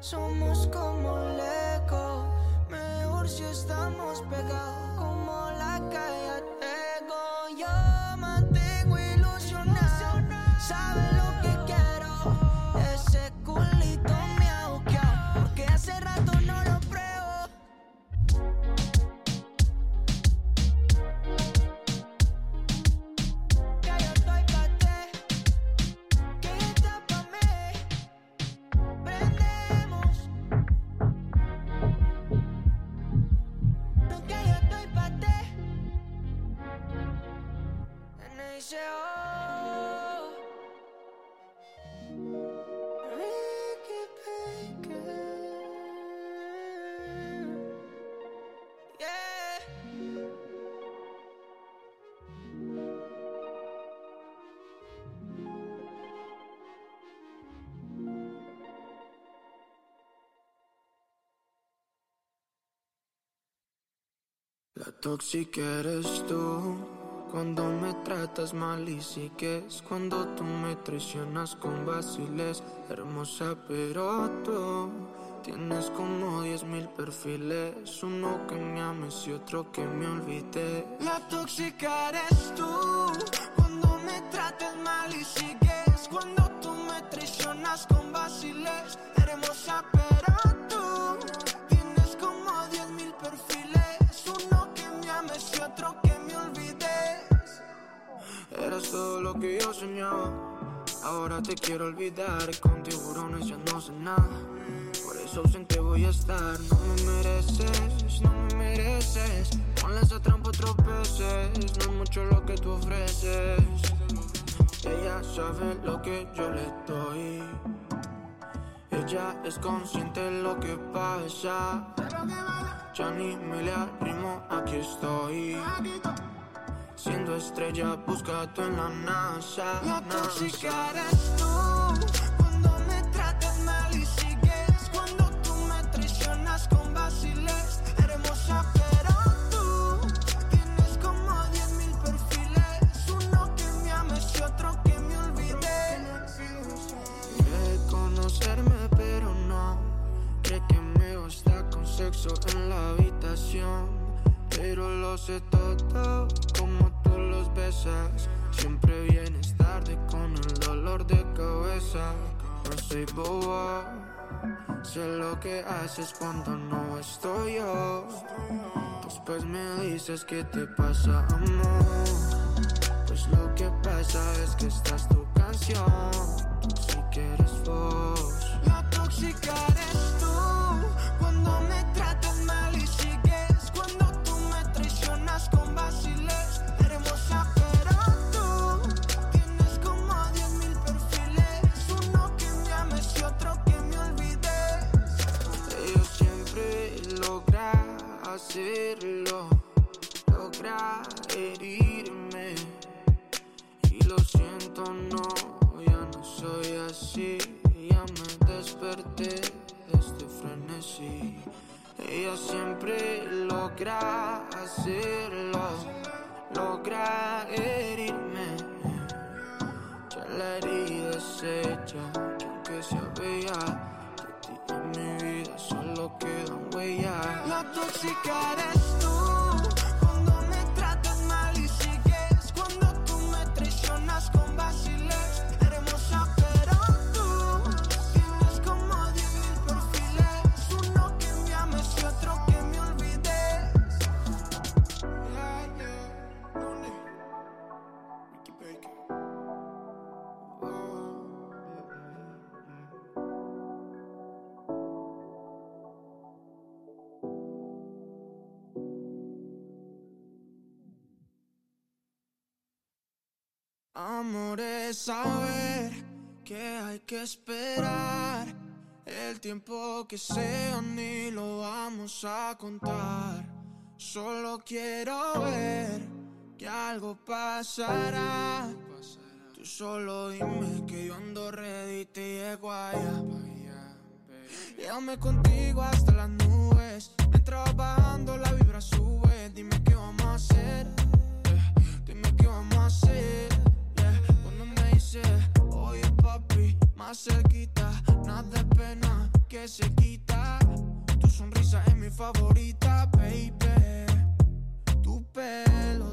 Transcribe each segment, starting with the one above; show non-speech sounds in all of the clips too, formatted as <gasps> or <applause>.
Somos como el eco, mejor si estamos pegados como la calle tengo. Yo mantengo ilusionado, sabes tóxica eres tú. Cuando me tratas mal y sigues. Cuando tú me traicionas con vaciles. Hermosa pero tú tienes como diez mil perfiles. Uno que me ames y otro que me olvide. La tóxica eres tú. Cuando me tratas mal y sigues. Cuando tú me traicionas con vaciles Eras todo lo que yo soñaba. Ahora te quiero olvidar Con tiburones ya no sé nada. Por eso ausente voy a estar No me mereces, no me mereces. Ponle esa trampa otros veces No es mucho lo que tú ofreces. Ella sabe lo que yo le doy. Ella es consciente de lo que pasa. Ya ni me le arrimo, aquí estoy Siendo estrella, buscado en la NASA. La NASA. tóxica eres tú Cuando me tratas mal y sigues Cuando tú me traicionas con vaciles Hermosa pero tú Tienes como diez mil perfiles Uno que me ames y otro que me olvide Quiere conocerme, pero no. Cree que me basta con sexo en la habitación. Pero lo sé todo, besas. Siempre vienes tarde con el dolor de cabeza. No soy bobo, sé lo que haces cuando no estoy yo. Después me dices que te pasa, amor. Pues lo que pasa es que esta es tu canción. Si quieres vos. La tóxica eres tú Cuando me tratas hacerlo. Logra herirme. Y lo siento, no, ya no soy así. Ya me desperté de este frenesí. Ella siempre logra hacerlo. Logra herirme. Ya la herida es hecha, que de ti en mi vida solo quedan huellas. La tóxica eres tú Amor es saber que hay que esperar el tiempo que sea ni lo vamos a contar. Solo quiero ver que algo pasará. Tú solo dime que yo ando ready, te llego allá. Llévame contigo hasta las nubes. Mientras bajando la vibra sube. Dime qué vamos a hacer. Dime qué vamos a hacer. Dice, oye papi, más cerquita, nada de pena. que se quita. Tu sonrisa es mi favorita, baby. Tu pelo,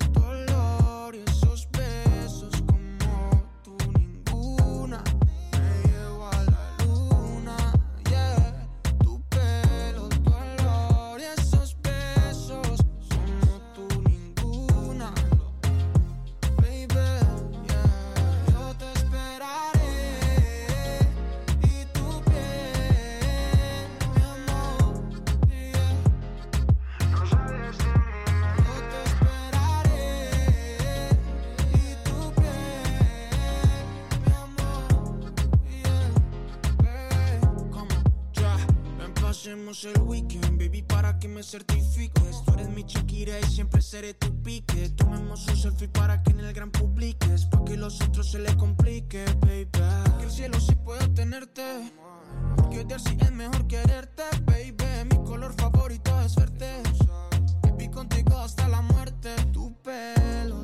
pasemos el weekend, baby, para que me certifiques. Tú eres mi chiquira y siempre seré tu pique. Tomemos un selfie para que en el gran publiques, pa' que los otros se le complique, baby. Que el cielo sí pueda tenerte. Porque odiar sí es mejor quererte, baby. Mi color favorito es verte. Baby, contigo hasta la muerte. Tu pelo,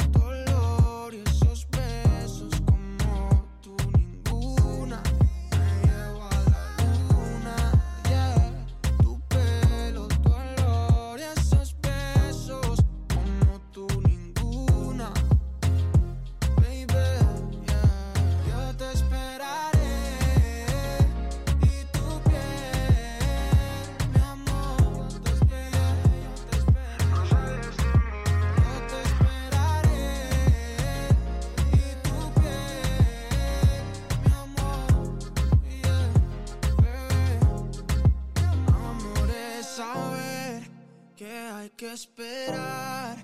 que esperar.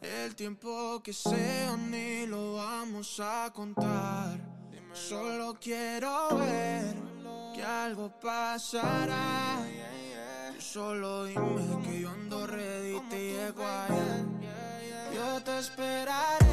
El tiempo que sea ni lo vamos a contar. Solo quiero ver que algo pasará. Tú solo dime que yo ando ready, te llego allá. Yo te esperaré.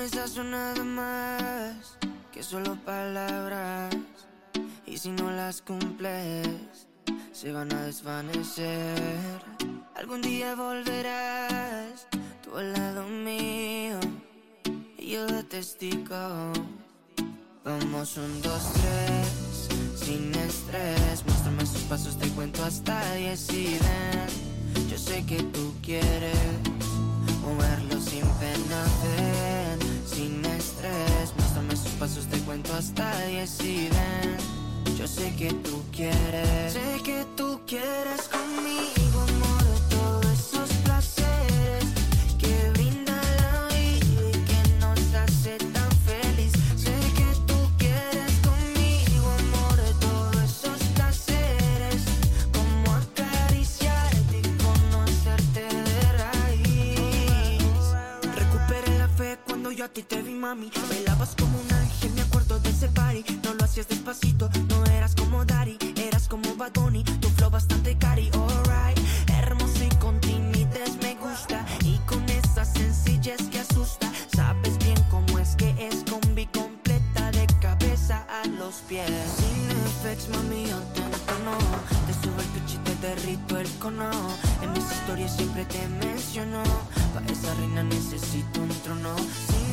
Promesas son nada más que solo palabras. Y si no las cumples, se van a desvanecer. Algún día volverás, tú al lado mío, y yo de testigo. Vamos un, dos, tres, sin estrés. Muéstrame sus pasos, te cuento hasta diez y ven. Yo sé que tú quieres moverlo sin pena, ven. Sin estrés, muéstrame sus pasos, te cuento hasta diez y ven. Yo sé que tú quieres, sé que tú quieres conmigo, yo a ti te vi, mami. Bailabas como un ángel, me acuerdo de ese party. No lo hacías despacito, no eras como Daddy, eras como Bad Bunny. Tu flow bastante cari, alright. Hermoso y con timidez me gusta. Y con esa sencillez que asusta. Sabes bien cómo es que es combi completa de cabeza a los pies. Sin effects, mami, yo te. Te subo el pitch y te derrito el cono. En mis historias siempre te menciono. Pa' esa reina necesito un trono. Sin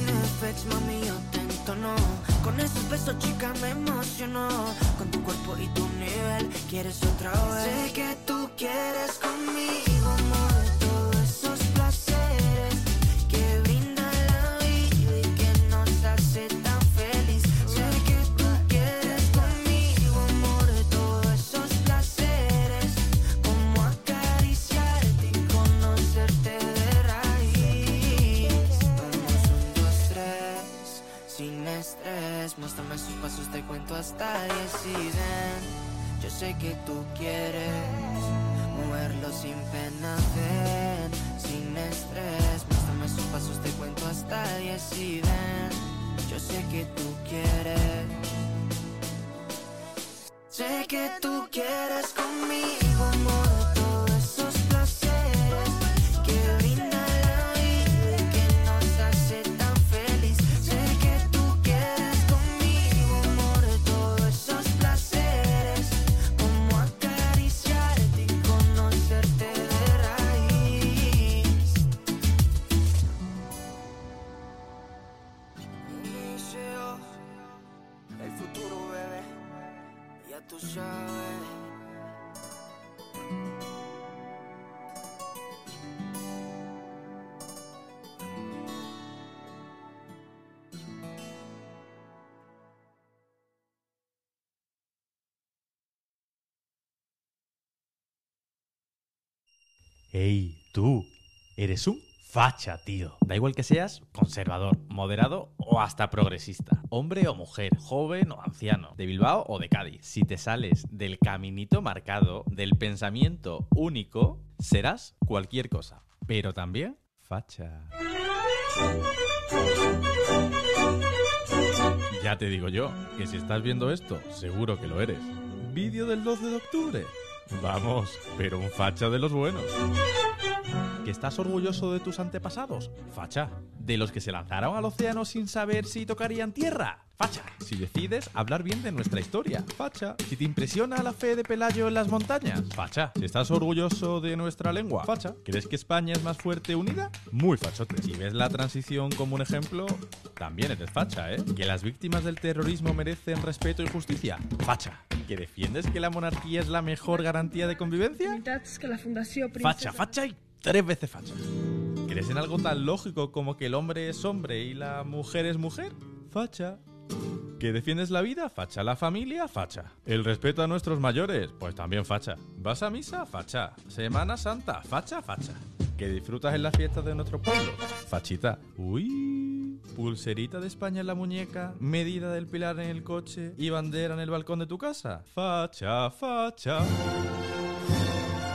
mami, yo te entono. Con esos besos, chica, me emocionó. Con tu cuerpo y tu nivel, quieres otra vez. Sé que tú quieres conmigo, amor. Muéstrame sus pasos, te cuento hasta ven. Yo sé que tú quieres moverlo sin pena, ven, sin estrés. Muéstrame sus pasos, te cuento hasta ven. Yo sé que tú quieres. Sé que tú quieres conmigo, amor, ¡Ey, tú! Eres un facha, tío. Da igual que seas conservador, moderado o hasta progresista. Hombre o mujer, joven o anciano, de Bilbao o de Cádiz. Si te sales del caminito marcado, del pensamiento único, serás cualquier cosa. Pero también facha. Ya te digo yo, que si estás viendo esto, seguro que lo eres. Vídeo del 12 de octubre. Vamos, pero un facha de los buenos. ¿Que estás orgulloso de tus antepasados? Facha. ¿De los que se lanzaron al océano sin saber si tocarían tierra? Facha. Si decides hablar bien de nuestra historia. Facha. Si te impresiona la fe de Pelayo en las montañas. Facha. Si estás orgulloso de nuestra lengua. Facha. ¿Crees que España es más fuerte unida? Muy fachote. Si ves la transición como un ejemplo, también eres facha, ¿eh? ¿Que las víctimas del terrorismo merecen respeto y justicia? Facha. ¿Que defiendes que la monarquía es la mejor garantía de convivencia? Facha, facha y tres veces facha. ¿Crees en algo tan lógico como que el hombre es hombre y la mujer es mujer? Facha. ¿Que defiendes la vida? Facha. ¿La familia? Facha. ¿El respeto a nuestros mayores? Pues también facha. ¿Vas a misa? Facha. ¿Semana Santa? Facha, facha. ¿Que disfrutas en las fiestas de nuestro pueblo? Fachita. Uy. Pulserita de España en la muñeca, medida del pilar en el coche y bandera en el balcón de tu casa. Facha, facha.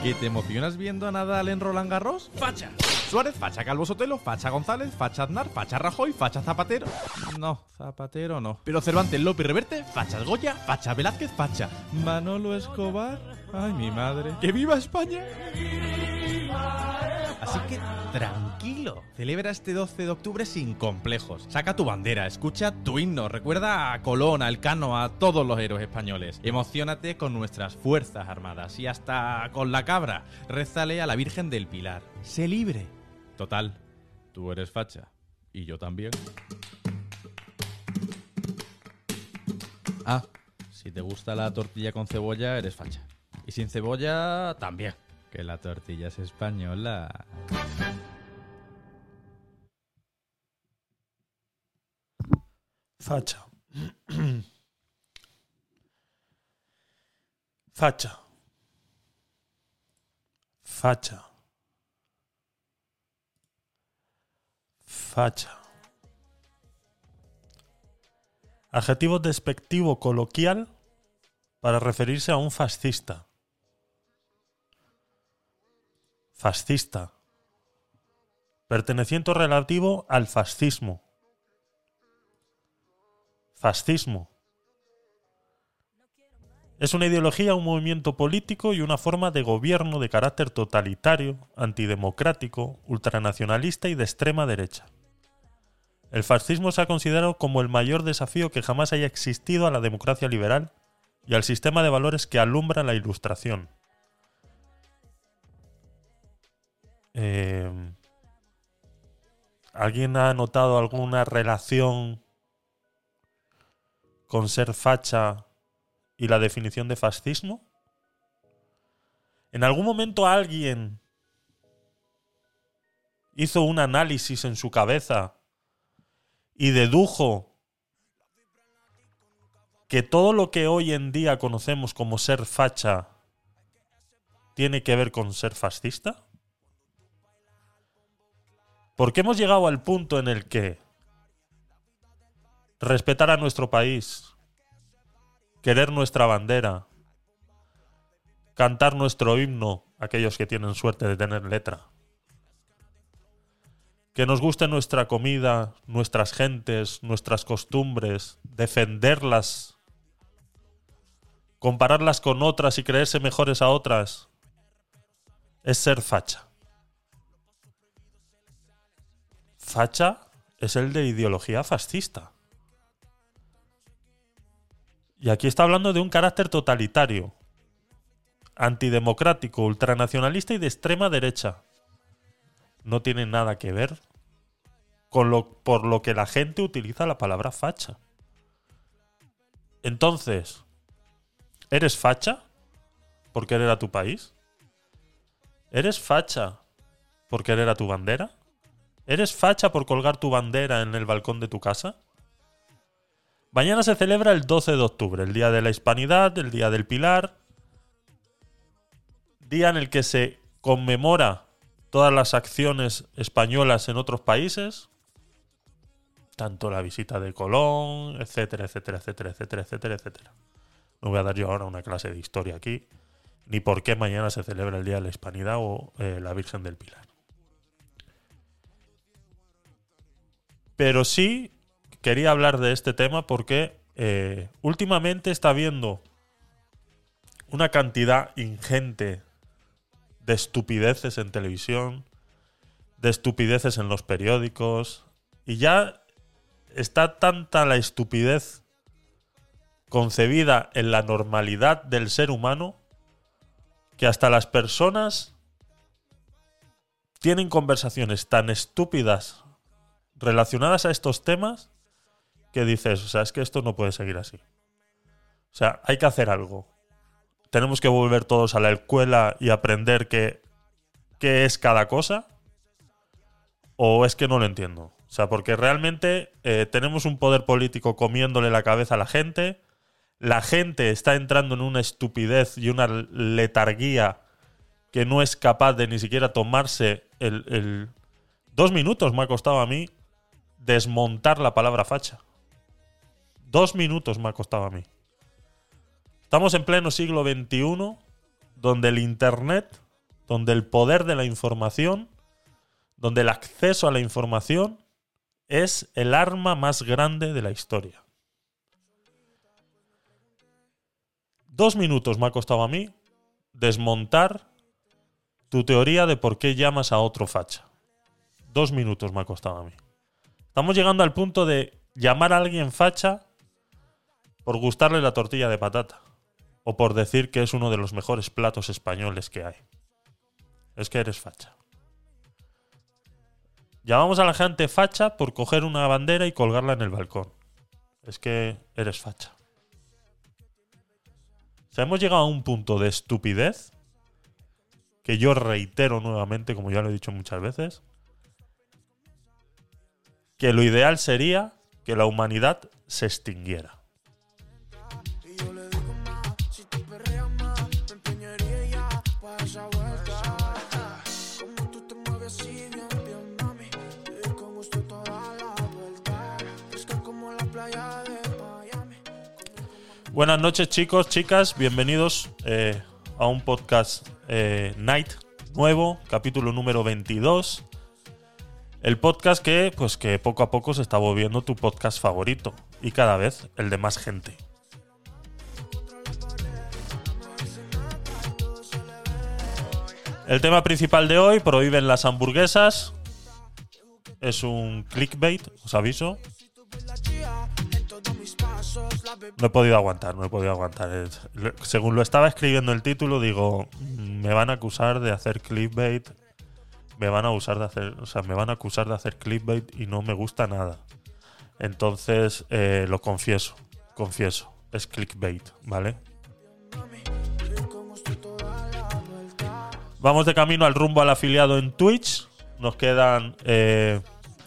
¿Que te emocionas viendo a Nadal en Roland Garros? ¡Facha! Suárez, facha Calvo Sotelo, facha González, facha Aznar, facha Rajoy, facha Zapatero. No, Zapatero no. Pero Cervantes, López Reverte, facha Goya, facha Velázquez, facha Manolo Escobar. Ay, mi madre. ¡Que viva España! Así que tranquilo, celebra este 12 de octubre sin complejos. Saca tu bandera, escucha tu himno, recuerda a Colón, a Elcano, a todos los héroes españoles. Emocionate con nuestras fuerzas armadas y hasta con la cabra. Rézale a la Virgen del Pilar. Sé libre. Total, tú eres facha y yo también. Ah, si te gusta la tortilla con cebolla, eres facha. Y sin cebolla, también. Que la tortilla es española. Facha. Facha. Facha. Facha. Adjetivo despectivo coloquial para referirse a un fascista. Fascista. Perteneciente relativo al fascismo. Fascismo. Es una ideología, un movimiento político y una forma de gobierno de carácter totalitario, antidemocrático, ultranacionalista y de extrema derecha. El fascismo se ha considerado como el mayor desafío que jamás haya existido a la democracia liberal y al sistema de valores que alumbra la ilustración. Eh, ¿Alguien ha notado alguna relación con ser facha y la definición de fascismo? ¿En algún momento alguien hizo un análisis en su cabeza y dedujo que todo lo que hoy en día conocemos como ser facha tiene que ver con ser fascista? ¿Por qué hemos llegado al punto en el que respetar a nuestro país, querer nuestra bandera, cantar nuestro himno, aquellos que tienen suerte de tener letra, que nos guste nuestra comida, nuestras gentes, nuestras costumbres, defenderlas, compararlas con otras y creerse mejores a otras, es ser facha. Facha es el de ideología fascista. Y aquí está hablando de un carácter totalitario, antidemocrático, ultranacionalista y de extrema derecha. No tiene nada que ver con lo, por lo que la gente utiliza la palabra facha. Entonces, ¿eres facha por querer a tu país? ¿Eres facha por querer a tu bandera? ¿Eres facha por colgar tu bandera en el balcón de tu casa? Mañana se celebra el 12 de octubre, el Día de la Hispanidad, el Día del Pilar, día en el que se conmemora todas las acciones españolas en otros países, tanto la visita de Colón, etcétera, etcétera, etcétera, etcétera, etcétera, etcétera. No voy a dar yo ahora una clase de historia aquí, ni por qué mañana se celebra el Día de la Hispanidad o eh, la Virgen del Pilar. Pero sí quería hablar de este tema porque eh, últimamente está habiendo una cantidad ingente de estupideces en televisión, de estupideces en los periódicos, y ya está tanta la estupidez concebida en la normalidad del ser humano que hasta las personas tienen conversaciones tan estúpidas relacionadas a estos temas que dices, o sea, es que esto no puede seguir así. O sea, hay que hacer algo tenemos que volver todos a la escuela y aprender qué, qué es cada cosa? ¿O es que no lo entiendo? O sea, porque realmente eh, tenemos un poder político comiéndole la cabeza a la gente, la gente está entrando en una estupidez y una letarguía que no es capaz de ni siquiera tomarse el, el... Dos minutos me ha costado a mí desmontar la palabra facha. Dos minutos me ha costado a mí. Estamos en pleno siglo XXI, donde el Internet, donde el poder de la información, donde el acceso a la información es el arma más grande de la historia. Dos minutos me ha costado a mí desmontar tu teoría de por qué llamas a otro facha. Dos minutos me ha costado a mí. Estamos llegando al punto de llamar a alguien facha por gustarle la tortilla de patata o por decir que es uno de los mejores platos españoles que hay. Es que eres facha. Llamamos a la gente facha por coger una bandera y colgarla en el balcón. Es que eres facha. O sea, hemos llegado a un punto de estupidez que yo reitero nuevamente, como ya lo he dicho muchas veces, que lo ideal sería que la humanidad se extinguiera. Buenas noches chicos, chicas, bienvenidos eh, a un podcast eh, Night nuevo, capítulo número 22. El podcast que, pues que poco a poco se está volviendo tu podcast favorito y cada vez el de más gente. El tema principal de hoy, prohíben las hamburguesas. Es un clickbait, os aviso. No he podido aguantar, no he podido aguantar. Según lo estaba escribiendo el título, digo, me van a acusar de hacer clickbait. Me van a usar de hacer, o sea, me van a acusar de hacer clickbait y no me gusta nada. Entonces, eh, lo confieso, confieso, es clickbait, ¿vale? Vamos de camino al rumbo al afiliado en Twitch. Nos quedan eh,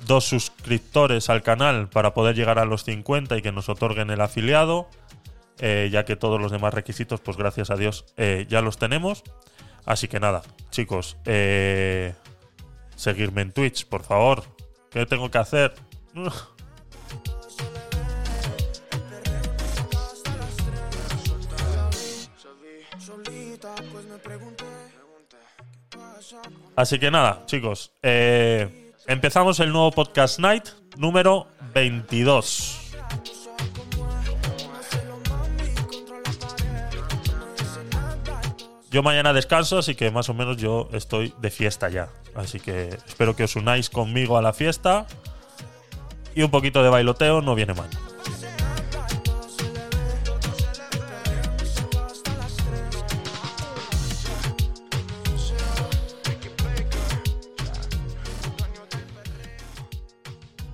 dos suscriptores al canal para poder llegar a los 50 y que nos otorguen el afiliado, eh, ya que todos los demás requisitos, pues gracias a Dios, ya los tenemos. Así que nada, chicos, eh, seguirme en Twitch, por favor. ¿Qué tengo que hacer? Así que nada, chicos. Empezamos el nuevo Podcast Night número 22. Yo mañana descanso, así que más o menos yo estoy de fiesta ya. Así que espero que os unáis conmigo a la fiesta. Y un poquito de bailoteo no viene mal.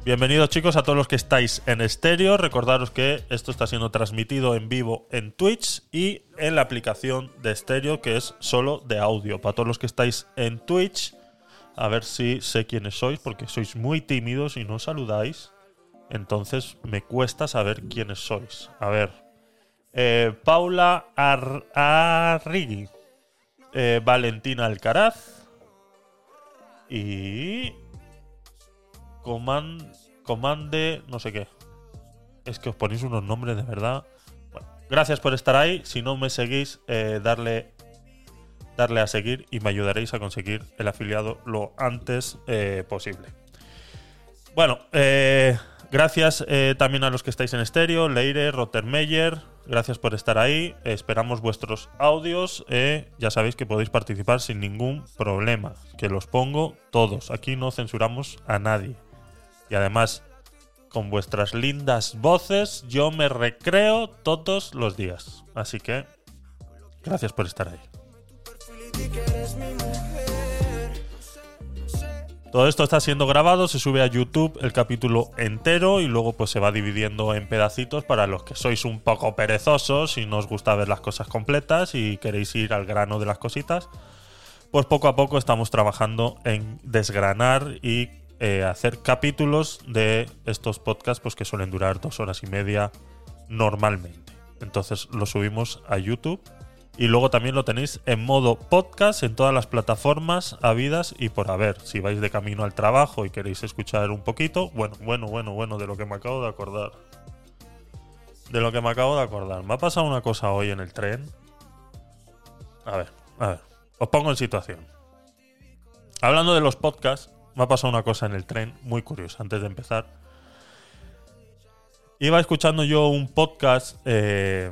Bienvenidos chicos a todos los que estáis en estéreo. Recordaros que esto está siendo transmitido en vivo en Twitch y en la aplicación de estéreo que es solo de audio. Para todos los que estáis en Twitch, a ver si sé quiénes sois porque sois muy tímidos y no saludáis. Entonces me cuesta saber quiénes sois. A ver. Eh, Paula Ar Arrigui. Eh, Valentina Alcaraz. Y Coman, comande, no sé qué. Es que os ponéis unos nombres de verdad. Gracias por estar ahí. Si no me seguís, eh, darle, darle a seguir y me ayudaréis a conseguir el afiliado lo antes eh, posible. Bueno, eh, gracias también a los que estáis en estéreo, Leire, Rottermeyer, gracias por estar ahí. Esperamos vuestros audios. ya sabéis que podéis participar sin ningún problema, que los pongo todos. Aquí no censuramos a nadie. Y además, con vuestras lindas voces, yo me recreo todos los días. Así que, gracias por estar ahí. Todo esto está siendo grabado, se sube a YouTube el capítulo entero y luego pues se va dividiendo en pedacitos para los que sois un poco perezosos y no os gusta ver las cosas completas y queréis ir al grano de las cositas. Pues poco a poco estamos trabajando en desgranar y eh, hacer capítulos de estos podcasts pues, que suelen durar dos horas y media normalmente. Entonces lo subimos a YouTube y luego también lo tenéis en modo podcast en todas las plataformas habidas y por haber. Si vais de camino al trabajo y queréis escuchar un poquito, bueno, bueno, bueno, bueno, de lo que me acabo de acordar. De lo que me acabo de acordar. Me ha pasado una cosa hoy en el tren. A ver, a ver. Os pongo en situación. Hablando de los podcasts, me ha pasado una cosa en el tren muy curiosa antes de empezar. Iba escuchando yo un podcast eh,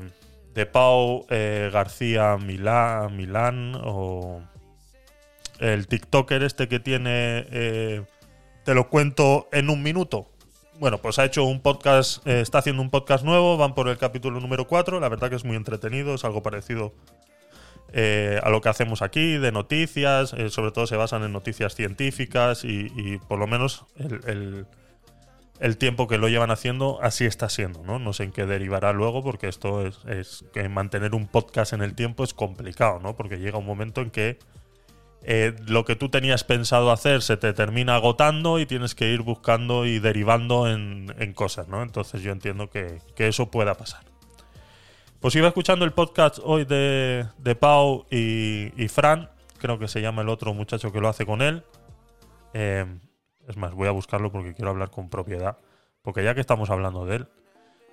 de Pau eh, García Milán, Milán o el TikToker este que tiene eh, Te lo cuento en un minuto. Bueno, pues ha hecho un podcast, está haciendo un podcast nuevo, van por el capítulo número 4, la verdad que es muy entretenido, es algo parecido eh, a lo que hacemos aquí, de noticias, eh, sobre todo se basan en noticias científicas y, por lo menos el, tiempo que lo llevan haciendo así está siendo, ¿no? No sé en qué derivará luego porque esto es, que mantener un podcast en el tiempo es complicado, ¿no? Porque llega un momento en que eh, lo que tú tenías pensado hacer se te termina agotando y tienes que ir buscando y derivando en, cosas, ¿no? Entonces yo entiendo que eso pueda pasar. Pues iba escuchando el podcast hoy de, Pau y, Fran, creo que se llama el otro muchacho que lo hace con él. Eh, es más, voy a buscarlo porque quiero hablar con propiedad. Porque ya que estamos hablando de él,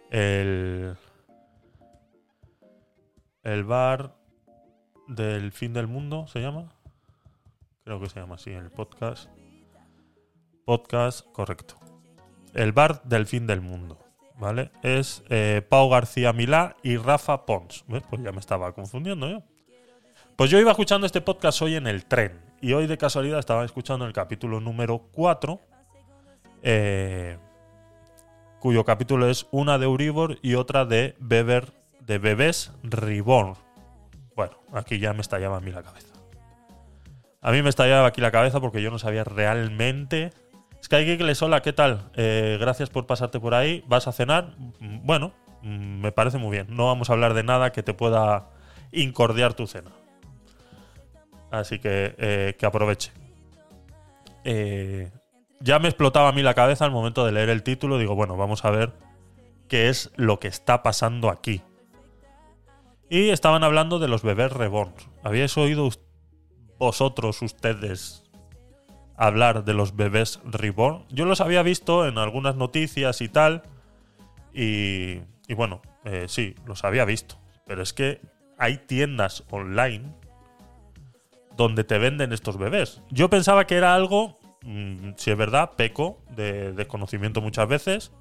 el, el bar del fin del mundo se llama. Creo que se llama así, el podcast. Podcast, correcto. El bar del fin del mundo. ¿Vale? Es eh, Pau García Milá y Rafa Pons. Pues ya me estaba confundiendo yo. Pues yo iba escuchando este podcast hoy en el tren. Y hoy de casualidad estaba escuchando el capítulo número 4. Eh, cuyo capítulo es una de Uribor y otra de Beber de Bebés Reborn. Bueno, aquí ya me estallaba a mí la cabeza. A mí me estallaba aquí la cabeza porque yo no sabía realmente les hola, ¿qué tal? Eh, gracias por pasarte por ahí. ¿Vas a cenar? Mm, bueno, mm, me parece muy bien. No vamos a hablar de nada que te pueda incordiar tu cena. Así que eh, que aproveche. Eh, ya me explotaba a mí la cabeza al momento de leer el título. Digo, bueno, vamos a ver qué es lo que está pasando aquí. Y estaban hablando de los bebés reborn. ¿Habíais oído vosotros, ustedes, hablar de los bebés reborn. Yo los había visto en algunas noticias y tal. Y, bueno, eh, sí, los había visto. Pero es que hay tiendas online donde te venden estos bebés. Yo pensaba que era algo, mm, si es verdad, peco de desconocimiento muchas veces.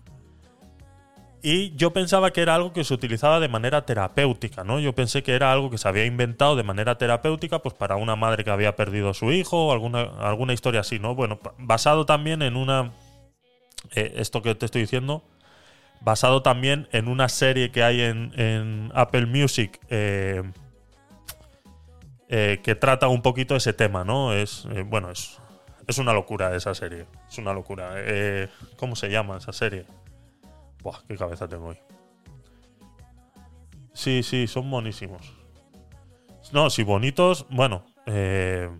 Y yo pensaba que era algo que se utilizaba de manera terapéutica, ¿no? Yo pensé que era algo que se había inventado de manera terapéutica, pues para una madre que había perdido a su hijo o alguna, alguna historia así, ¿no? Bueno, basado también en una. eh, esto que te estoy diciendo, basado también en una serie que hay en, en Apple Music eh, eh, que trata un poquito ese tema, ¿no? Es, eh, bueno, es, es una locura esa serie. Es una locura. Eh, ¿Cómo se llama esa serie? Buah, qué cabeza tengo hoy. Sí, sí, son buenísimos. No, sí, bonitos. Bueno, eh,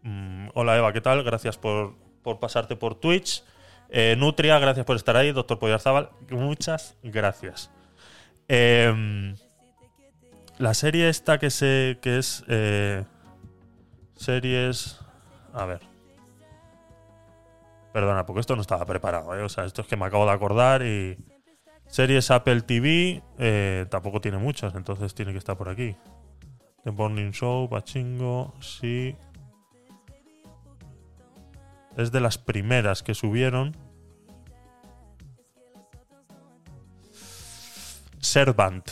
mm, hola Eva, ¿qué tal? Gracias por, por pasarte por Twitch. Eh, Nutria, gracias por estar ahí. Doctor Poyarzábal, muchas gracias. Em, la serie esta que se. que es. eh, series. A ver. Perdona, porque esto no estaba preparado, ¿eh? O sea, esto es que me acabo de acordar y. Series Apple TV eh, tampoco tiene muchas, entonces tiene que estar por aquí. The Morning Show, Pachingo, sí. Es de las primeras que subieron. Servant,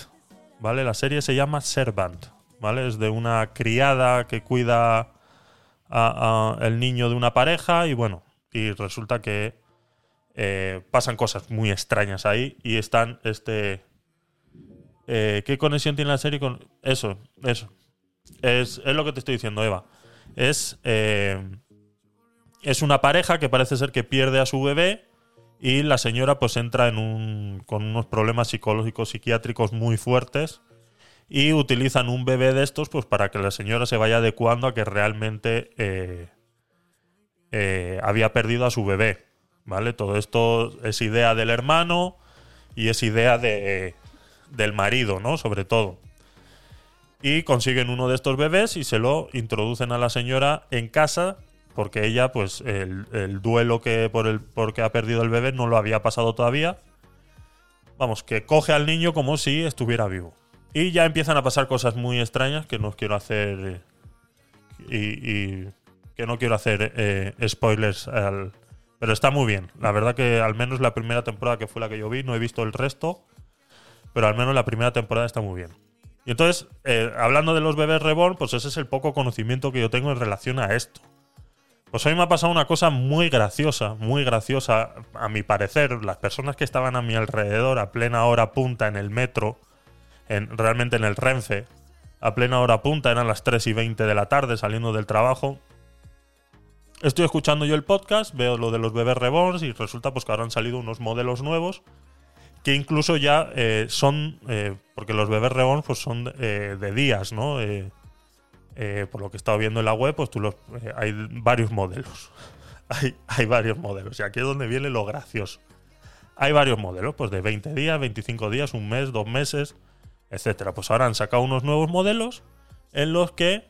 ¿vale? La serie se llama Servant, ¿vale? Es de una criada que cuida a, a el niño de una pareja y bueno, y resulta que eh, pasan cosas muy extrañas ahí y están este... eh, ¿Qué conexión tiene la serie con eso? Eso. Es, es lo que te estoy diciendo, Eva. Es, eh, es una pareja que parece ser que pierde a su bebé y la señora pues entra en un, con unos problemas psicológicos psiquiátricos muy fuertes y utilizan un bebé de estos pues para que la señora se vaya adecuando a que realmente eh, había perdido a su bebé. ¿Vale? Todo esto es idea del hermano y es idea de, del marido, ¿no? Sobre todo. Y consiguen uno de estos bebés y se lo introducen a la señora en casa porque ella, pues, el, el duelo que por el porque ha perdido el bebé no lo había pasado todavía. Vamos, que coge al niño como si estuviera vivo. Y ya empiezan a pasar cosas muy extrañas que no quiero hacer. eh, y que no quiero hacer eh, spoilers al. Pero está muy bien. La verdad que al menos la primera temporada que fue la que yo vi, no he visto el resto. Pero al menos la primera temporada está muy bien. Y entonces, eh, hablando de los bebés reborn, pues ese es el poco conocimiento que yo tengo en relación a esto. Pues hoy me ha pasado una cosa muy graciosa, muy graciosa, a mi parecer. Las personas que estaban a mi alrededor a plena hora punta en el metro, en, realmente en el Renfe, a plena hora punta, eran las 3 y 20 de la tarde saliendo del trabajo. Estoy escuchando yo el podcast, veo lo de los bebés reborns y resulta pues que ahora han salido unos modelos nuevos que incluso ya eh, son, eh, porque los bebés reborn pues son eh, de días, ¿no? Por lo que he estado viendo en la web, pues tú los, hay varios modelos. <laughs> hay, hay varios modelos. Y aquí es donde viene lo gracioso. Hay varios modelos, pues de 20 días, 25 días, un mes, dos meses, etcétera. Pues ahora han sacado unos nuevos modelos en los que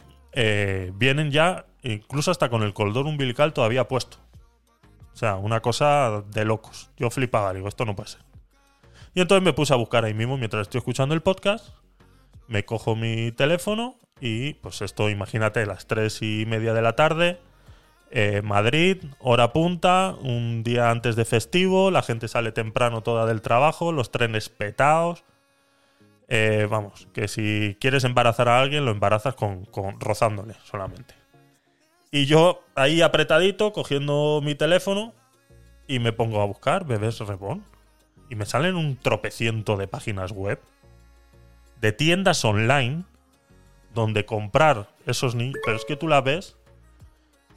vienen ya, incluso hasta con el cordón umbilical todavía puesto. O sea, una cosa de locos. Yo flipaba, digo, esto no puede ser. Y entonces me puse a buscar ahí mismo mientras estoy escuchando el podcast. Me cojo mi teléfono y pues esto, imagínate, las tres y media de la tarde. eh, Madrid, hora punta, un día antes de festivo, la gente sale temprano toda del trabajo, los trenes petados. Eh, vamos, que si quieres embarazar a alguien, lo embarazas con rozándole solamente. Y yo ahí apretadito, cogiendo mi teléfono, y me pongo a buscar bebés reborn. Y me salen un tropeciento de páginas web, de tiendas online, donde comprar esos niños. Pero es que tú la ves.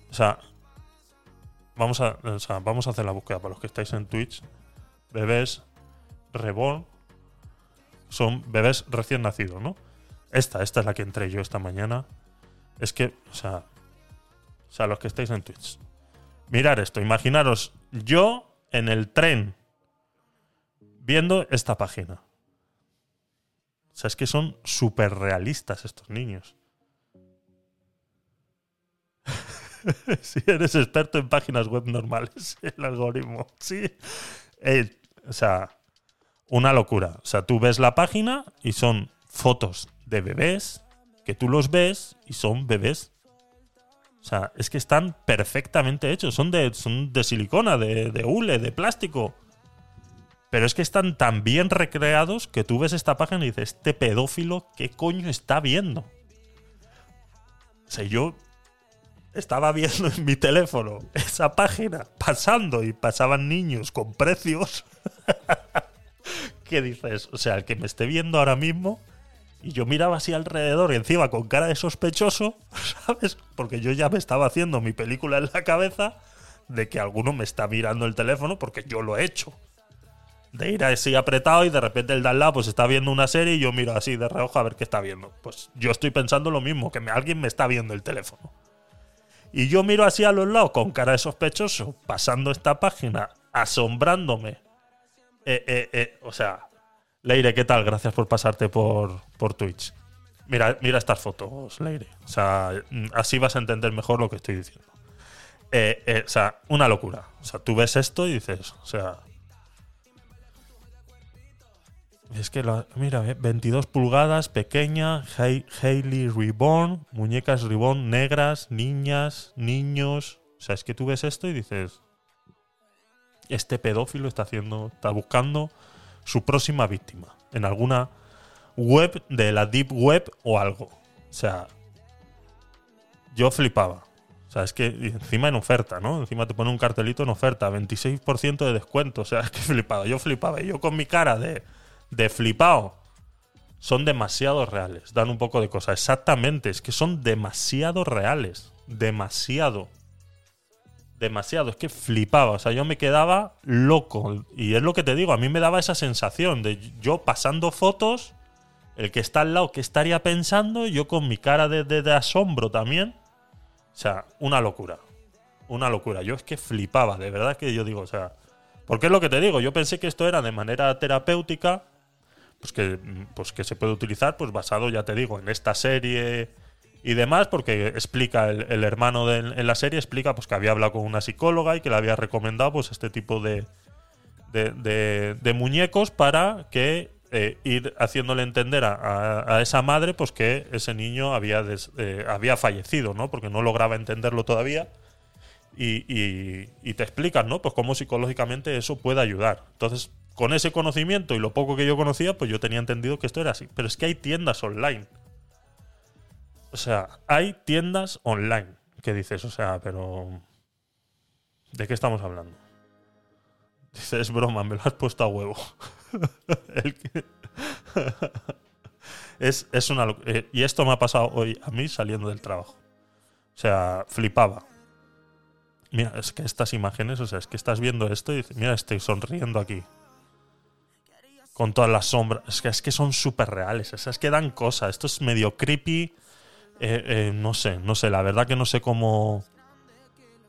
O sea, vamos a, o sea, vamos a hacer la búsqueda para los que estáis en Twitch. Bebés reborn. Son bebés recién nacidos, ¿no? Esta, esta es la que entré yo esta mañana. Es que, o sea, o sea, los que estáis en Twitch. Mirar esto, imaginaros yo en el tren viendo esta página. O sea, es que son súper realistas estos niños. <laughs> si eres experto en páginas web normales, <laughs> el algoritmo. Sí. Eh, o sea, una locura. O sea, tú ves la página y son fotos de bebés que tú los ves y son bebés. O sea, es que están perfectamente hechos. Son de, son de silicona, de, de hule, de plástico. Pero es que están tan bien recreados que tú ves esta página y dices, este pedófilo, ¿qué coño está viendo? O sea, yo estaba viendo en mi teléfono esa página pasando y pasaban niños con precios. <laughs> ¿Qué dices? O sea, el que me esté viendo ahora mismo y yo miraba así alrededor y encima con cara de sospechoso, <laughs> ¿sabes? Porque yo ya me estaba haciendo mi película en la cabeza de que alguno me está mirando el teléfono porque yo lo he hecho. De ir así apretado y de repente el de al lado pues está viendo una serie y yo miro así de reojo a ver qué está viendo. Pues yo estoy pensando lo mismo, que me, alguien me está viendo el teléfono. Y yo miro así a los lados con cara de sospechoso, pasando esta página, asombrándome. Eh, eh, eh, o sea, Leire, ¿qué tal? Gracias por pasarte por, por Twitch. Mira, mira estas fotos, Leire. O sea, así vas a entender mejor lo que estoy diciendo. o sea, una locura. O sea, tú ves esto y dices, o sea, Es que, mira, 22 eh, pulgadas, pequeña, Hailey Reborn, muñecas Reborn negras, niñas, niños. O sea, es que tú ves esto y dices, este pedófilo está haciendo, está buscando su próxima víctima en alguna web de la deep web o algo. O sea, yo flipaba. O sea, es que encima en oferta, ¿no? Encima te pone un cartelito en oferta, 26% de descuento. O sea, <laughs> es que flipaba. Yo flipaba. Y yo con mi cara de de flipado. Son demasiado reales. Dan un poco de cosa. Exactamente. Es que son demasiado reales. Demasiado. Demasiado. Es que flipaba. O sea, yo me quedaba loco. Y es lo que te digo. A mí me daba esa sensación de yo pasando fotos. El que está al lado, que estaría pensando? Yo con mi cara de, de asombro también. O sea, una locura. Una locura. Yo es que flipaba. De verdad que yo digo, o sea. Porque es lo que te digo. Yo pensé que esto era de manera terapéutica pues que, pues que se puede utilizar pues basado, ya te digo, en esta serie y demás, porque explica el, hermano en la serie, explica pues que había hablado con una psicóloga y que le había recomendado pues este tipo de, de, muñecos para que eh, ir haciéndole entender a, esa madre pues que ese niño había, eh, había fallecido, ¿no? Porque no lograba entenderlo todavía. Y, y, y, te explican, ¿no? Pues cómo psicológicamente eso puede ayudar. Entonces, con ese conocimiento y lo poco que yo conocía, pues yo tenía entendido que esto era así. Pero es que hay tiendas online. O sea, hay tiendas online. ¿Qué dices? O sea, pero. ¿De qué estamos hablando? <laughs> Dices, es broma, me lo has puesto a huevo. <laughs> <laughs> es, es, una. Eh, y esto me ha pasado hoy a mí saliendo del trabajo. O sea, flipaba. Mira, es que estas imágenes, o sea, es que estás viendo esto y dices, mira, estoy sonriendo aquí con todas las sombras. Es que, es que son súper reales. es que dan cosas. Esto es medio creepy. Eh, eh, no sé, no sé. La verdad que no sé cómo,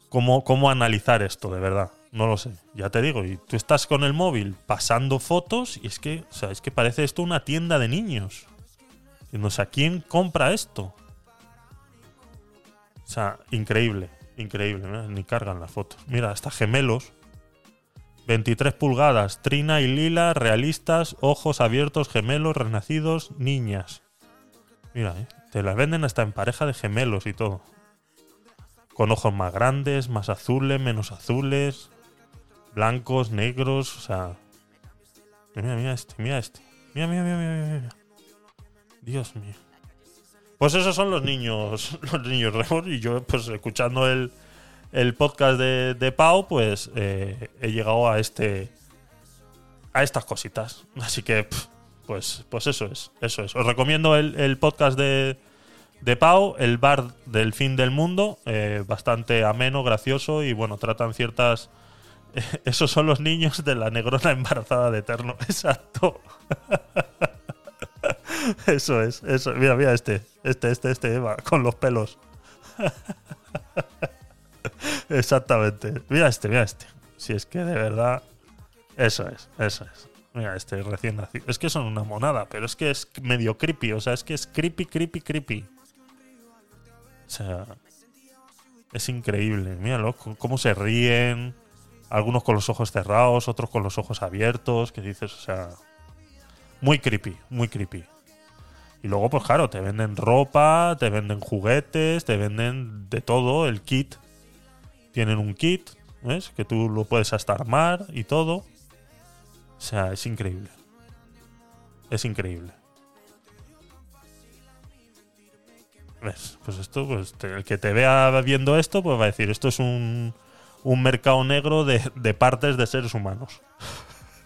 cómo, cómo analizar esto, de verdad. No lo sé. Ya te digo. Y tú estás con el móvil pasando fotos y es que, o es que parece esto una tienda de niños. Y no sé, ¿quién compra esto? O sea, increíble, increíble. Ni cargan las fotos. Mira, hasta gemelos 23 pulgadas, trina y lila, realistas, ojos abiertos, gemelos, renacidos, niñas. Mira, ¿eh? Te las venden hasta en pareja de gemelos y todo. Con ojos más grandes, más azules, menos azules, blancos, negros, o sea... Mira, mira este, mira este. Mira, mira, mira, mira, mira. Dios mío. Pues esos son los niños, <laughs> los niños y yo pues escuchando el, el podcast de, Pau, pues eh, he llegado a este a estas cositas. Así que, pues, pues eso es, eso es. Os recomiendo el, podcast de, de, Pau, el bar del fin del mundo, eh, bastante ameno, gracioso y bueno, tratan ciertas. <laughs> esos son los niños de la negrona embarazada de Eterno. <laughs> Exacto. <laughs> eso es, eso. Mira, mira este, este, este, este, Eva, con los pelos. Exactamente. Mira este, mira este. Si es que de verdad. Eso es, eso es. Mira, este recién nacido. Es que son una monada, pero es que es medio creepy. O sea, es que es creepy, creepy, creepy. O sea. Es increíble. Míralo, cómo se ríen. Algunos con los ojos cerrados, otros con los ojos abiertos. Que dices, o sea. Muy creepy, muy creepy. Y luego, pues claro, te venden ropa, te venden juguetes, te venden de todo, el kit tienen un kit, ¿ves? Que tú lo puedes hasta armar y todo. O sea, es increíble. Es increíble. ¿Ves? Pues esto, pues el que te vea viendo esto, pues va a decir, esto es un, un mercado negro de, de partes de seres humanos.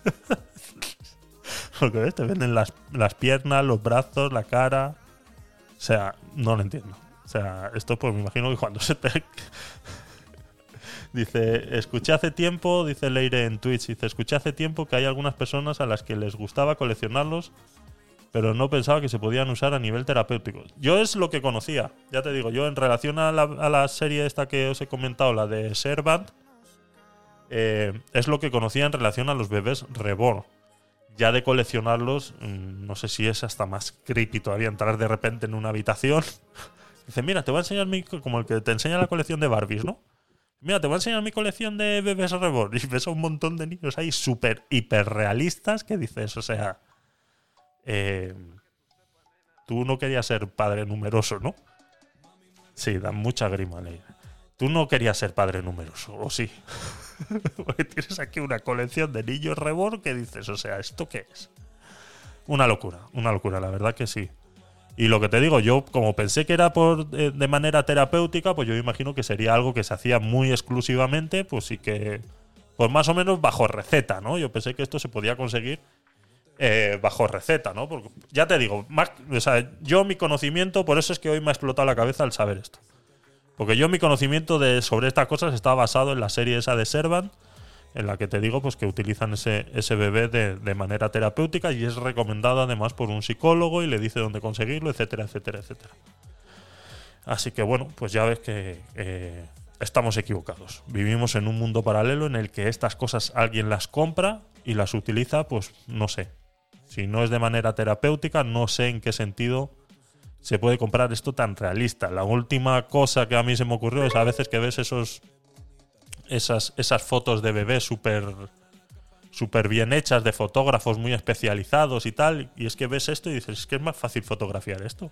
<laughs> Porque ves, te venden las, las piernas, los brazos, la cara. O sea, no lo entiendo. O sea, esto pues me imagino que cuando se te... Dice, escuché hace tiempo, dice Leire en Twitch, dice, escuché hace tiempo que hay algunas personas a las que les gustaba coleccionarlos, pero no pensaba que se podían usar a nivel terapéutico. Yo es lo que conocía, ya te digo, yo en relación a la, serie esta que os he comentado, la de Servant, eh, es lo que conocía en relación a los bebés reborn. Ya de coleccionarlos, mm, no sé si es hasta más creepy todavía entrar de repente en una habitación. <laughs> Dice, mira, te voy a enseñar mi... co- como el que te enseña la colección de Barbies, ¿no? Mira, te voy a enseñar mi colección de bebés reborn. <laughs> Y ves a un montón de niños ahí súper hiperrealistas que dices, o sea... eh, tú no querías ser padre numeroso, ¿no? Sí, da mucha grima, Leire. Tú no querías ser padre numeroso, ¿o sí? <laughs> Porque tienes aquí una colección de niños reborn que dices, o sea, ¿esto qué es? Una locura, una locura, la verdad que sí. Y lo que te digo, yo como pensé que era por eh, de manera terapéutica, pues yo imagino que sería algo que se hacía muy exclusivamente, pues sí que, pues más o menos bajo receta, ¿no? Yo pensé que esto se podía conseguir eh, bajo receta, ¿no? Porque ya te digo, más, o sea, yo mi conocimiento, por eso es que hoy me ha explotado la cabeza al saber esto. Porque yo mi conocimiento de, sobre estas cosas está basado en la serie esa de Servant, en la que te digo pues que utilizan ese, ese bebé de, de manera terapéutica y es recomendado además por un psicólogo y le dice dónde conseguirlo, etcétera, etcétera, etcétera. Así que bueno, pues ya ves que eh, estamos equivocados. Vivimos en un mundo paralelo en el que estas cosas alguien las compra y las utiliza, pues no sé. Si no es de manera terapéutica, no sé en qué sentido se puede comprar esto tan realista. La última cosa que a mí se me ocurrió es a veces que ves esos esas, esas fotos de bebés súper súper bien hechas de fotógrafos muy especializados y tal, y es que ves esto y dices, es que es más fácil fotografiar esto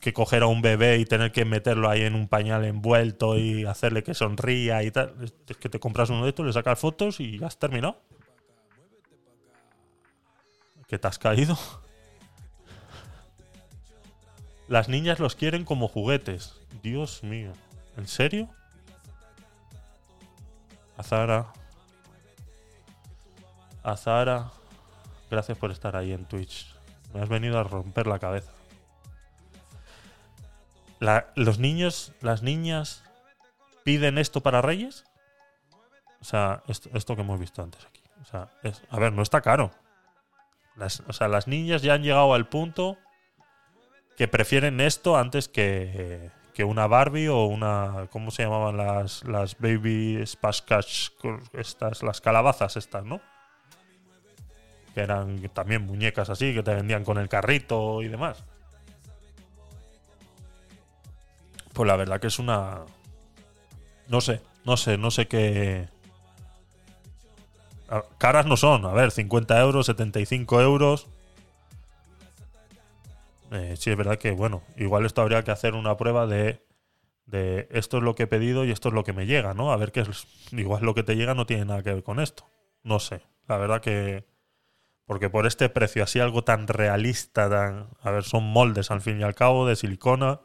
que coger a un bebé y tener que meterlo ahí en un pañal envuelto y hacerle que sonría y tal. Es que te compras uno de estos, le sacas fotos y ya has terminado. ¿Que te has caído? Las niñas los quieren como juguetes. Dios mío. ¿En serio? Azara. Azara. Gracias por estar ahí en Twitch. Me has venido a romper la cabeza. ¿Los niños, las niñas piden esto para Reyes? O sea, esto, que hemos visto antes aquí. O sea, a ver, no está caro. O sea, las niñas ya han llegado al punto que prefieren esto antes que, que una Barbie o una. ¿Cómo se llamaban las, las Baby Catch? Estas, las calabazas estas, ¿no? Que eran también muñecas así, que te vendían con el carrito y demás. Pues la verdad que es una. No sé, no sé, no sé qué. Caras no son, a ver, 50 euros, 75 euros. Eh, sí, es verdad que, bueno, igual esto habría que hacer una prueba de, de esto es lo que he pedido y esto es lo que me llega, ¿no? A ver qué es. Igual lo que te llega no tiene nada que ver con esto. No sé, la verdad que. Porque por este precio, así algo tan realista, tan. A ver, son moldes al fin y al cabo, de silicona.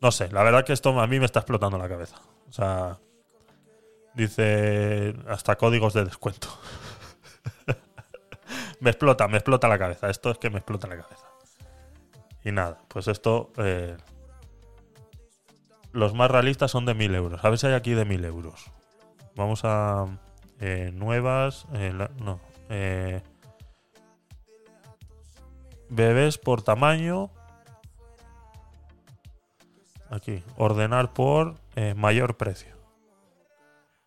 No sé, la verdad que esto a mí me está explotando la cabeza. O sea, dice hasta códigos de descuento. <laughs> me explota, me explota la cabeza. Esto es que me explota la cabeza. Y nada, pues esto. eh, los más realistas son de 1000 euros. A ver si hay aquí de 1000 euros. Vamos a. eh, nuevas. eh, no. bebés por tamaño. Aquí, ordenar por mayor precio.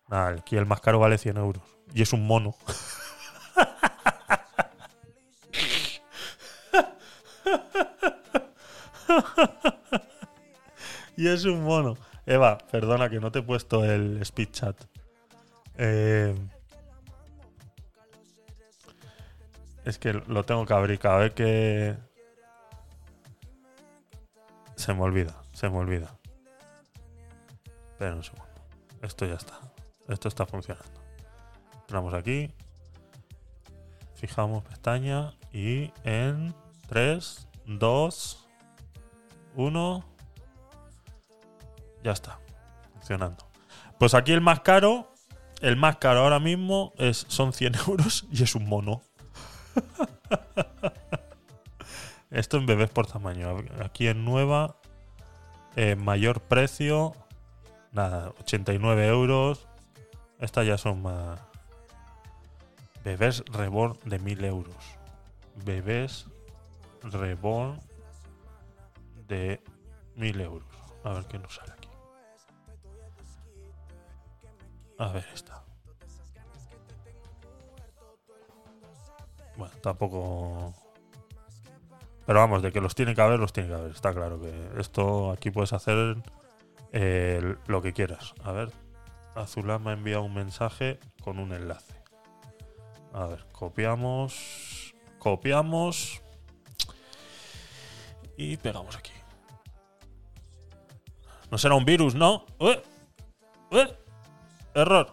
Nada, aquí el más caro vale 100 euros. Y es un mono. <laughs> <laughs> y es un mono. Eva, perdona que no te he puesto el speed chat. Eh, es que lo tengo que abrir cada vez que... Se me olvida, se me olvida. Espera un segundo. Esto ya está. Esto está funcionando. Entramos aquí. Fijamos pestaña y en 3, 2, 1. Ya está. Funcionando. Pues aquí el más caro. El más caro ahora mismo es, son 100 euros <laughs> y es un mono. <laughs> Esto en bebés por tamaño. Aquí en nueva, eh, mayor precio, nada, 89 euros. Estas ya son más. Bebés reborn de 1000 euros. Bebés reborn de 1000 euros. A ver qué nos sale aquí. A ver, esta. Bueno, tampoco. Pero vamos, de que los tiene que haber, los tiene que haber. Está claro que esto aquí puedes hacer eh, lo que quieras. A ver, Azulá me ha enviado un mensaje con un enlace. A ver, copiamos. Copiamos. Y pegamos aquí. No será un virus, ¿no? Error.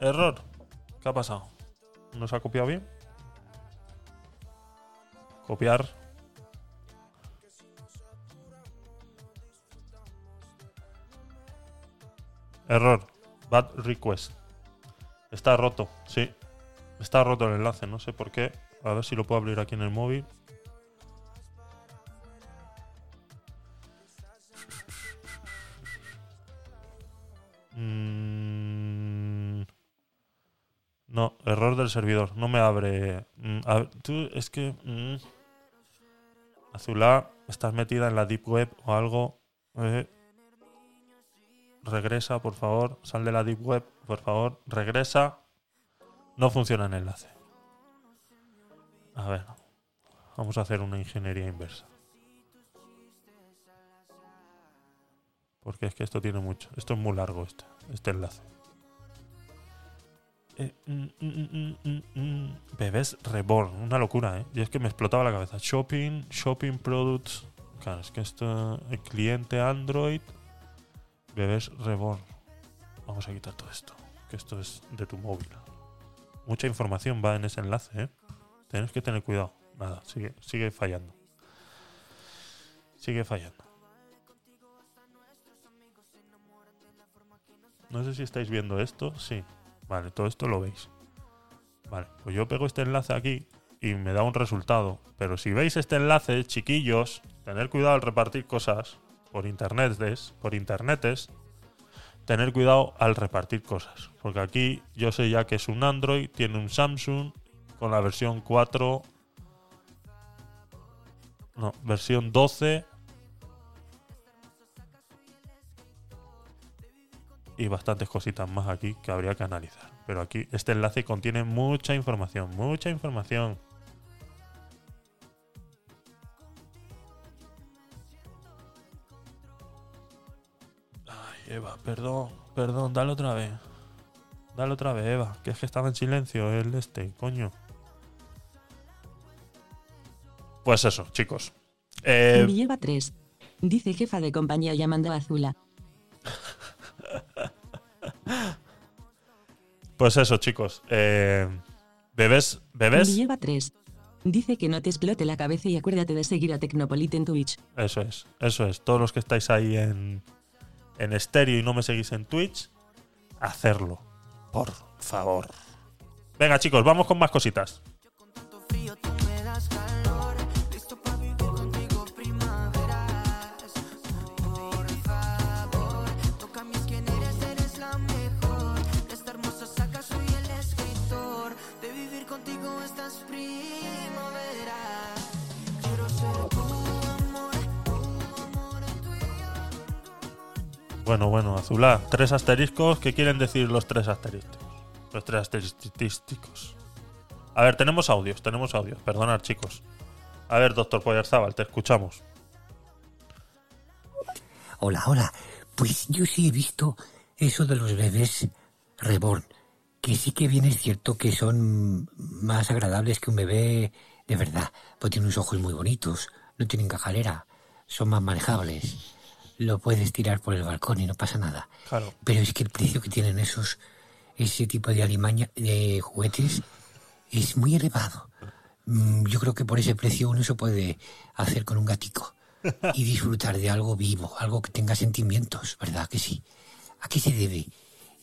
Error. ¿Qué ha pasado? ¿No se ha copiado bien? Copiar. Error. Bad request. Está roto, sí. Está roto el enlace, no sé por qué. A ver si lo puedo abrir aquí en el móvil. Mm, No, error del servidor. No me abre. Mm, tú, es que. mm, Azulá, estás metida en la Deep Web o algo. Eh, regresa, por favor. Sal de la Deep Web, por favor. Regresa. No funciona el enlace. A ver. Vamos a hacer una ingeniería inversa. Porque es que esto tiene mucho. Esto es muy largo este, este enlace. Eh, mm, mm, mm. Bebés Reborn, una locura, ¿eh? Y es que me explotaba la cabeza. Shopping, shopping products. Claro, es que esto. El cliente Android. Bebés Reborn. Vamos a quitar todo esto. Que esto es de tu móvil. Mucha información va en ese enlace, ¿eh? Tienes que tener cuidado. Nada, sigue, sigue fallando. Sigue fallando. No sé si estáis viendo esto. Sí. Vale, todo esto lo veis. Vale, pues yo pego este enlace aquí y me da un resultado. Pero si veis este enlace, chiquillos, tener cuidado al repartir cosas por internetes, por internetes, tener cuidado al repartir cosas. Porque aquí yo sé ya que es un Android, tiene un Samsung con la versión 4. No, versión 12. Y bastantes cositas más aquí que habría que analizar. Pero aquí este enlace contiene mucha información, mucha información. Ay, Eva, perdón, perdón, dale otra vez. Dale otra vez, Eva, que es que estaba en silencio el este, coño. Pues eso, chicos. Eh, lleva 3. Dice jefa de compañía llamando a Azula. <laughs> pues eso, chicos. Eh, bebés, bebés. lleva 3. Dice que no te explote la cabeza y acuérdate de seguir a Tecnopolit en Twitch. Eso es, eso es. Todos los que estáis ahí en, en estéreo y no me seguís en Twitch, hacerlo. Por favor. Venga, chicos, vamos con más cositas. Bueno, bueno, Azulá, tres asteriscos. ¿Qué quieren decir los tres asteriscos? Los tres asteriscos. A ver, tenemos audios, tenemos audios. Perdonad, chicos. A ver, doctor Poyarzábal, te escuchamos. Hola, hola. Pues yo sí he visto eso de los bebés reborn. Que sí que bien es cierto que son más agradables que un bebé de verdad. Pues tienen unos ojos muy bonitos, no tienen cajalera, son más manejables. Lo puedes tirar por el balcón y no pasa nada. Claro. Pero es que el precio que tienen esos, ese tipo de alimaña, de juguetes, es muy elevado. Mm, Yo creo que por ese precio uno se puede hacer con un gatico y <laughs> disfrutar de algo vivo, algo que tenga sentimientos, ¿verdad que sí? ¿A qué se debe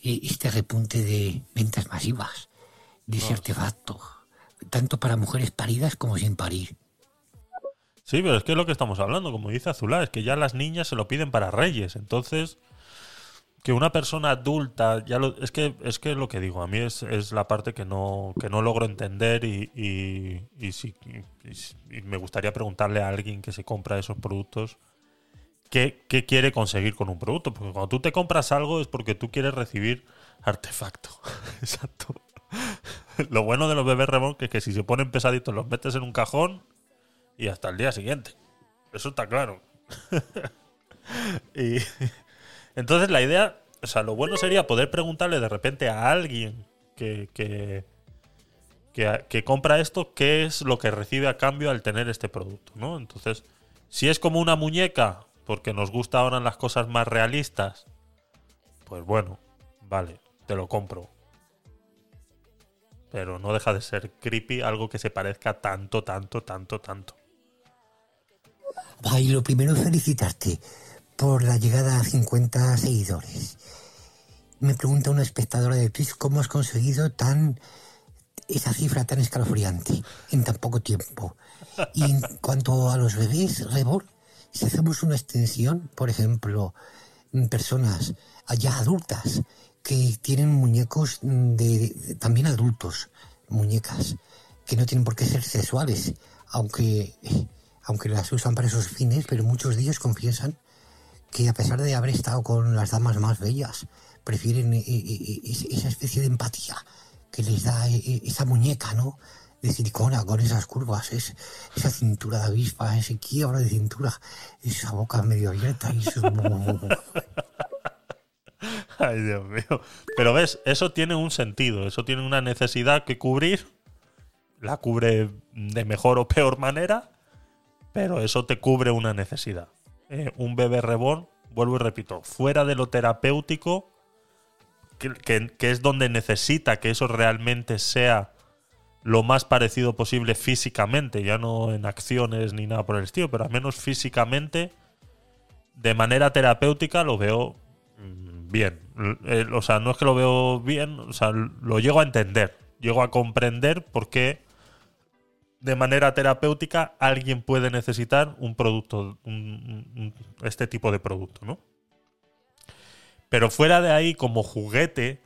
eh, este repunte de ventas masivas de ese artefacto, tanto para mujeres paridas como sin parir? Sí, pero es que es lo que estamos hablando, como dice Azulá, es que ya las niñas se lo piden para reyes. Entonces, que una persona adulta, ya lo, es que es que lo que digo, a mí es, es la parte que no, que no logro entender y, y, y me gustaría preguntarle a alguien que se compra esos productos qué, qué quiere conseguir con un producto. Porque cuando tú te compras algo es porque tú quieres recibir artefacto. <laughs> Exacto. Lo bueno de los bebés reborn que es que si se ponen pesaditos los metes en un cajón y hasta el día siguiente. Eso está claro. <laughs> y entonces la idea, o sea, lo bueno sería poder preguntarle de repente a alguien que, que, que, compra esto qué es lo que recibe a cambio al tener este producto, ¿no? Entonces, si es como una muñeca, porque nos gusta ahora las cosas más realistas, pues bueno, vale, te lo compro. Pero no deja de ser creepy algo que se parezca tanto, tanto, tanto, tanto. Ay, lo primero felicitarte por la llegada a 50 seguidores. Me pregunta una espectadora de Twitch cómo has conseguido tan esa cifra tan escalofriante en tan poco tiempo. Y en cuanto a los bebés reborn, si hacemos una extensión, por ejemplo, personas ya adultas que tienen muñecos de- también adultos, muñecas que no tienen por qué ser sexuales, aunque aunque las usan para esos fines, pero muchos de ellos confiesan que a pesar de haber estado con las damas más bellas, prefieren eh, eh, es- esa especie de empatía que les da esa muñeca, ¿no? De silicona, con esas curvas, es, esa cintura de avispa, ese quiebra de cintura, esa boca medio abierta y esos... <laughs> Ay, Dios mío. Pero ves, eso tiene un sentido, eso tiene una necesidad que cubrir. La cubre de mejor o peor manera, pero eso te cubre una necesidad. Eh, un bebé reborn, vuelvo y repito, fuera de lo terapéutico, que, es donde necesita que eso realmente sea lo más parecido posible físicamente, ya no en acciones ni nada por el estilo, pero al menos físicamente, de manera terapéutica, lo veo mm, bien. Eh, o sea, no es que lo veo bien, o sea, lo llego a entender. Llego a comprender por qué de manera terapéutica alguien puede necesitar un producto, este tipo de producto, ¿no? Pero fuera de ahí, como juguete,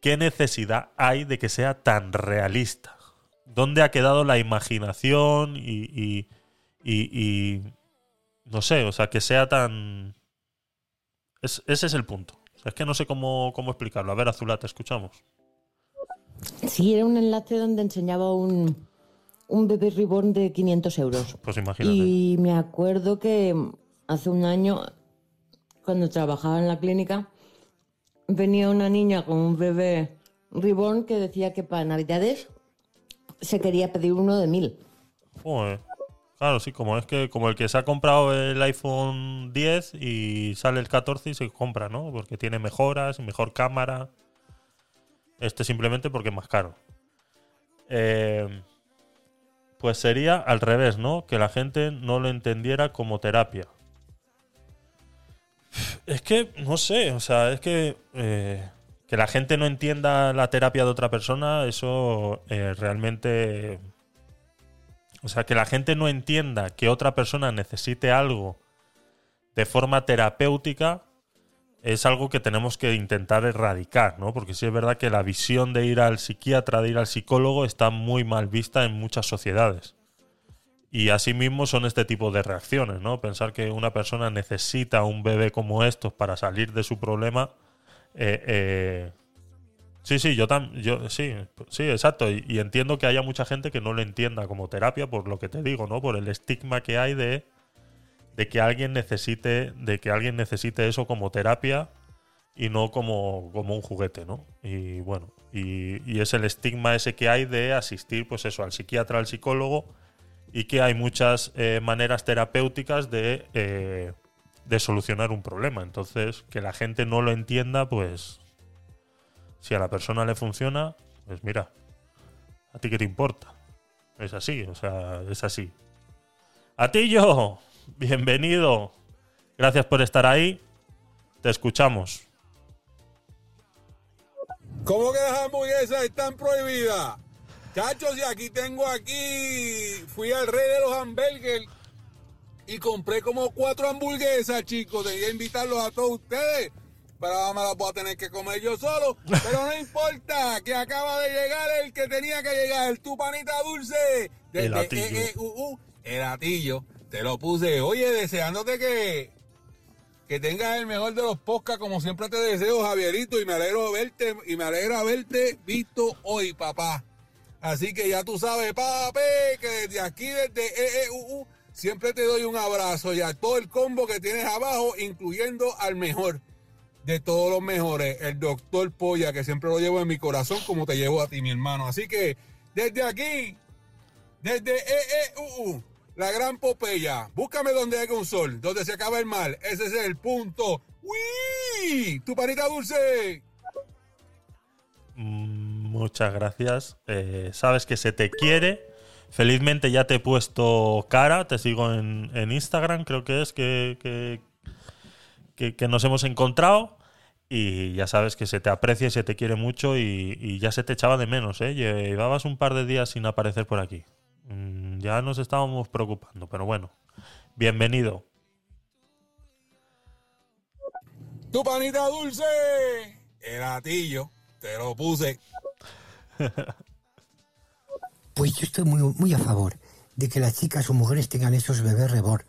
¿qué necesidad hay de que sea tan realista? ¿Dónde ha quedado la imaginación y, y- y- no sé, o sea, que sea tan... Es- ese es el punto. Es que no sé cómo, cómo explicarlo. A ver, Azulá, te escuchamos. Sí, era un enlace donde enseñaba un, un bebé reborn de 500 euros. Pues imagínate. Y me acuerdo que hace un año, cuando trabajaba en la clínica, venía una niña con un bebé reborn que decía que para Navidades se quería pedir uno de mil. Joder. Claro, sí, como es que como el que se ha comprado el iPhone 10 y sale el 14 y se compra, ¿no? Porque tiene mejoras, mejor cámara. Este simplemente porque es más caro. Eh, pues sería al revés, ¿no? Que la gente no lo entendiera como terapia. Es que, no sé, o sea, es que eh, que la gente no entienda la terapia de otra persona, eso eh, realmente o sea, que la gente no entienda que otra persona necesite algo de forma terapéutica es algo que tenemos que intentar erradicar, ¿no? Porque sí es verdad que la visión de ir al psiquiatra, de ir al psicólogo, está muy mal vista en muchas sociedades. Y asimismo son este tipo de reacciones, ¿no? Pensar que una persona necesita un bebé como estos para salir de su problema. eh, eh, Sí, sí, yo también, sí, sí, exacto, y, y entiendo que haya mucha gente que no lo entienda como terapia por lo que te digo, ¿no? Por el estigma que hay de, de que alguien necesite, de que alguien necesite eso como terapia y no como, como un juguete, ¿no? Y bueno, y, y es el estigma ese que hay de asistir, pues eso, al psiquiatra, al psicólogo, y que hay muchas eh, maneras terapéuticas de, eh, de solucionar un problema. Entonces, que la gente no lo entienda, pues si a la persona le funciona, pues mira, ¿A ti qué te importa? Es así, o sea, es así. A ti yo, bienvenido. Gracias por estar ahí. Te escuchamos. ¿Cómo que las hamburguesas están prohibidas? Chachos, y aquí tengo aquí, fui al rey de los hamburgues y compré como cuatro hamburguesas, chicos. Debía invitarlos a todos ustedes, pero me las voy a tener que comer yo solo. Pero no importa, que acaba de llegar el que tenía que llegar, el tu panita dulce. El Desde atillo. EEUU, el atillo. Te lo puse, oye, deseándote que, que tengas el mejor de los podcasts, como siempre te deseo, Javierito, y me alegro verte, y me alegra verte visto hoy, papá. Así que ya tú sabes, papi, que desde aquí, desde EEUU, siempre te doy un abrazo y a todo el combo que tienes abajo, incluyendo al mejor de todos los mejores, el doctor Polla, que siempre lo llevo en mi corazón como te llevo a ti, mi hermano. Así que desde aquí, desde EEUU, la gran Popeya, búscame donde haya un sol, donde se acaba el mal. Ese es el punto. ¡Uy! Tu panita dulce. Mm, Muchas gracias. Eh, sabes que se te quiere. Felizmente ya te he puesto cara. Te sigo en, Instagram, creo que es que- que nos hemos encontrado. Y ya sabes que se te aprecia y se te quiere mucho. Y, y ya se te echaba de menos, ¿eh? Llevabas un par de días sin aparecer por aquí. Mm, ya nos estábamos preocupando, pero bueno. Bienvenido. Tu panita dulce. El atillo. Te lo puse. <laughs> Pues yo estoy muy, muy a favor de que las chicas o mujeres tengan esos bebés reborn.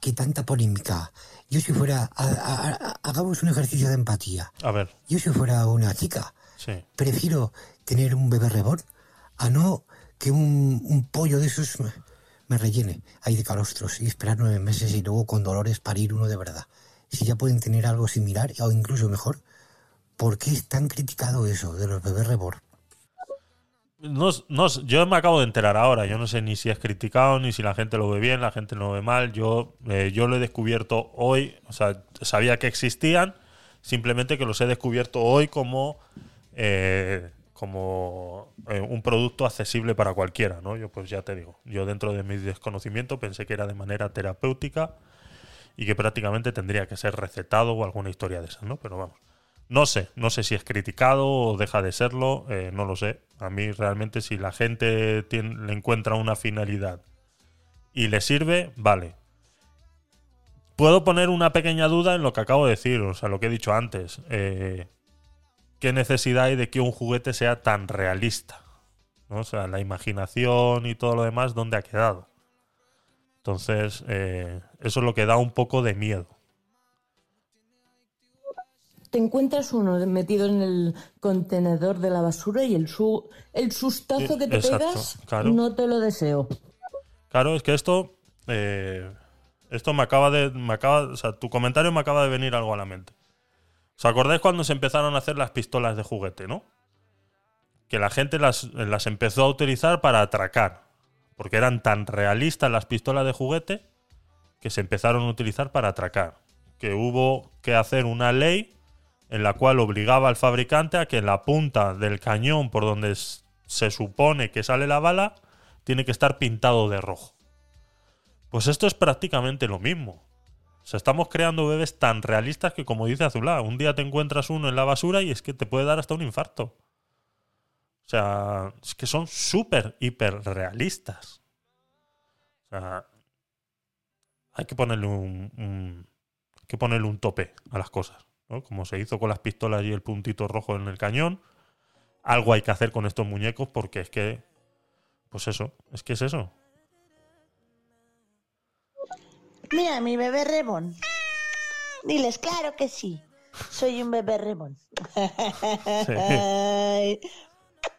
Que tanta polémica. Yo si fuera... a- a- a- hagamos un ejercicio de empatía. A ver, Yo si fuera una chica, sí. prefiero tener un bebé reborn a no que un, pollo de esos me, me rellene ahí de calostros y esperar nueve meses y luego con dolores parir uno de verdad. Si ya pueden tener algo similar o incluso mejor, ¿por qué es tan criticado eso de los bebés reborn? No, no, yo me acabo de enterar ahora. Yo no sé ni si es criticado, ni si la gente lo ve bien, la gente lo ve mal. Yo, eh, yo lo he descubierto hoy. O sea, sabía que existían, simplemente que los he descubierto hoy como, eh, como eh, un producto accesible para cualquiera. ¿no? Yo, pues ya te digo, yo dentro de mi desconocimiento pensé que era de manera terapéutica y que prácticamente tendría que ser recetado o alguna historia de esas, ¿no? Pero vamos. No sé, no sé si es criticado o deja de serlo, eh, no lo sé. A mí realmente si la gente le encuentra una finalidad y le sirve, vale. Puedo poner una pequeña duda en lo que acabo de decir, o sea, lo que he dicho antes. Eh, ¿Qué necesidad hay de que un juguete sea tan realista? ¿No? O sea, la imaginación y todo lo demás, ¿dónde ha quedado? Entonces, eh, eso es lo que da un poco de miedo. Te encuentras uno metido en el contenedor de la basura y el, su el sustazo que te Exacto, pegas, claro. no te lo deseo. Claro, es que esto. eh, esto me acaba de. Me acaba, o sea, tu comentario me acaba de venir algo a la mente. ¿Os acordáis cuando se empezaron a hacer las pistolas de juguete, no? Que la gente las, las empezó a utilizar para atracar. Porque eran tan realistas las pistolas de juguete que se empezaron a utilizar para atracar. Que hubo que hacer una ley en la cual obligaba al fabricante a que la punta del cañón por donde se supone que sale la bala tiene que estar pintado de rojo. Pues esto es prácticamente lo mismo. O sea, estamos creando bebés tan realistas que, como dice Azulá, un día te encuentras uno en la basura y es que te puede dar hasta un infarto. O sea, es que son súper, hiper realistas. O sea, hay que ponerle un, un- hay que ponerle un tope a las cosas. ¿no? Como se hizo con las pistolas y el puntito rojo en el cañón. Algo hay que hacer con estos muñecos porque es que. Pues eso, es que es eso. Mira, mi bebé Remón. Diles, claro que sí. Soy un bebé Remón. Ay,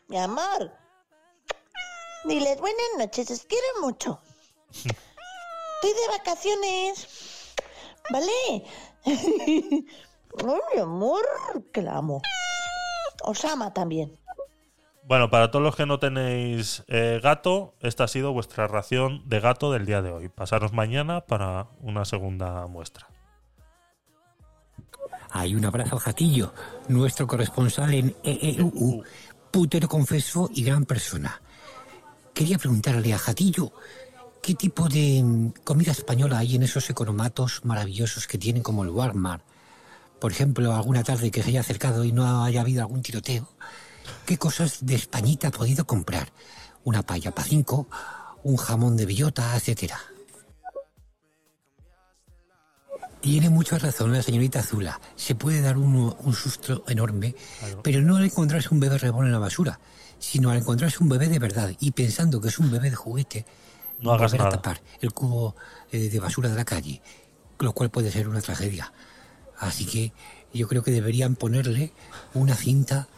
Mi amor. Diles, buenas noches, os quiero mucho. Estoy de vacaciones. ¿Vale? <laughs> Ay, mi amor, que la amo. Os ama también. Bueno, para todos los que no tenéis eh, gato, esta ha sido vuestra ración de gato del día de hoy. Pasaros mañana para una segunda muestra. Hay un abrazo al Jatillo, nuestro corresponsal en EEUU. putero confeso y gran persona. Quería preguntarle a Jatillo qué tipo de mm, comida española hay en esos economatos maravillosos que tienen como el Walmart. Por ejemplo, alguna tarde que se haya acercado y no haya habido algún tiroteo. ¿Qué cosas de Españita ha podido comprar? Una paya para cinco, un jamón de bellota, etcétera. Tiene mucha razón la señorita Zula. Se puede dar uno un susto enorme, pero no al encontrarse un bebé rebón en la basura, sino al encontrarse un bebé de verdad y pensando que es un bebé de juguete, No hagas a tapar el cubo eh, de basura de la calle, lo cual puede ser una tragedia. Así que yo creo que deberían ponerle una cinta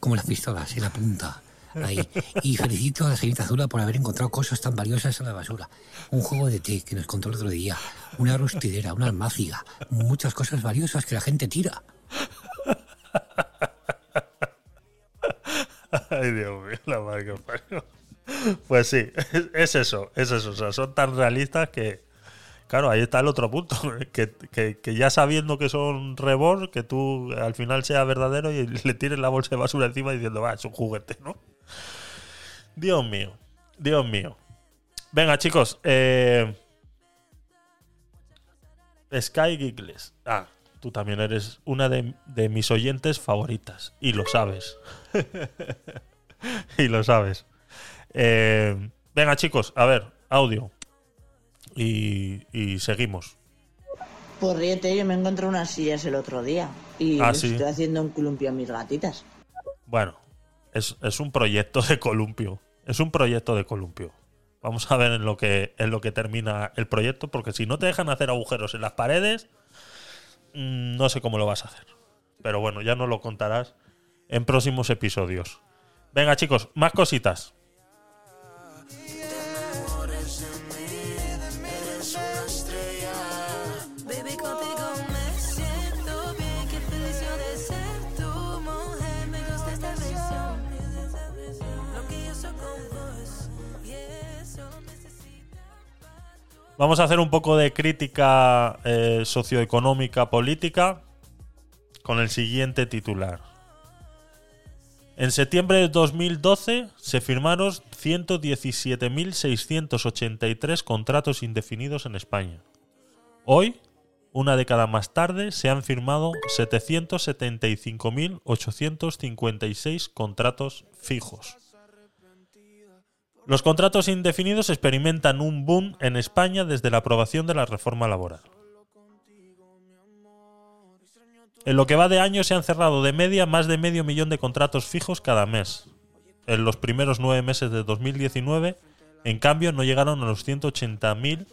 como las pistolas en la punta. Ahí. Y felicito a la señorita Zula por haber encontrado cosas tan valiosas en la basura. Un juego de té que nos contó el otro día, una rostidera, una almáciga, muchas cosas valiosas que la gente tira. Ay, Dios mío, la madre que. Pues sí, es eso, es eso. O sea, son tan realistas que. Claro, ahí está el otro punto. <laughs> Que, que- ya sabiendo que son rebor, que tú al final sea verdadero y le tires la bolsa de basura encima diciendo, va, es un juguete, ¿no? Dios mío, Dios mío. Venga, chicos, eh. Sky Giggles. Ah, tú también eres una de, de mis oyentes favoritas. Y lo sabes. <laughs> y lo sabes. Eh, venga, chicos, a ver, audio. Y, y seguimos. Pues ríete, yo me encontré unas sillas el otro día y Ah, sí. estoy haciendo un columpio a mis gatitas. Bueno, es, es un proyecto de columpio. Es un proyecto de columpio. Vamos a ver en lo que en lo que termina el proyecto, porque si no te dejan hacer agujeros en las paredes, mm, no sé cómo lo vas a hacer. Pero bueno, ya nos lo contarás en próximos episodios. Venga, chicos, más cositas. Vamos a hacer un poco de crítica eh, socioeconómica política con el siguiente titular. En septiembre de 2012 se firmaron 117.683 contratos indefinidos en España. Hoy, una década más tarde, se han firmado 775.856 contratos fijos. Los contratos indefinidos experimentan un boom en España desde la aprobación de la reforma laboral. En lo que va de año se han cerrado de media más de medio millón de contratos fijos cada mes. En los primeros nueve meses de 2019, en cambio, no llegaron a los 180.000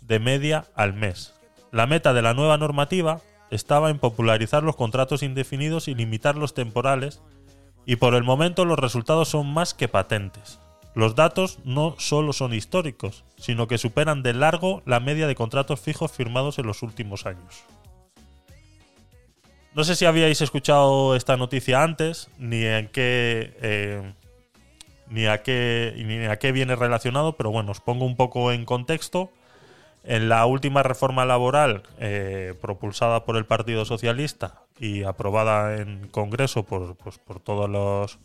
de media al mes. La meta de la nueva normativa estaba en popularizar los contratos indefinidos y limitar los temporales, y por el momento los resultados son más que patentes. Los datos no solo son históricos, sino que superan de largo la media de contratos fijos firmados en los últimos años. No sé si habíais escuchado esta noticia antes, ni en qué. eh, ni a qué. ni a qué viene relacionado, pero bueno, os pongo un poco en contexto. En la última reforma laboral eh, propulsada por el Partido Socialista y aprobada en Congreso por, pues, por todos los,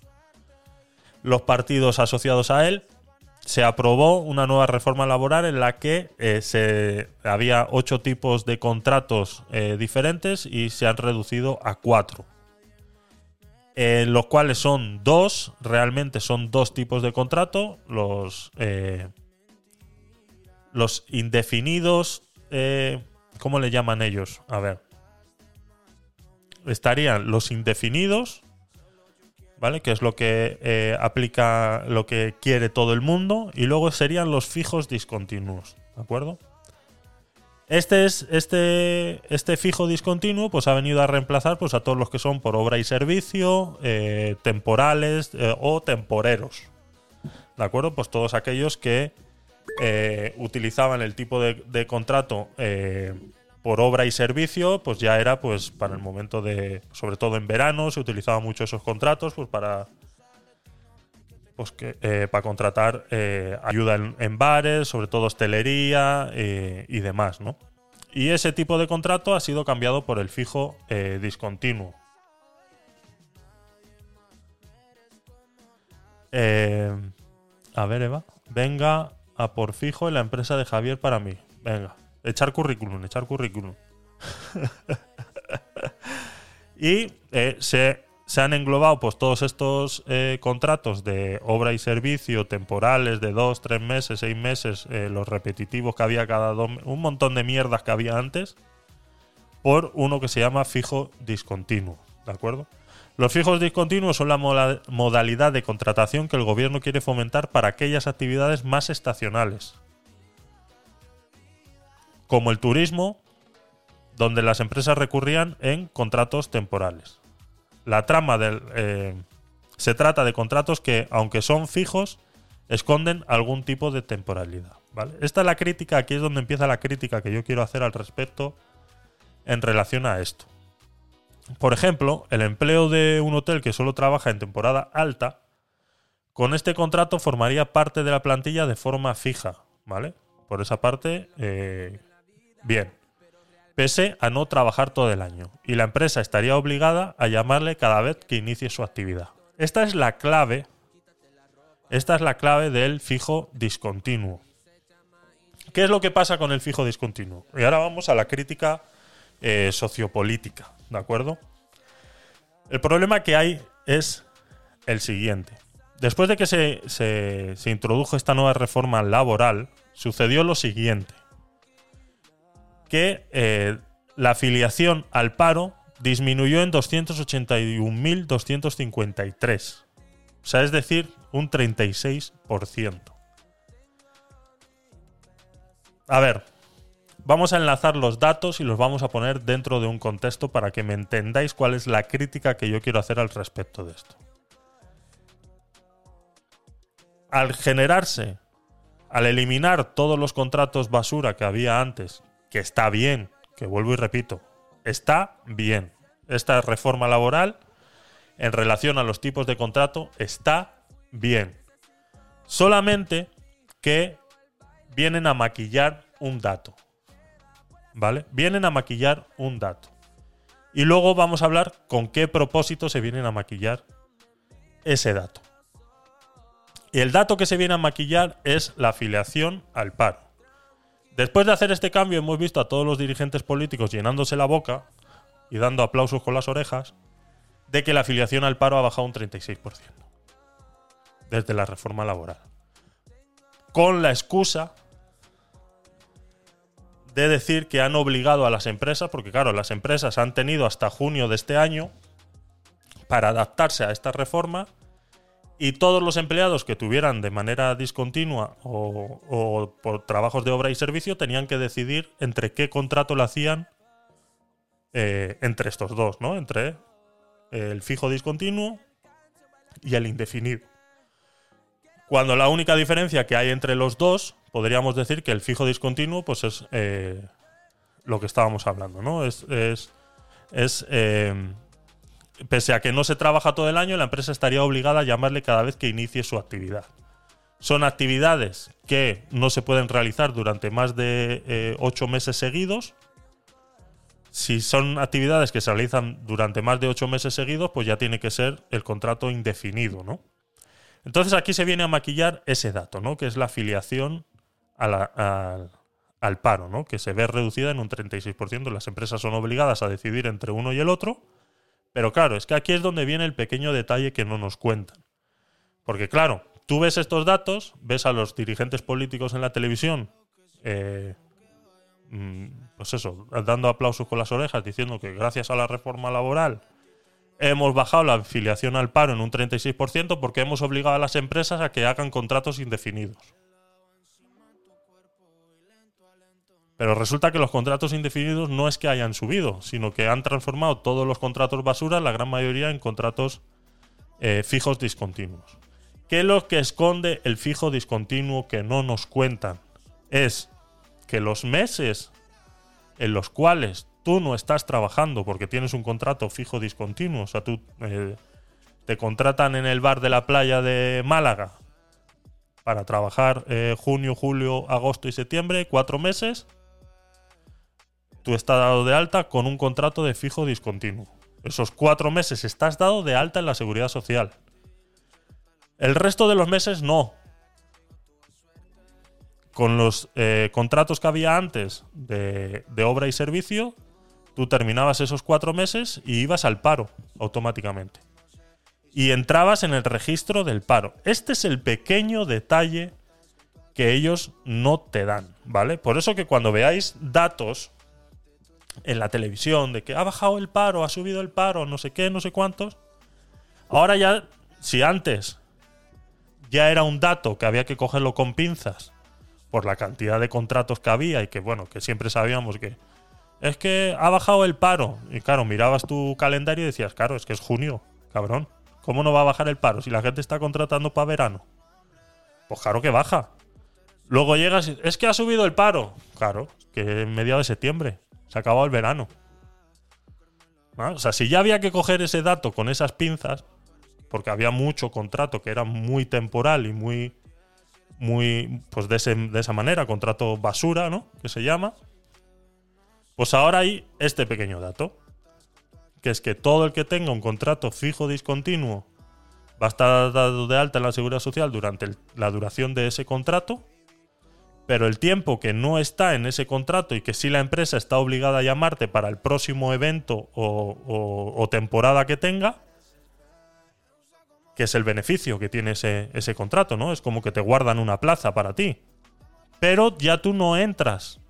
los partidos asociados a él, se aprobó una nueva reforma laboral en la que eh, se, había ocho tipos de contratos eh, diferentes y se han reducido a cuatro. En los cuales son dos, realmente son dos tipos de contrato, los, eh, los indefinidos, eh, ¿cómo le llaman ellos? A ver. Estarían los indefinidos, ¿vale? Que es lo que eh, aplica, lo que quiere todo el mundo. Y luego serían los fijos discontinuos, ¿de acuerdo? Este, es, este, este fijo discontinuo pues ha venido a reemplazar pues, a todos los que son por obra y servicio, eh, temporales eh, o temporeros. ¿De acuerdo? Pues todos aquellos que utilizaban el tipo de, contrato por obra y servicio, pues ya era pues para el momento de, sobre todo en verano, se utilizaban mucho esos contratos pues para pues eh, para contratar eh, ayuda en, bares, sobre todo hostelería eh, y demás, ¿no? Y ese tipo de contrato ha sido cambiado por el fijo discontinuo. A ver, Eva. Venga a por fijo en la empresa de Javier para mí. Venga. Echar currículum, echar currículum. <laughs> y eh, se, se han englobado pues todos estos eh, contratos de obra y servicio temporales de dos, tres meses, seis meses, eh, los repetitivos que había cada dos, me- un montón de mierdas que había antes, por uno que se llama fijo discontinuo, ¿de acuerdo? Los fijos discontinuos son la modalidad de contratación que el gobierno quiere fomentar para aquellas actividades más estacionales, como el turismo, donde las empresas recurrían en contratos temporales. La trama del. eh, se trata de contratos que, aunque son fijos, esconden algún tipo de temporalidad. ¿vale? Esta es la crítica, aquí es donde empieza la crítica que yo quiero hacer al respecto en relación a esto. Por ejemplo, el empleo de un hotel que solo trabaja en temporada alta, con este contrato formaría parte de la plantilla de forma fija, ¿vale? Por esa parte, eh, bien. Pese a no trabajar todo el año. Y la empresa estaría obligada a llamarle cada vez que inicie su actividad. Esta es la clave. Esta es la clave del fijo discontinuo. ¿Qué es lo que pasa con el fijo discontinuo? Y ahora vamos a la crítica eh, sociopolítica, ¿de acuerdo? El problema que hay es el siguiente. Después de que se, se- se introdujo esta nueva reforma laboral, sucedió lo siguiente. Que eh, la afiliación al paro disminuyó en 281.253. O sea, es decir, un 36%. A ver, vamos a enlazar los datos y los vamos a poner dentro de un contexto para que me entendáis cuál es la crítica que yo quiero hacer al respecto de esto. Al generarse, al eliminar todos los contratos basura que había antes, que está bien, que vuelvo y repito, está bien. Esta reforma laboral en relación a los tipos de contrato está bien. Solamente que vienen a maquillar un dato. ¿Vale? Vienen a maquillar un dato. Y luego vamos a hablar con qué propósito se vienen a maquillar ese dato. Y el dato que se viene a maquillar es la afiliación al paro. Después de hacer este cambio hemos visto a todos los dirigentes políticos llenándose la boca y dando aplausos con las orejas de que la afiliación al paro ha bajado un 36% desde la reforma laboral. Con la excusa de decir que han obligado a las empresas, porque claro, las empresas han tenido hasta junio de este año para adaptarse a esta reforma y todos los empleados que tuvieran de manera discontinua o, por trabajos de obra y servicio tenían que decidir entre qué contrato lo hacían eh, entre estos dos, ¿no? Entre el fijo discontinuo y el indefinido. Cuando la única diferencia que hay entre los dos, podríamos decir que el fijo discontinuo, pues es eh, lo que estábamos hablando, ¿no? Es, es, eh, pese a que no se trabaja todo el año, la empresa estaría obligada a llamarle cada vez que inicie su actividad. Son actividades que no se pueden realizar durante más de eh, ocho meses seguidos. Si son actividades que se realizan durante más de ocho meses seguidos, pues ya tiene que ser el contrato indefinido, ¿no? Entonces aquí se viene a maquillar ese dato, ¿no? Que es la afiliación a al paro, ¿no? Que se ve reducida en un 36%. Las empresas son obligadas a decidir entre uno y el otro. Pero claro, es que aquí es donde viene el pequeño detalle que no nos cuentan. Porque claro, tú ves estos datos, ves a los dirigentes políticos en la televisión, eh, mm, pues eso, dando aplausos con las orejas, diciendo que gracias a la reforma laboral hemos bajado la afiliación al paro en un 36% porque hemos obligado a las empresas a que hagan contratos indefinidos. Pero resulta que los contratos indefinidos no es que hayan subido, sino que han transformado todos los contratos basura, la gran mayoría, en contratos eh, fijos discontinuos. ¿Qué es lo que esconde el fijo discontinuo que no nos cuentan? Es que los meses en los cuales tú no estás trabajando porque tienes un contrato fijo discontinuo, o sea, tú eh, te contratan en el bar de la playa de Málaga para trabajar eh, junio, julio, agosto y septiembre, cuatro meses, tú estás dado de alta con un contrato de fijo discontinuo. Esos cuatro meses estás dado de alta en la seguridad social. El resto de los meses no. Con los eh, contratos que había antes de, de obra y servicio, tú terminabas esos cuatro meses y ibas al paro automáticamente. Y entrabas en el registro del paro. Este es el pequeño detalle que ellos no te dan, ¿vale? Por eso que cuando veáis datos en la televisión de que ha bajado el paro, ha subido el paro, no sé qué, no sé cuántos, ahora ya, si antes ya era un dato que había que cogerlo con pinzas por la cantidad de contratos que había y que, bueno, que siempre sabíamos que es que ha bajado el paro. Y claro, mirabas tu calendario y decías, claro, es que es junio, cabrón. ¿Cómo no va a bajar el paro si la gente está contratando para verano? Pues claro que baja. Luego llegas y es que ha subido el paro. Claro, que en mediados de septiembre. Se ha acabado el verano. ¿Ah? O sea, si ya había que coger ese dato con esas pinzas, porque había mucho contrato que era muy temporal y muy, muy, pues de, de esa manera, contrato basura, ¿no? Que se llama. Pues ahora hay este pequeño dato, que es que todo el que tenga un contrato fijo discontinuo va a estar dado de alta en la seguridad social durante la duración de ese contrato, pero el tiempo que no está en ese contrato y que sí la empresa está obligada a llamarte para el próximo evento o, temporada que tenga, que es el beneficio que tiene ese, ese contrato, ¿no? Es como que te guardan una plaza para ti. Pero ya tú no entras.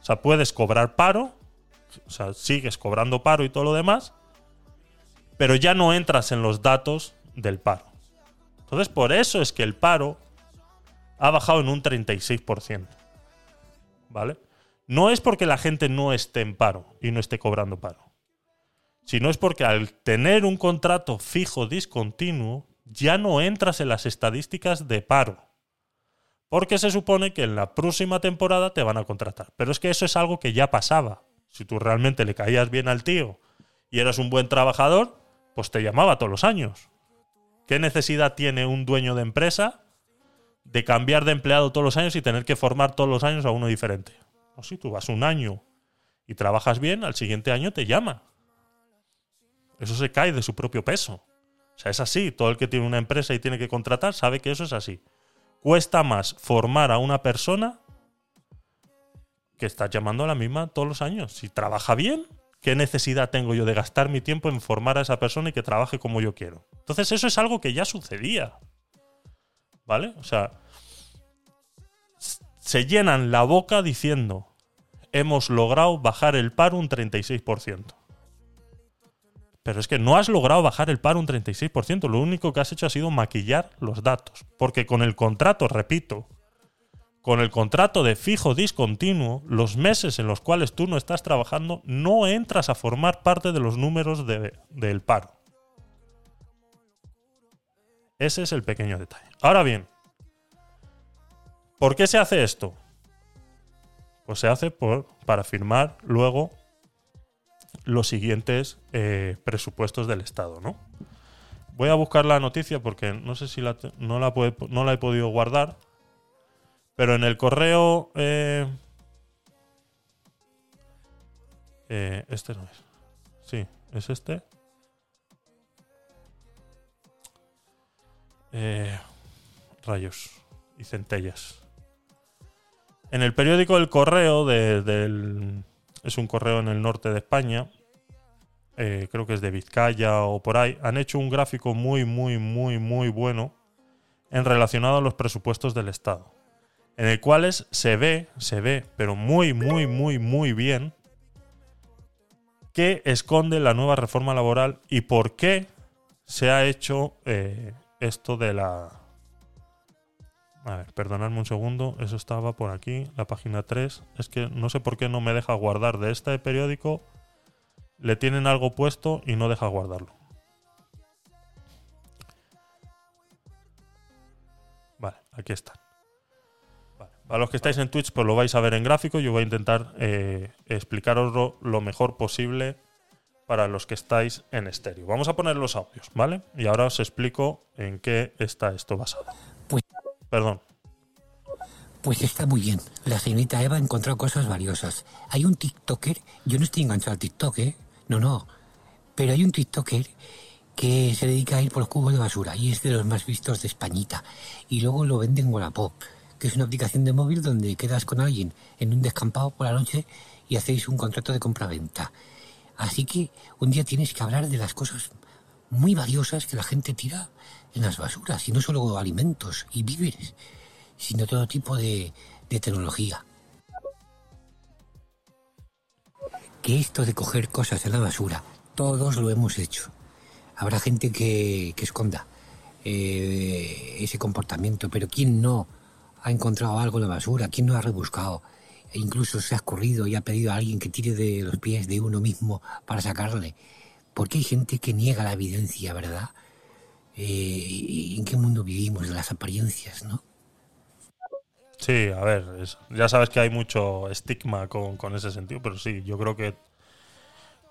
O sea, puedes cobrar paro, o sea, sigues cobrando paro y todo lo demás, pero ya no entras en los datos del paro. Entonces, por eso es que el paro ha bajado en un 36%. ¿Vale? No es porque la gente no esté en paro y no esté cobrando paro, sino es porque al tener un contrato fijo discontinuo, ya no entras en las estadísticas de paro. Porque se supone que en la próxima temporada te van a contratar. Pero es que eso es algo que ya pasaba. Si tú realmente le caías bien al tío y eras un buen trabajador, pues te llamaba todos los años. ¿Qué necesidad tiene un dueño de empresa de cambiar de empleado todos los años y tener que formar todos los años a uno diferente? O si tú vas un año y trabajas bien, al siguiente año te llama. Eso se cae de su propio peso. O sea, es así. Todo el que tiene una empresa y tiene que contratar sabe que eso es así. Cuesta más formar a una persona que estás llamando a la misma todos los años. Si trabaja bien, ¿qué necesidad tengo yo de gastar mi tiempo en formar a esa persona y que trabaje como yo quiero? Entonces eso es algo que ya sucedía. ¿Vale? O sea, se llenan la boca diciendo, hemos logrado bajar el paro un 36%. Pero es que no has logrado bajar el paro un 36%. Lo único que has hecho ha sido maquillar los datos. Porque con el contrato, repito, con el contrato de fijo discontinuo, los meses en los cuales tú no estás trabajando, no entras a formar parte de los números de- del paro. Ese es el pequeño detalle. Ahora bien, ¿por qué se hace esto? Pues se hace para firmar luego los siguientes eh, presupuestos del Estado, ¿no? Voy a buscar la noticia porque no sé si la no la he podido guardar, pero en el correo... eh, eh, este no es. Sí, es este. Eh, rayos y centellas. En el periódico El Correo, de- es un correo en el norte de España, eh, creo que es de Vizcaya o por ahí, han hecho un gráfico muy, muy, muy, muy bueno en relacionado a los presupuestos del Estado, en el cual es- se ve, se ve, pero muy, muy, muy, muy bien, qué esconde la nueva reforma laboral y por qué se ha hecho eh, esto de la... A ver, perdonadme un segundo, eso estaba por aquí, la página 3. Es que no sé por qué no me deja guardar de este periódico. Le tienen algo puesto y no deja guardarlo. Vale, aquí está. Vale. Para los que estáis en Twitch, pues lo vais a ver en gráfico. Yo voy a intentar eh, explicaroslo lo mejor posible para los que estáis en estéreo. Vamos a poner los audios, ¿vale? Y ahora os explico en qué está esto basado. Pues- Perdón. Pues está muy bien. La señorita Eva ha encontrado cosas valiosas. Hay un TikToker, yo no estoy enganchado al TikTok, ¿eh? No, no. Pero hay un TikToker que se dedica a ir por los cubos de basura y es de los más vistos de Españita. Y luego lo vende en Wallapop, que es una aplicación de móvil donde quedas con alguien en un descampado por la noche y hacéis un contrato de compra-venta. Así que un día tienes que hablar de las cosas muy valiosas que la gente tira en las basuras, y no solo alimentos y víveres, sino todo tipo de, tecnología. Que esto de coger cosas en la basura, todos lo hemos hecho. Habrá gente que, que esconda eh, ese comportamiento, pero ¿quién no ha encontrado algo en la basura? ¿Quién no ha rebuscado? E incluso se ha escurrido y ha pedido a alguien que tire de los pies de uno mismo para sacarle. Porque hay gente que niega la evidencia, ¿verdad? Eh, ¿En qué mundo vivimos? Las apariencias, ¿no? Sí, a ver, ya sabes que hay mucho estigma con, con ese sentido, pero sí, yo creo que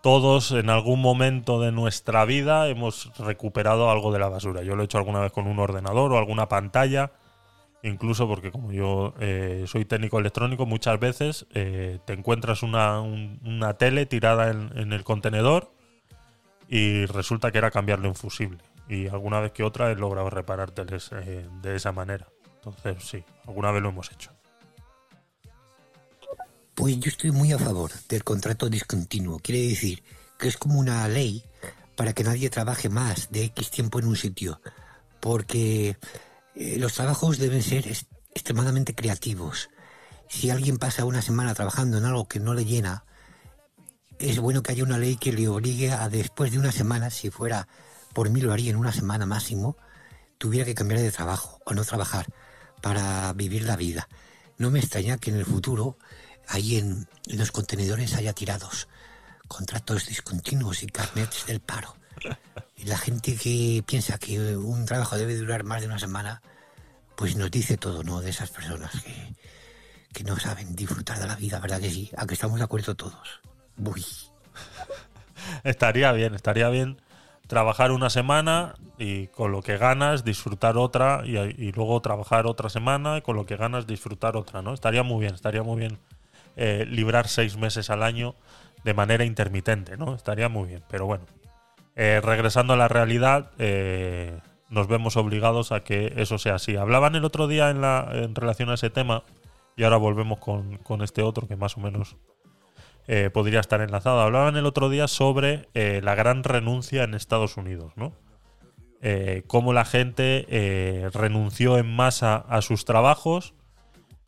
todos en algún momento de nuestra vida hemos recuperado algo de la basura. Yo lo he hecho alguna vez con un ordenador o alguna pantalla, incluso porque como yo eh, soy técnico electrónico, muchas veces eh, te encuentras una, un- una tele tirada en, en el contenedor y resulta que era cambiarle un fusible. Y alguna vez que otra he logrado reparar teles eh, de esa manera. Entonces, sí, alguna vez lo hemos hecho. Pues yo estoy muy a favor del contrato discontinuo. Quiere decir que es como una ley para que nadie trabaje más de X tiempo en un sitio. Porque eh, los trabajos deben ser extremadamente creativos. Si alguien pasa una semana trabajando en algo que no le llena, es bueno que haya una ley que le obligue a después de una semana, si fuera por mí lo haría en una semana máximo, tuviera que cambiar de trabajo o no trabajar para vivir la vida. No me extraña que en el futuro ahí en los contenedores haya tirados contratos discontinuos y carnets del paro. La gente que piensa que un trabajo debe durar más de una semana, pues nos dice todo, ¿no? De esas personas que, que no saben disfrutar de la vida, ¿verdad que sí? A que estamos de acuerdo todos. Uy. <laughs> Estaría bien, estaría bien trabajar una semana y con lo que ganas disfrutar otra y, y luego trabajar otra semana y con lo que ganas disfrutar otra, ¿no? Estaría muy bien, estaría muy bien eh, librar seis meses al año de manera intermitente, ¿no? Estaría muy bien, pero bueno. Eh, regresando a la realidad, eh, nos vemos obligados a que eso sea así. Hablaban el otro día en, la, en relación a ese tema y ahora volvemos con, este otro que más o menos eh, podría estar enlazado. Hablaban el otro día sobre eh, la gran renuncia en Estados Unidos, ¿no? Eh, cómo la gente renunció en masa a sus trabajos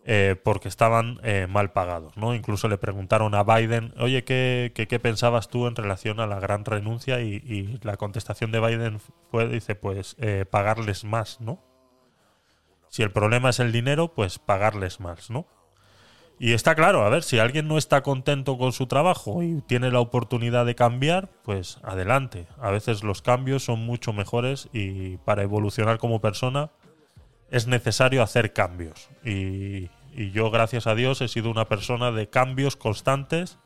eh, porque estaban eh, mal pagados, ¿no? Incluso le preguntaron a Biden, oye, ¿qué, pensabas tú en relación a la gran renuncia? Y, y la contestación de Biden fue, dice, pues eh, pagarles más, ¿no? Si el problema es el dinero, pues pagarles más, ¿no? Y está claro, a ver, si alguien no está contento con su trabajo y tiene la oportunidad de cambiar, pues adelante. A veces los cambios son mucho mejores y para evolucionar como persona es necesario hacer cambios. Y, y yo, gracias a Dios, he sido una persona de cambios constantes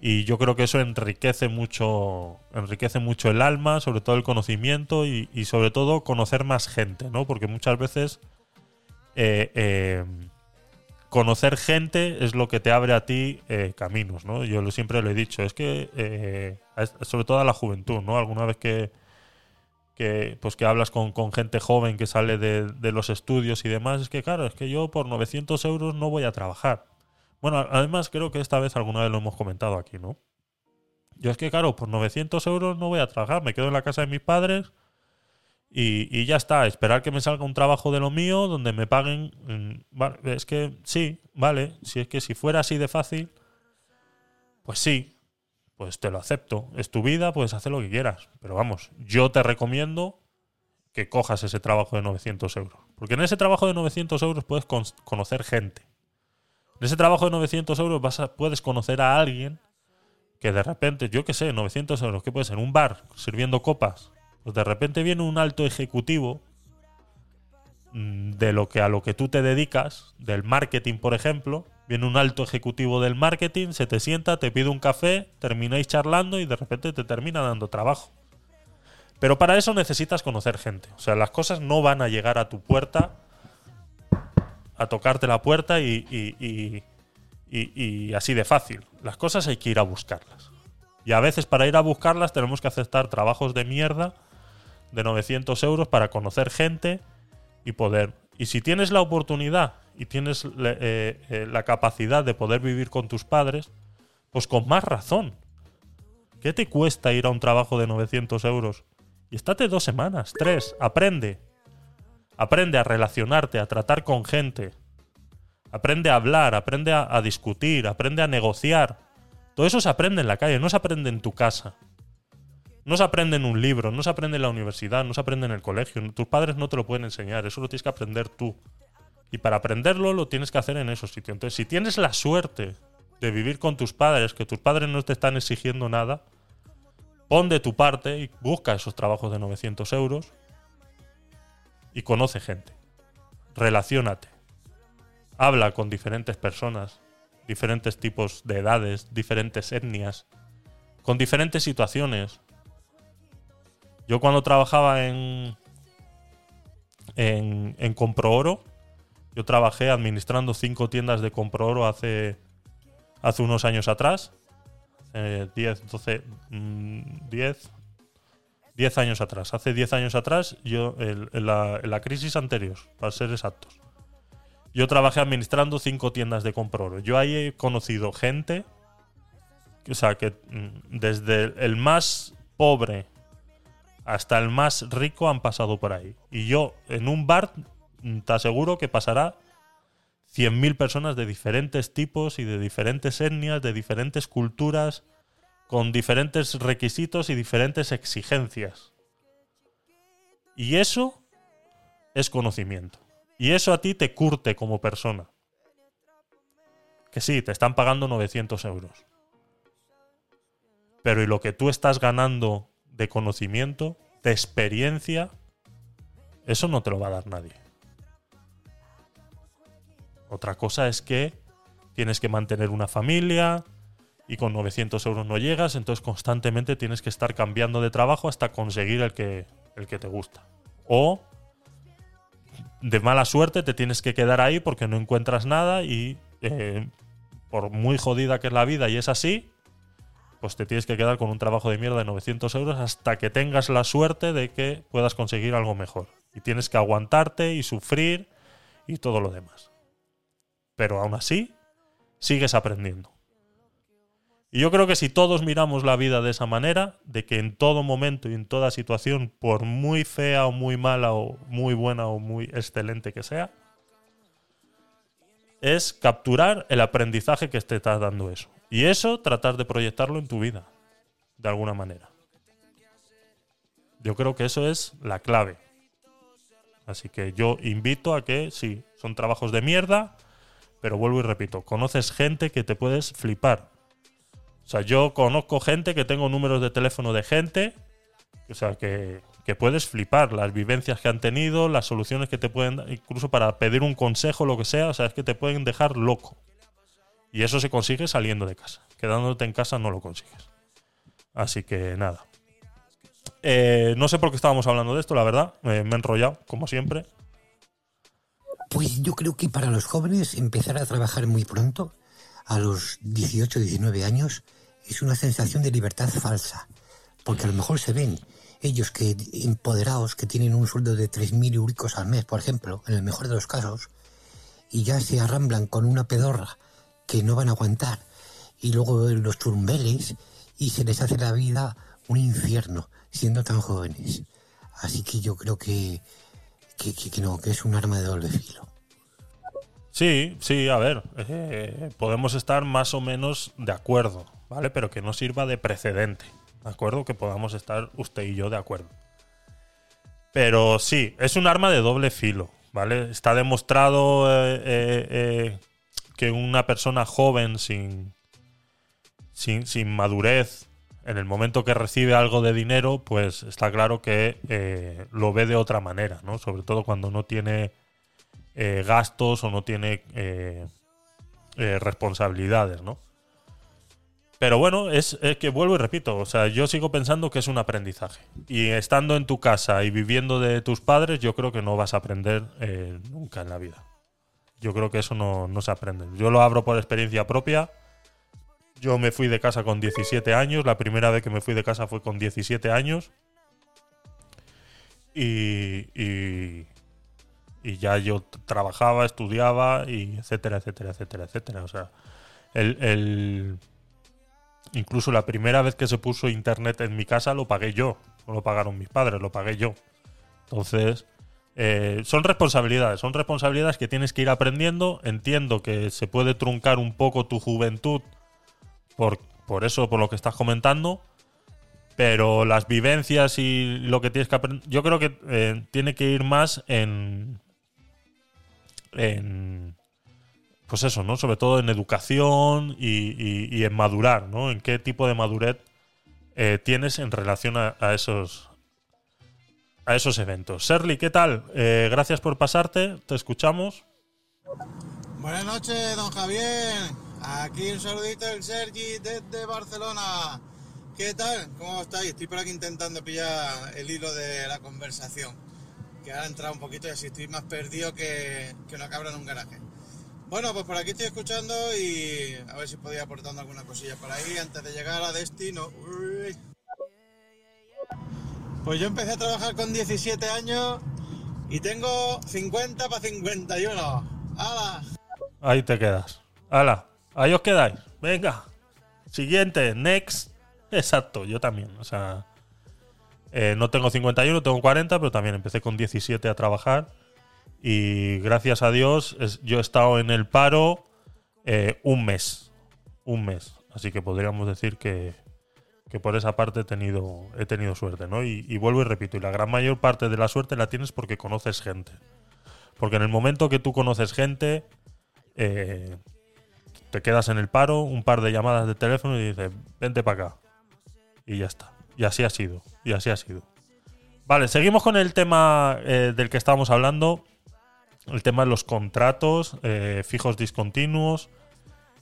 y yo creo que eso enriquece mucho, enriquece mucho el alma, sobre todo el conocimiento y, sobre todo conocer más gente, ¿no? Porque muchas veces eh, eh, conocer gente es lo que te abre a ti eh, caminos, ¿no? Yo siempre lo he dicho, es que sobre todo a la juventud, ¿no? Alguna vez que, que pues que hablas con, con gente joven que sale de, de los estudios y demás, es que claro, es que yo por 900 euros no voy a trabajar. Bueno, además creo que esta vez alguna vez lo hemos comentado aquí, ¿no? Yo es que claro, por 900 euros no voy a trabajar, me quedo en la casa de mis padres y, y ya está, esperar que me salga un trabajo de lo mío donde me paguen. mm, es que sí, vale, si es que si fuera así de fácil, pues sí, pues te lo acepto. Es tu vida, puedes hacer lo que quieras. Pero vamos, yo te recomiendo que cojas ese trabajo de 900 euros. Porque en ese trabajo de 900 euros puedes con- conocer gente. En ese trabajo de 900 euros vas a- puedes conocer a alguien que de repente, yo qué sé, 900 euros, ¿qué puede ser? Un bar sirviendo copas. Pues de repente viene un alto ejecutivo mm, de lo que a lo que tú te dedicas, del marketing, por ejemplo, viene un alto ejecutivo del marketing, se te sienta, te pide un café, termináis charlando y de repente te termina dando trabajo. Pero para eso necesitas conocer gente. O sea, las cosas no van a llegar a tu puerta, a tocarte la puerta y, y- y- y- así de fácil. Las cosas hay que ir a buscarlas. Y a veces para ir a buscarlas tenemos que aceptar trabajos de mierda de 900 euros para conocer gente y poder. Y si tienes la oportunidad y tienes eh, eh, la capacidad de poder vivir con tus padres, pues con más razón. ¿Qué te cuesta ir a un trabajo de 900 euros? Y estate dos semanas, tres, aprende. Aprende a relacionarte, a tratar con gente. Aprende a hablar, aprende a, a discutir, aprende a negociar. Todo eso se aprende en la calle, no se aprende en tu casa. No se aprende en un libro, no se aprende en la universidad, no se aprende en el colegio. Tus padres no te lo pueden enseñar, eso lo tienes que aprender tú. Y para aprenderlo lo tienes que hacer en esos sitios. Entonces, si tienes la suerte de vivir con tus padres, que tus padres no te están exigiendo nada, pon de tu parte y busca esos trabajos de 900 euros y conoce gente. Relaciónate. Habla con diferentes personas, diferentes tipos de edades, diferentes etnias, con diferentes situaciones. Yo cuando trabajaba en, en, en Comprooro, yo trabajé administrando cinco tiendas de Comprooro hace, hace unos años atrás. Eh, 10, 12, mm, 10, 10 años atrás. Hace 10 años atrás, yo, en, la, en crisis anterior, para ser exactos, yo trabajé administrando cinco tiendas de Comprooro. Yo ahí he conocido gente, o sea, que mm, desde el más pobre hasta el más rico han pasado por ahí. Y yo en un bar te aseguro que pasará 100.000 personas de diferentes tipos y de diferentes etnias, de diferentes culturas, con diferentes requisitos y diferentes exigencias. Y eso es conocimiento. Y eso a ti te curte como persona. Que sí, te están pagando 900 euros. Pero ¿y lo que tú estás ganando de conocimiento, de experiencia? Eso no te lo va a dar nadie. Otra cosa es que tienes que mantener una familia y con 900 euros no llegas, entonces constantemente tienes que estar cambiando de trabajo hasta conseguir el que, el que te gusta. O de mala suerte te tienes que quedar ahí porque no encuentras nada y eh, por muy jodida que es la vida y es así, pues te tienes que quedar con un trabajo de mierda de 900 euros hasta que tengas la suerte de que puedas conseguir algo mejor. Y tienes que aguantarte y sufrir y todo lo demás. Pero aún así, sigues aprendiendo. Y yo creo que si todos miramos la vida de esa manera, de que en todo momento y en toda situación, por muy fea o muy mala o muy buena o muy excelente que sea, es capturar el aprendizaje que te está dando eso. Y eso tratar de proyectarlo en tu vida, de alguna manera. Yo creo que eso es la clave. Así que yo invito a que, sí, son trabajos de mierda, pero vuelvo y repito, conoces gente que te puedes flipar. O sea, yo conozco gente que tengo números de teléfono de gente, o sea, que, que puedes flipar las vivencias que han tenido, las soluciones que te pueden dar, incluso para pedir un consejo, lo que sea, o sea, es que te pueden dejar loco. Y eso se consigue saliendo de casa. Quedándote en casa no lo consigues. Así que nada. Eh, no sé por qué estábamos hablando de esto, la verdad. Eh, me he enrollado, como siempre. Pues yo creo que para los jóvenes empezar a trabajar muy pronto, a los 18, 19 años, es una sensación de libertad falsa. Porque a lo mejor se ven ellos que empoderados, que tienen un sueldo de 3.000 euricos al mes, por ejemplo, en el mejor de los casos, y ya se arramblan con una pedorra que no van a aguantar, y luego los turumbeles, y se les hace la vida un infierno siendo tan jóvenes. Así que yo creo que, que, no, que es un arma de doble filo. Sí, sí, a ver. eh, podemos estar más o menos de acuerdo, ¿vale? Pero que no sirva de precedente. ¿De acuerdo? Que podamos estar usted y yo de acuerdo. Pero sí, es un arma de doble filo, ¿vale? Está demostrado eh, eh, que una persona joven sin, sin, sin madurez, en el momento que recibe algo de dinero, pues está claro que eh, lo ve de otra manera, ¿no? Sobre todo cuando no tiene eh, gastos o no tiene eh, eh, responsabilidades, ¿no? Pero bueno, es, es que vuelvo y repito, o sea, yo sigo pensando que es un aprendizaje. Y estando en tu casa y viviendo de tus padres, yo creo que no vas a aprender nunca en la vida. Yo creo que eso no, no se aprende. Yo lo abro por experiencia propia. Yo me fui de casa con 17 años. La primera vez que me fui de casa fue con 17 años. y, y, ya yo trabajaba, estudiaba y etcétera, etcétera, etcétera, etcétera. O sea, el, el- incluso la primera vez que se puso internet en mi casa lo pagué yo, no lo pagaron mis padres, lo pagué yo. Entonces, eh, son responsabilidades, son responsabilidades que tienes que ir aprendiendo. Entiendo que se puede truncar un poco tu juventud por, por eso, por lo que estás comentando. Pero las vivencias y lo que tienes que aprender, yo creo que eh, tiene que ir más en, en, pues eso, ¿no? Sobre todo en educación y, en madurar, ¿no? En qué tipo de madurez eh, tienes en relación a, a esos a esos eventos. Serly, ¿qué tal? Eh, gracias por pasarte, te escuchamos. Buenas noches, don Javier. Aquí un saludito del Sergi desde Barcelona. ¿Qué tal? ¿Cómo estáis? Estoy por aquí intentando pillar el hilo de la conversación. Que ahora ha entrado un poquito y así estoy más perdido que, una cabra en un garaje. Bueno, pues por aquí estoy escuchando y a ver si podía aportando alguna cosilla por ahí antes de llegar a destino. Pues yo empecé a trabajar con 17 años y tengo 50 para 51. ¡Hala! Ahí te quedas. Hala, ahí os quedáis. Venga. Siguiente, next. Exacto, yo también. O sea, eh, no tengo 51, tengo 40, pero también empecé con 17 a trabajar. Y gracias a Dios, es- yo he estado en el paro eh, un mes. Un mes. Así que podríamos decir que, que por esa parte he tenido, he tenido suerte, ¿no? Y, vuelvo y repito, y la gran mayor parte de la suerte la tienes porque conoces gente. Porque en el momento que tú conoces gente, eh, te quedas en el paro, un par de llamadas de teléfono y dices, vente para acá. Y ya está. Y así ha sido. Y así ha sido. Vale, seguimos con el tema eh, del que estábamos hablando. El tema de los contratos eh, fijos discontinuos.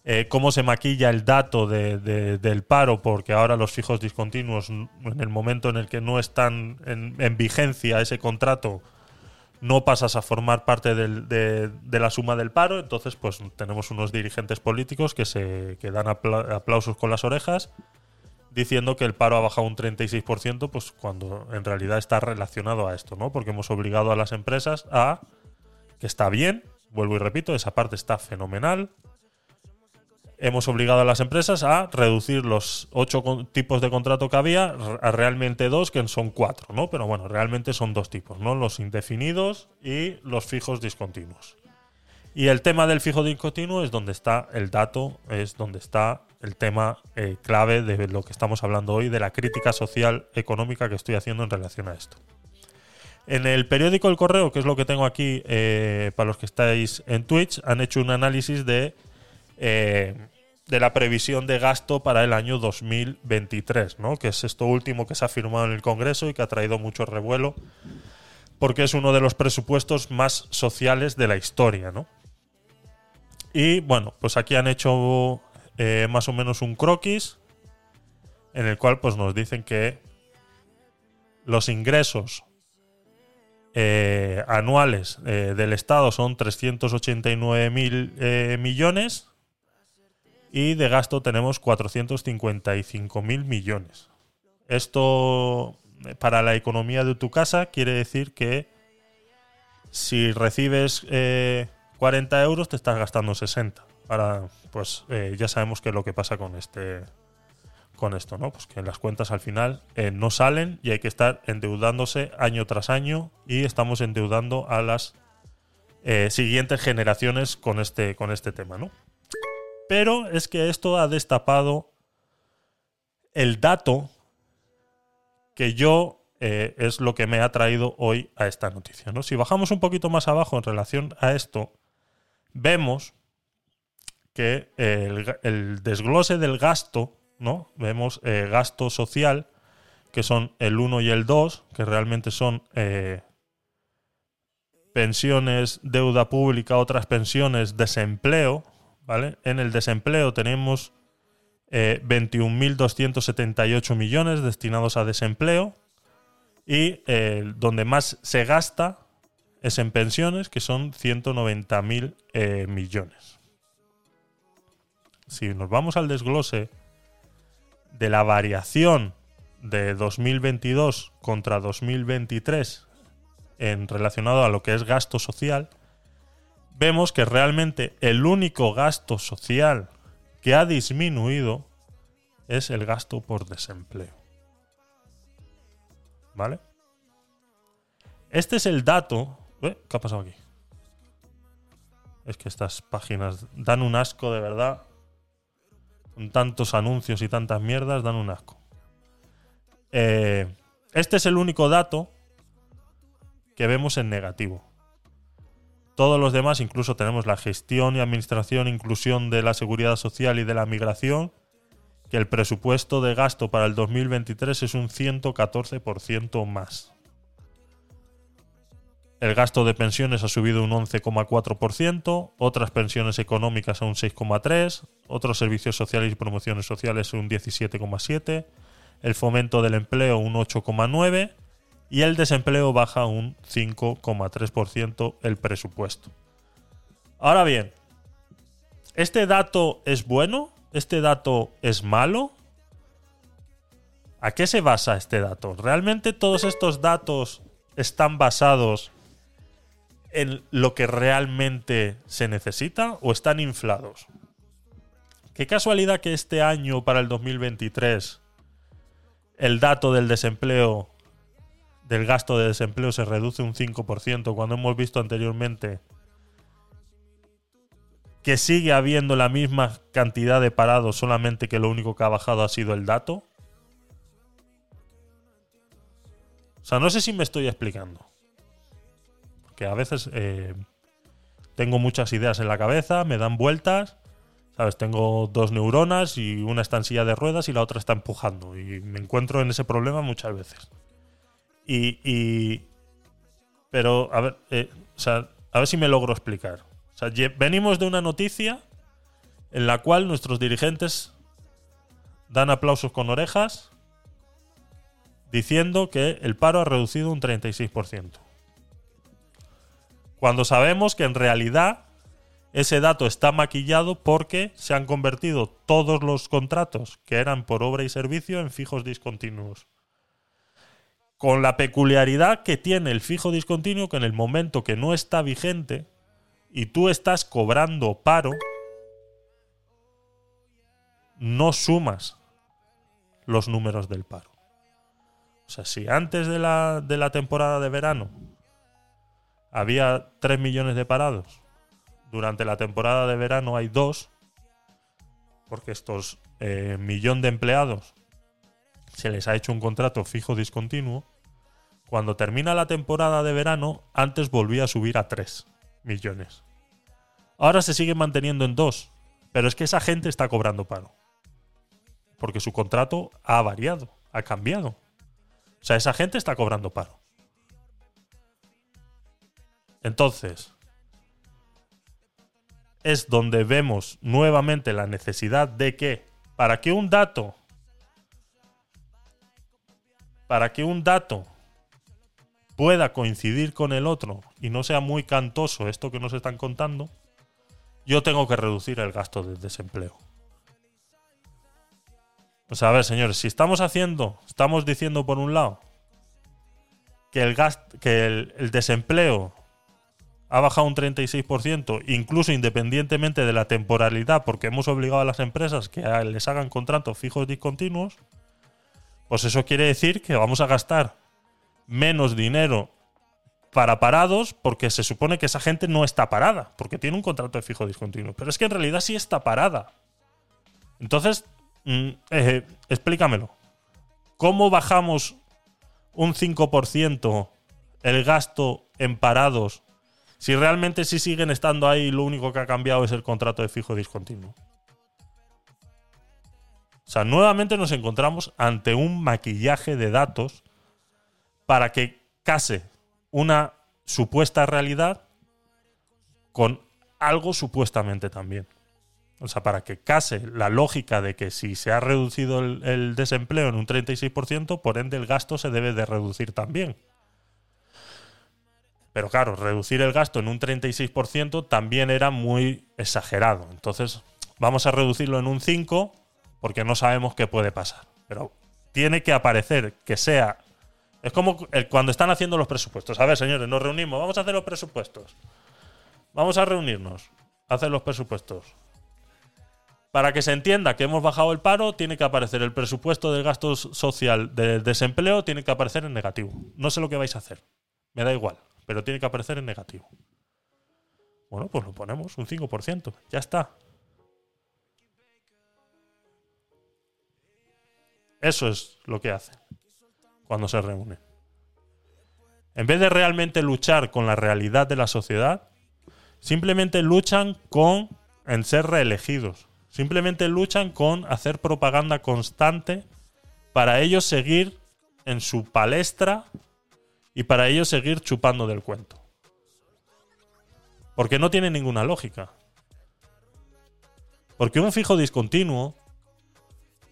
eh, cómo se maquilla el dato de- de- del paro, porque ahora los fijos discontinuos, en el momento en el que no están en vigencia ese contrato, no pasas a formar parte de, la suma del paro. Entonces, pues tenemos unos dirigentes políticos que se que dan apla- aplausos con las orejas diciendo que el paro ha bajado un 36%, pues cuando en realidad está relacionado a esto, ¿no? Porque hemos obligado a las empresas a que está bien, vuelvo y repito, esa parte está fenomenal. Hemos obligado a las empresas a reducir los ocho tipos de contrato que había a realmente dos, que son cuatro, ¿no? Pero bueno, realmente son dos tipos, ¿no? Los indefinidos y los fijos discontinuos. Y el tema del fijo discontinuo es donde está el dato, es donde está el tema eh, clave de lo que estamos hablando hoy, de la crítica social económica que estoy haciendo en relación a esto. En el periódico El Correo, que es lo que tengo aquí eh, para los que estáis en Twitch, han hecho un análisis de, eh, de la previsión de gasto para el año 2023, ¿no? que es esto último que se ha firmado en el Congreso y que ha traído mucho revuelo, porque es uno de los presupuestos más sociales de la historia. ¿no? Y bueno, pues aquí han hecho eh, más o menos un croquis en el cual pues nos dicen que los ingresos eh, anuales del Estado son 389 mil millones y de gasto tenemos 455 mil millones. Esto eh, para la economía de tu casa quiere decir que si recibes eh, 40 euros te estás gastando 60. Ahora, pues eh, ya sabemos qué es lo que pasa con este con esto, ¿no? Pues que las cuentas al final eh, no salen y hay que estar endeudándose año tras año y estamos endeudando a las siguientes generaciones con este, con este tema, ¿no? Pero es que esto ha destapado el dato que yo eh, es lo que me ha traído hoy a esta noticia, ¿no? Si bajamos un poquito más abajo en relación a esto, vemos que el, el desglose del gasto ¿no? Vemos eh, gasto social, que son el 1 y el 2, que realmente son eh, pensiones, deuda pública, otras pensiones, desempleo, ¿vale? En el desempleo tenemos eh, 21.278 millones destinados a desempleo y eh, donde más se gasta es en pensiones, que son 190.000 eh, millones. Si nos vamos al desglose de la variación de 2022 contra 2023 en relacionado a lo que es gasto social, vemos que realmente el único gasto social que ha disminuido es el gasto por desempleo. ¿Vale? Este es el dato. ¿Qué ha pasado aquí? Es que estas páginas dan un asco de verdad. Con tantos anuncios y tantas mierdas, dan un asco. Eh, este es el único dato que vemos en negativo. Todos los demás, incluso tenemos la gestión y administración, inclusión de la seguridad social y de la migración, que el presupuesto de gasto para el 2023 es un 114% más. El gasto de pensiones ha subido un 11,4%, otras pensiones económicas a un 6,3%, otros servicios sociales y promociones sociales un 17,7%, el fomento del empleo un 8,9% y el desempleo baja un 5,3% el presupuesto. Ahora bien, ¿este dato es bueno? ¿Este dato es malo? ¿A qué se basa este dato? ¿Realmente todos estos datos están basados en lo que realmente se necesita o están inflados? Qué casualidad que este año, para el 2023, el dato del desempleo del gasto de desempleo se reduce un 5%, cuando hemos visto anteriormente que sigue habiendo la misma cantidad de parados, solamente que lo único que ha bajado ha sido el dato. O sea, no sé si me estoy explicando. Porque a veces eh, tengo muchas ideas en la cabeza, me dan vueltas. ¿Sabes? Tengo dos neuronas y una está en silla de ruedas y la otra está empujando. Y me encuentro en ese problema muchas veces. Y. pero, a ver, eh, a ver si me logro explicar. Venimos de una noticia en la cual nuestros dirigentes dan aplausos con orejas diciendo que el paro ha reducido un 36%. Cuando sabemos que en realidad ese dato está maquillado porque se han convertido todos los contratos que eran por obra y servicio en fijos discontinuos con la peculiaridad que tiene el fijo discontinuo que en el momento que no está vigente y tú estás cobrando paro, no sumas los números del paro. O sea, si antes de la, de la temporada de verano había 3 millones de parados, durante la temporada de verano hay 2, porque estos eh, millón de empleados se les ha hecho un contrato fijo discontinuo, cuando termina la temporada de verano, antes volvía a subir a 3 millones. Ahora se sigue manteniendo en 2, pero es que esa gente está cobrando paro. Porque su contrato ha variado, ha cambiado. O sea, esa gente está cobrando paro. Entonces, es donde vemos nuevamente la necesidad de que, para que un dato para que un dato pueda coincidir con el otro y no sea muy cantoso esto que nos están contando, yo tengo que reducir el gasto del desempleo. O sea, a ver, señores, si estamos haciendo, estamos diciendo por un lado que el, que el desempleo ha bajado un 36%, incluso independientemente de la temporalidad, porque hemos obligado a las empresas que les hagan contratos fijos discontinuos, pues eso quiere decir que vamos a gastar menos dinero para parados porque se supone que esa gente no está parada, porque tiene un contrato de fijo discontinuo. Pero es que en realidad sí está parada. Entonces, mm, eh, explícamelo. ¿Cómo bajamos un 5% el gasto en parados si realmente sí siguen estando ahí y lo único que ha cambiado es el contrato de fijo discontinuo? O sea, nuevamente nos encontramos ante un maquillaje de datos para que case una supuesta realidad con algo supuestamente también. O sea, para que case la lógica de que si se ha reducido el, desempleo en un 36%, por ende el gasto se debe de reducir también. Pero claro, reducir el gasto en un 36% también era muy exagerado. Entonces, vamos a reducirlo en un 5% porque no sabemos qué puede pasar. Pero tiene que aparecer que sea Es como cuando están haciendo los presupuestos. A ver, señores, nos reunimos, vamos a hacer los presupuestos. Vamos a reunirnos, hacer los presupuestos. Para que se entienda que hemos bajado el paro, tiene que aparecer el presupuesto del gasto social del desempleo, tiene que aparecer en negativo. No sé lo que vais a hacer. Me da igual, pero tiene que aparecer en negativo. Bueno, pues lo ponemos, un 5%. Ya está. Eso es lo que hacen cuando se reúnen. En vez de realmente luchar con la realidad de la sociedad, simplemente luchan con en ser reelegidos. Simplemente luchan con hacer propaganda constante para ellos seguir en su palestra y para ellos seguir chupando del cuento. Porque no tiene ninguna lógica. Porque un fijo discontinuo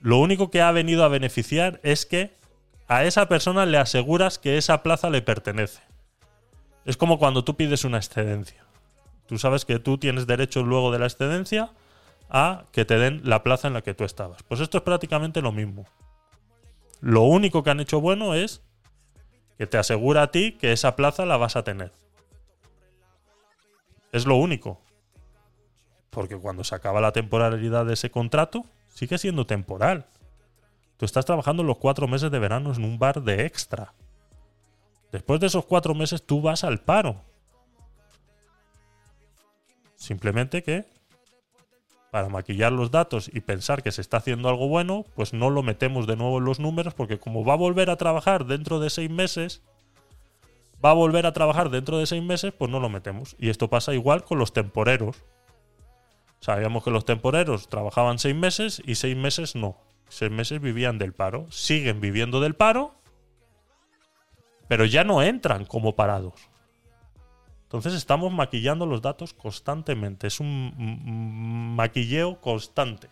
lo único que ha venido a beneficiar es que a esa persona le aseguras que esa plaza le pertenece. Es como cuando tú pides una excedencia. Tú sabes que tú tienes derecho luego de la excedencia a que te den la plaza en la que tú estabas. Pues esto es prácticamente lo mismo. Lo único que han hecho bueno es que te asegura a ti que esa plaza la vas a tener. Es lo único. Porque cuando se acaba la temporalidad de ese contrato, sigue siendo temporal. Tú estás trabajando los cuatro meses de verano en un bar de extra. Después de esos cuatro meses tú vas al paro. Simplemente que para maquillar los datos y pensar que se está haciendo algo bueno, pues no lo metemos de nuevo en los números porque como va a volver a trabajar dentro de seis meses, va a volver a trabajar dentro de seis meses, pues no lo metemos. Y esto pasa igual con los temporeros. Sabíamos que los temporeros trabajaban seis meses y seis meses no. Seis meses vivían del paro. Siguen viviendo del paro, pero ya no entran como parados. Entonces estamos maquillando los datos constantemente. Es un maquilleo constante.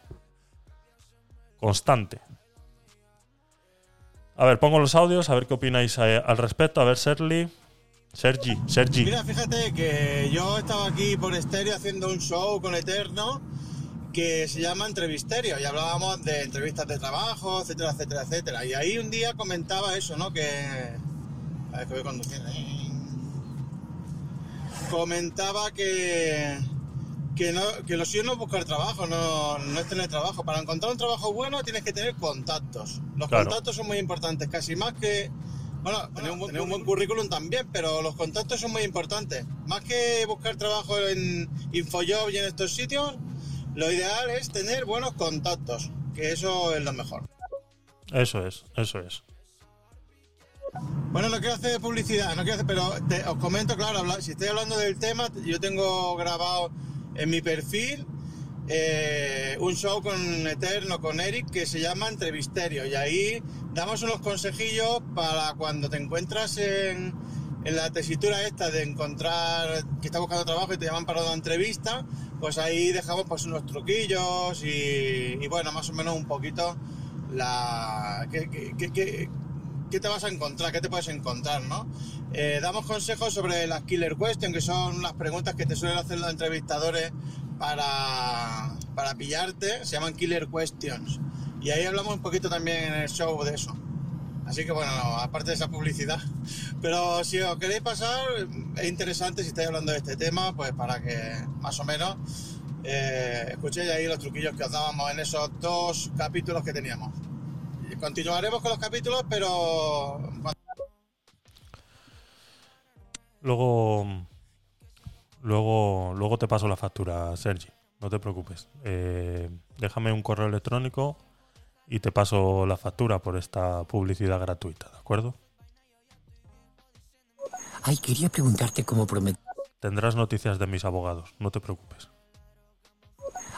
Constante. A ver, pongo los audios, a ver qué opináis eh, al respecto. A ver, Sergi. Sergi, Sergi. Mira, fíjate que yo estaba aquí por estéreo haciendo un show con Eterno que se llama Entrevisterio y hablábamos de entrevistas de trabajo, etcétera, etcétera, etcétera. Y ahí un día comentaba eso, ¿no? Que. A ver, que voy conduciendo. ¿eh? Comentaba que. Que, no, que lo suyo no es buscar trabajo, no, no es tener trabajo. Para encontrar un trabajo bueno tienes que tener contactos. Los Claro. contactos son muy importantes, casi más que. Bueno, tener un, buen, tener un buen currículum también, pero los contactos son muy importantes. Más que buscar trabajo en Infojob y en estos sitios, lo ideal es tener buenos contactos, que eso es lo mejor. Eso es, eso es. Bueno, no quiero hacer publicidad, no quiero hacer, pero te- os comento, claro, si estoy hablando del tema, yo tengo grabado en mi perfil eh, un show con Eterno, con Eric, que se llama Entrevisterio. Y ahí damos unos consejillos para cuando te encuentras en, en la tesitura esta de encontrar que estás buscando trabajo y te llaman para una entrevista, pues ahí dejamos pues unos truquillos y, bueno, más o menos un poquito la... qué- qué te vas a encontrar, qué te puedes encontrar, ¿no? Eh, damos consejos sobre las killer questions, que son las preguntas que te suelen hacer los entrevistadores para, para pillarte, se llaman killer questions. Y ahí hablamos un poquito también en el show de eso. Así que bueno, aparte de esa publicidad. <laughs> Pero si os queréis pasar, es interesante si estáis hablando de este tema, pues para que más o menos eh, escuchéis ahí los truquillos que os dábamos en esos dos capítulos que teníamos. Continuaremos con los capítulos, pero Luego, luego, luego te paso la factura, Sergi. No te preocupes. Eh, déjame un correo electrónico y te paso la factura por esta publicidad gratuita, ¿de acuerdo? Ay, quería preguntarte cómo prometí. Tendrás noticias de mis abogados, no te preocupes.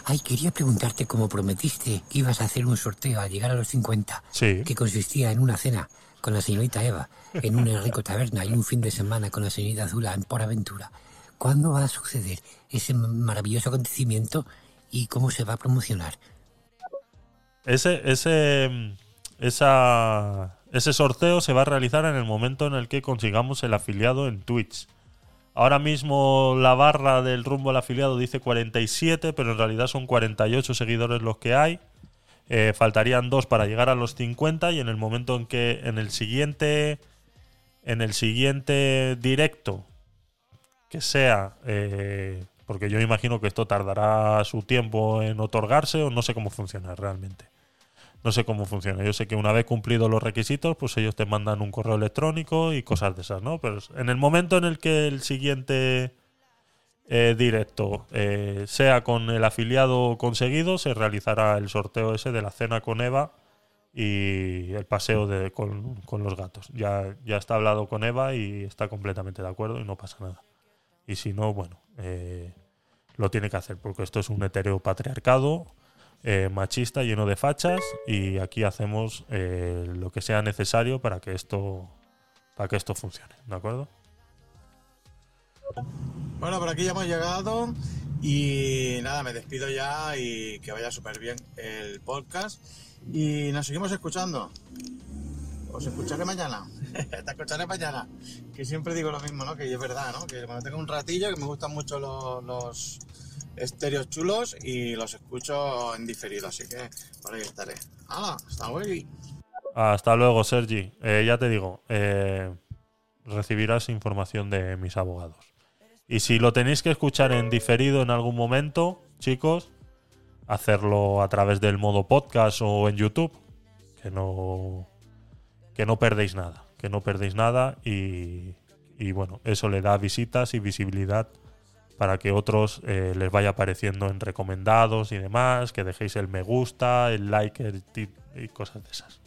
Ay, quería preguntarte cómo prometiste que ibas a hacer un sorteo al llegar a los 50. Sí. Que consistía en una cena con la señorita Eva, en una rico taberna y un fin de semana con la señorita Azula en Por Aventura. ¿Cuándo va a suceder ese maravilloso acontecimiento y cómo se va a promocionar? Ese, ese, esa, ese sorteo se va a realizar en el momento en el que consigamos el afiliado en Twitch. Ahora mismo la barra del rumbo al afiliado dice 47, pero en realidad son 48 seguidores los que hay. Eh, faltarían dos para llegar a los 50 y en el momento en que en el siguiente en el siguiente directo que sea, eh, porque yo imagino que esto tardará su tiempo en otorgarse o no sé cómo funciona realmente. No sé cómo funciona. Yo sé que una vez cumplidos los requisitos, pues ellos te mandan un correo electrónico y cosas de esas, ¿no? Pero en el momento en el que el siguiente eh, directo eh, sea con el afiliado conseguido, se realizará el sorteo ese de la cena con Eva y el paseo de, con, con los gatos. Ya, ya está hablado con Eva y está completamente de acuerdo y no pasa nada. Y si no, bueno, eh, lo tiene que hacer porque esto es un etéreo patriarcado eh, machista lleno de fachas y aquí hacemos eh, lo que sea necesario para que esto para que esto funcione, ¿de acuerdo? Bueno, por aquí ya hemos llegado y nada, me despido ya y que vaya súper bien el podcast y nos seguimos escuchando. Os escucharé mañana. <laughs> Te escucharé mañana. Que siempre digo lo mismo, ¿no? Que es verdad, ¿no? Que cuando tengo un ratillo, que me gustan mucho los, los estéreos chulos y los escucho en diferido. Así que por ahí estaré. ¡Hala! ¡Hasta luego! Hasta luego, Sergi. Eh, ya te digo, eh, recibirás información de mis abogados. Y si lo tenéis que escuchar en diferido en algún momento, chicos, hacerlo a través del modo podcast o en YouTube, que no que no perdéis nada, que no perdéis nada y, y bueno, eso le da visitas y visibilidad para que otros eh, les vaya apareciendo en recomendados y demás, que dejéis el me gusta, el like el y cosas de esas.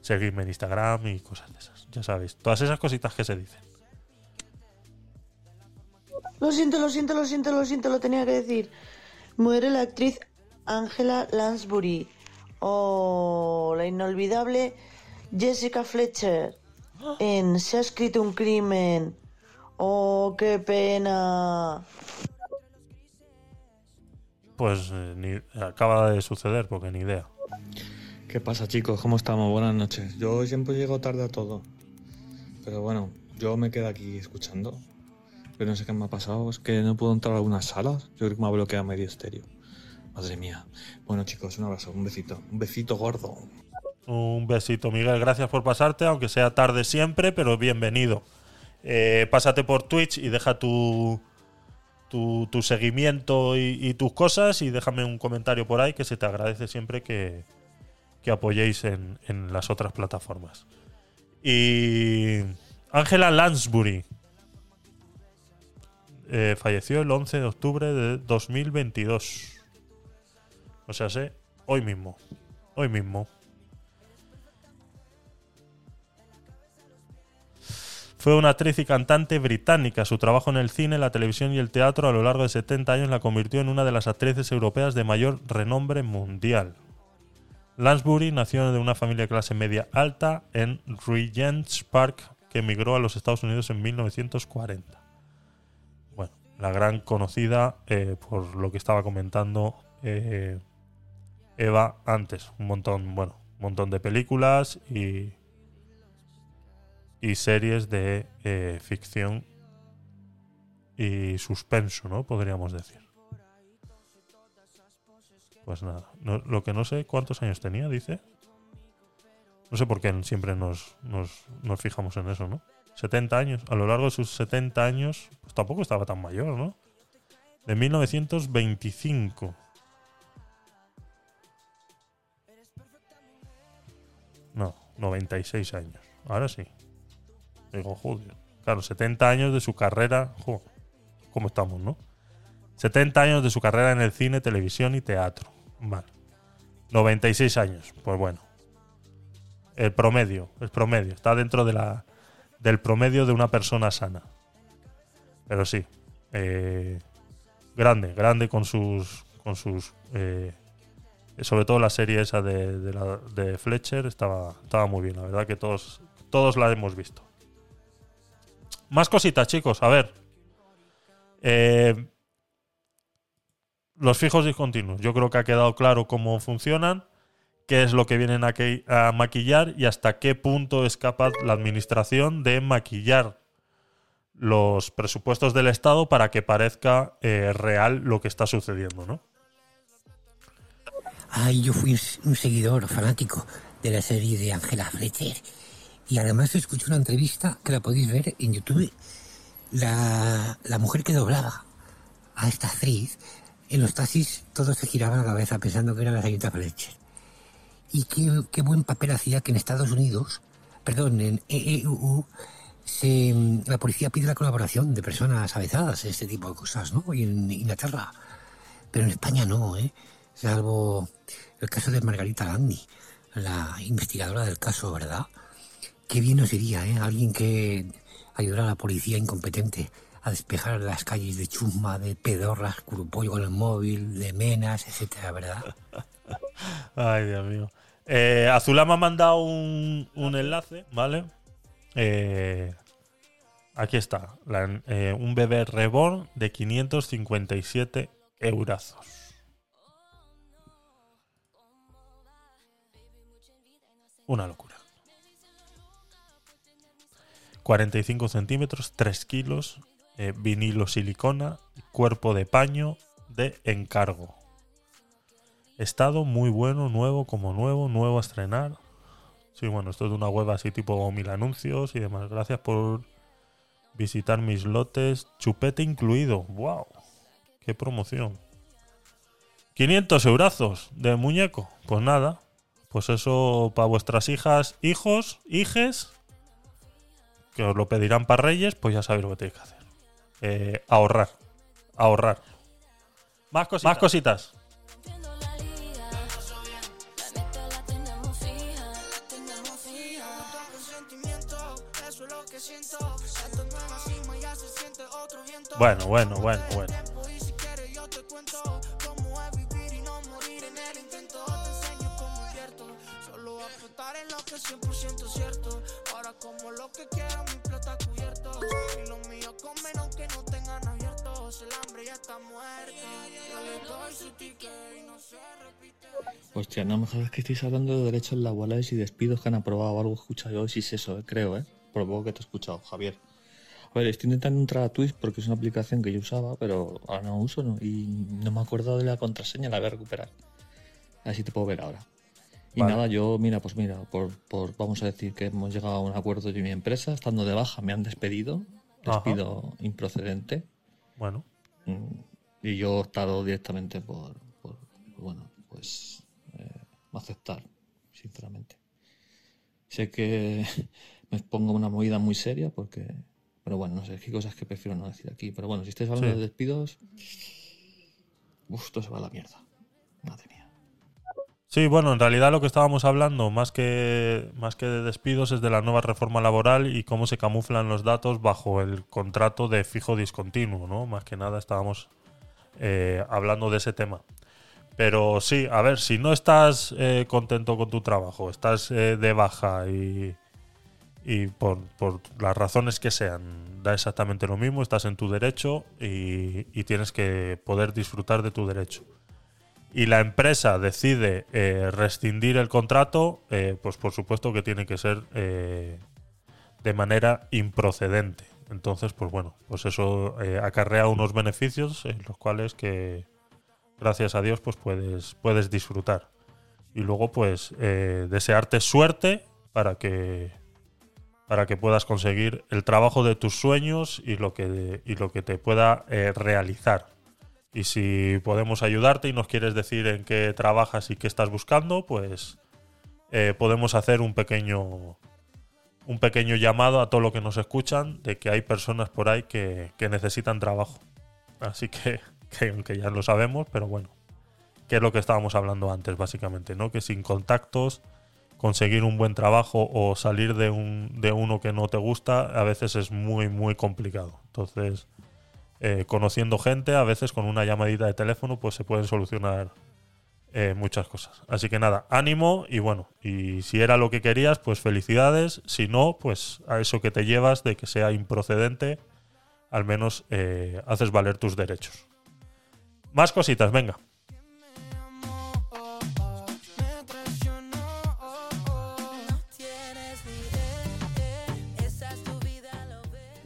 Seguidme en Instagram y cosas de esas. Ya sabéis, todas esas cositas que se dicen. Lo siento, lo siento, lo siento, lo siento, lo tenía que decir. Muere la actriz Angela Lansbury. O la inolvidable Jessica Fletcher. <gasps> En Se ha escrito un crimen. Oh, qué pena. Pues eh, ni- acaba de suceder, porque ni idea. ¿Qué pasa chicos? ¿Cómo estamos? Buenas noches. Yo siempre llego tarde a todo. Pero bueno, yo me quedo aquí escuchando. Pero no sé qué me ha pasado. Es que no puedo entrar a algunas salas. Yo creo que me ha bloqueado medio estéreo. Madre mía. Bueno chicos, un abrazo, un besito. Un besito gordo. Un besito, Miguel. Gracias por pasarte, aunque sea tarde siempre, pero bienvenido. Eh, pásate por Twitch y deja tu, tu, seguimiento y, y tus cosas y déjame un comentario por ahí que se te agradece siempre que, que apoyéis en, en las otras plataformas. Y Angela Lansbury eh, falleció el 11 de octubre de 2022. O sea, sé, hoy mismo. Hoy mismo. Fue una actriz y cantante británica. Su trabajo en el cine, la televisión y el teatro a lo largo de 70 años la convirtió en una de las actrices europeas de mayor renombre mundial. Lansbury nació de una familia de clase media alta en Regent's Park, que emigró a los Estados Unidos en 1940. Bueno, la gran conocida eh, por lo que estaba comentando eh, Eva antes. Un montón, bueno, un montón de películas y y series de eh, ficción y suspenso, ¿no? Podríamos decir. Pues nada, lo que no sé cuántos años tenía, dice. No sé por qué siempre nos, nos, nos fijamos en eso, ¿no? 70 años. A lo largo de sus 70 años, pues tampoco estaba tan mayor, ¿no? De 1925. No, 96 años. Ahora sí. Digo, joder. Claro, 70 años de su carrera. Jo, ¿Cómo estamos, no? 70 años de su carrera en el cine, televisión y teatro. Vale. 96 años. Pues bueno. El promedio. El promedio. Está dentro de la, del promedio de una persona sana. Pero sí. eh, grande, grande con sus. Con sus. eh, sobre todo la serie esa de, de, la- de Fletcher estaba, estaba muy bien. La verdad que todos, todos la hemos visto. Más cositas, chicos. A ver. Eh, los fijos discontinuos. Yo creo que ha quedado claro cómo funcionan, qué es lo que vienen a, maquillar y hasta qué punto es capaz la administración de maquillar los presupuestos del Estado para que parezca eh, real lo que está sucediendo, ¿no? Ay, yo fui un, seguidor fanático de la serie de Angela Fletcher. Y además escuché una entrevista que la podéis ver en YouTube. La, la mujer que doblaba a esta actriz, en los taxis todos se giraban la cabeza pensando que era la señorita Fletcher. Y qué, qué buen papel hacía que en Estados Unidos, perdón, en EEU, se, la policía pide la colaboración de personas avezadas este tipo de cosas, ¿no? Y en Inglaterra. Pero en España no, ¿eh? Salvo el caso de Margarita Landi, la investigadora del caso, ¿verdad? Qué bien nos iría, ¿eh? Alguien que ayudara a la policía incompetente a despejar las calles de chumba, de pedorras, curupollo con el móvil, de menas, etcétera, ¿verdad? <laughs> Ay, Dios mío. Eh, me ha mandado un, un enlace, ¿vale? Eh, aquí está. eh, un bebé reborn de 557 eurazos. Una locura. 45 centímetros, 3 kilos, eh, vinilo silicona, cuerpo de paño de encargo. Estado muy bueno, nuevo como nuevo, nuevo a estrenar. Sí, bueno, esto es de una web así tipo mil anuncios y demás. Gracias por visitar mis lotes. Chupete incluido. ¡Wow! ¡Qué promoción! 500 eurazos de muñeco. Pues nada. Pues eso para vuestras hijas, hijos, hijes, que os lo pedirán para Reyes, pues ya sabéis lo que tenéis que hacer. Eh, ahorrar. Ahorrar. Más cositas. Más cositas. Bueno, bueno, bueno, bueno. Está muerto. Yo le doy su ticket y no se repite. Hostia, no me jodas que estáis hablando de derechos laborales y despidos que han aprobado o algo. Escucha yo, si es eso, eh, creo, ¿eh? Por lo poco que te he escuchado, Javier. A ver, estoy intentando entrar a Twitch porque es una aplicación que yo usaba, pero ahora no uso ¿no? y no me he acordado de la contraseña, la voy a recuperar. Así te puedo ver ahora. Y Vale. nada, yo, mira, pues mira, por, por, vamos a decir que hemos llegado a un acuerdo yo y mi empresa, estando de baja, me han despedido, Ajá. despido improcedente. Bueno. Mm, Y yo he optado directamente por, por, bueno, pues eh, aceptar, sinceramente. Sé que <laughs> me pongo una movida muy seria porque, pero bueno, no sé, qué cosas que prefiero no decir aquí. Pero bueno, si estáis hablando Sí. de despidos, uf, esto se va a la mierda. Madre mía. Sí, bueno, en realidad lo que estábamos hablando, más que, más que de despidos, es de la nueva reforma laboral y cómo se camuflan los datos bajo el contrato de fijo discontinuo, ¿no? Más que nada estábamos eh, hablando de ese tema. Pero sí, a ver, si no estás eh, contento con tu trabajo, estás eh, de baja y, y por, por las razones que sean, da exactamente lo mismo, estás en tu derecho y, y tienes que poder disfrutar de tu derecho y la empresa decide eh, rescindir el contrato, eh, pues por supuesto que tiene que ser eh, de manera improcedente. Entonces, pues bueno, pues eso acarrea unos beneficios en los cuales que, gracias a Dios, pues puedes, puedes disfrutar. Y luego, pues, desearte suerte para que para que puedas conseguir el trabajo de tus sueños y lo que, y lo que te pueda realizar. Y si podemos ayudarte y nos quieres decir en qué trabajas y qué estás buscando, pues eh, podemos hacer un pequeño un pequeño llamado a todo lo que nos escuchan de que hay personas por ahí que, que necesitan trabajo. Así que, <laughs> que aunque ya lo sabemos, pero bueno, que es lo que estábamos hablando antes, básicamente, ¿no? Que sin contactos, conseguir un buen trabajo o salir de, un, de uno que no te gusta, a veces es muy, muy complicado. Entonces, eh, conociendo gente, a veces con una llamadita de teléfono, pues se pueden solucionar eh, muchas cosas. Así que nada, ánimo y bueno, y si era lo que querías, pues felicidades. Si no, pues a eso que te llevas de que sea improcedente, al menos eh, haces valer tus derechos. Más cositas, venga.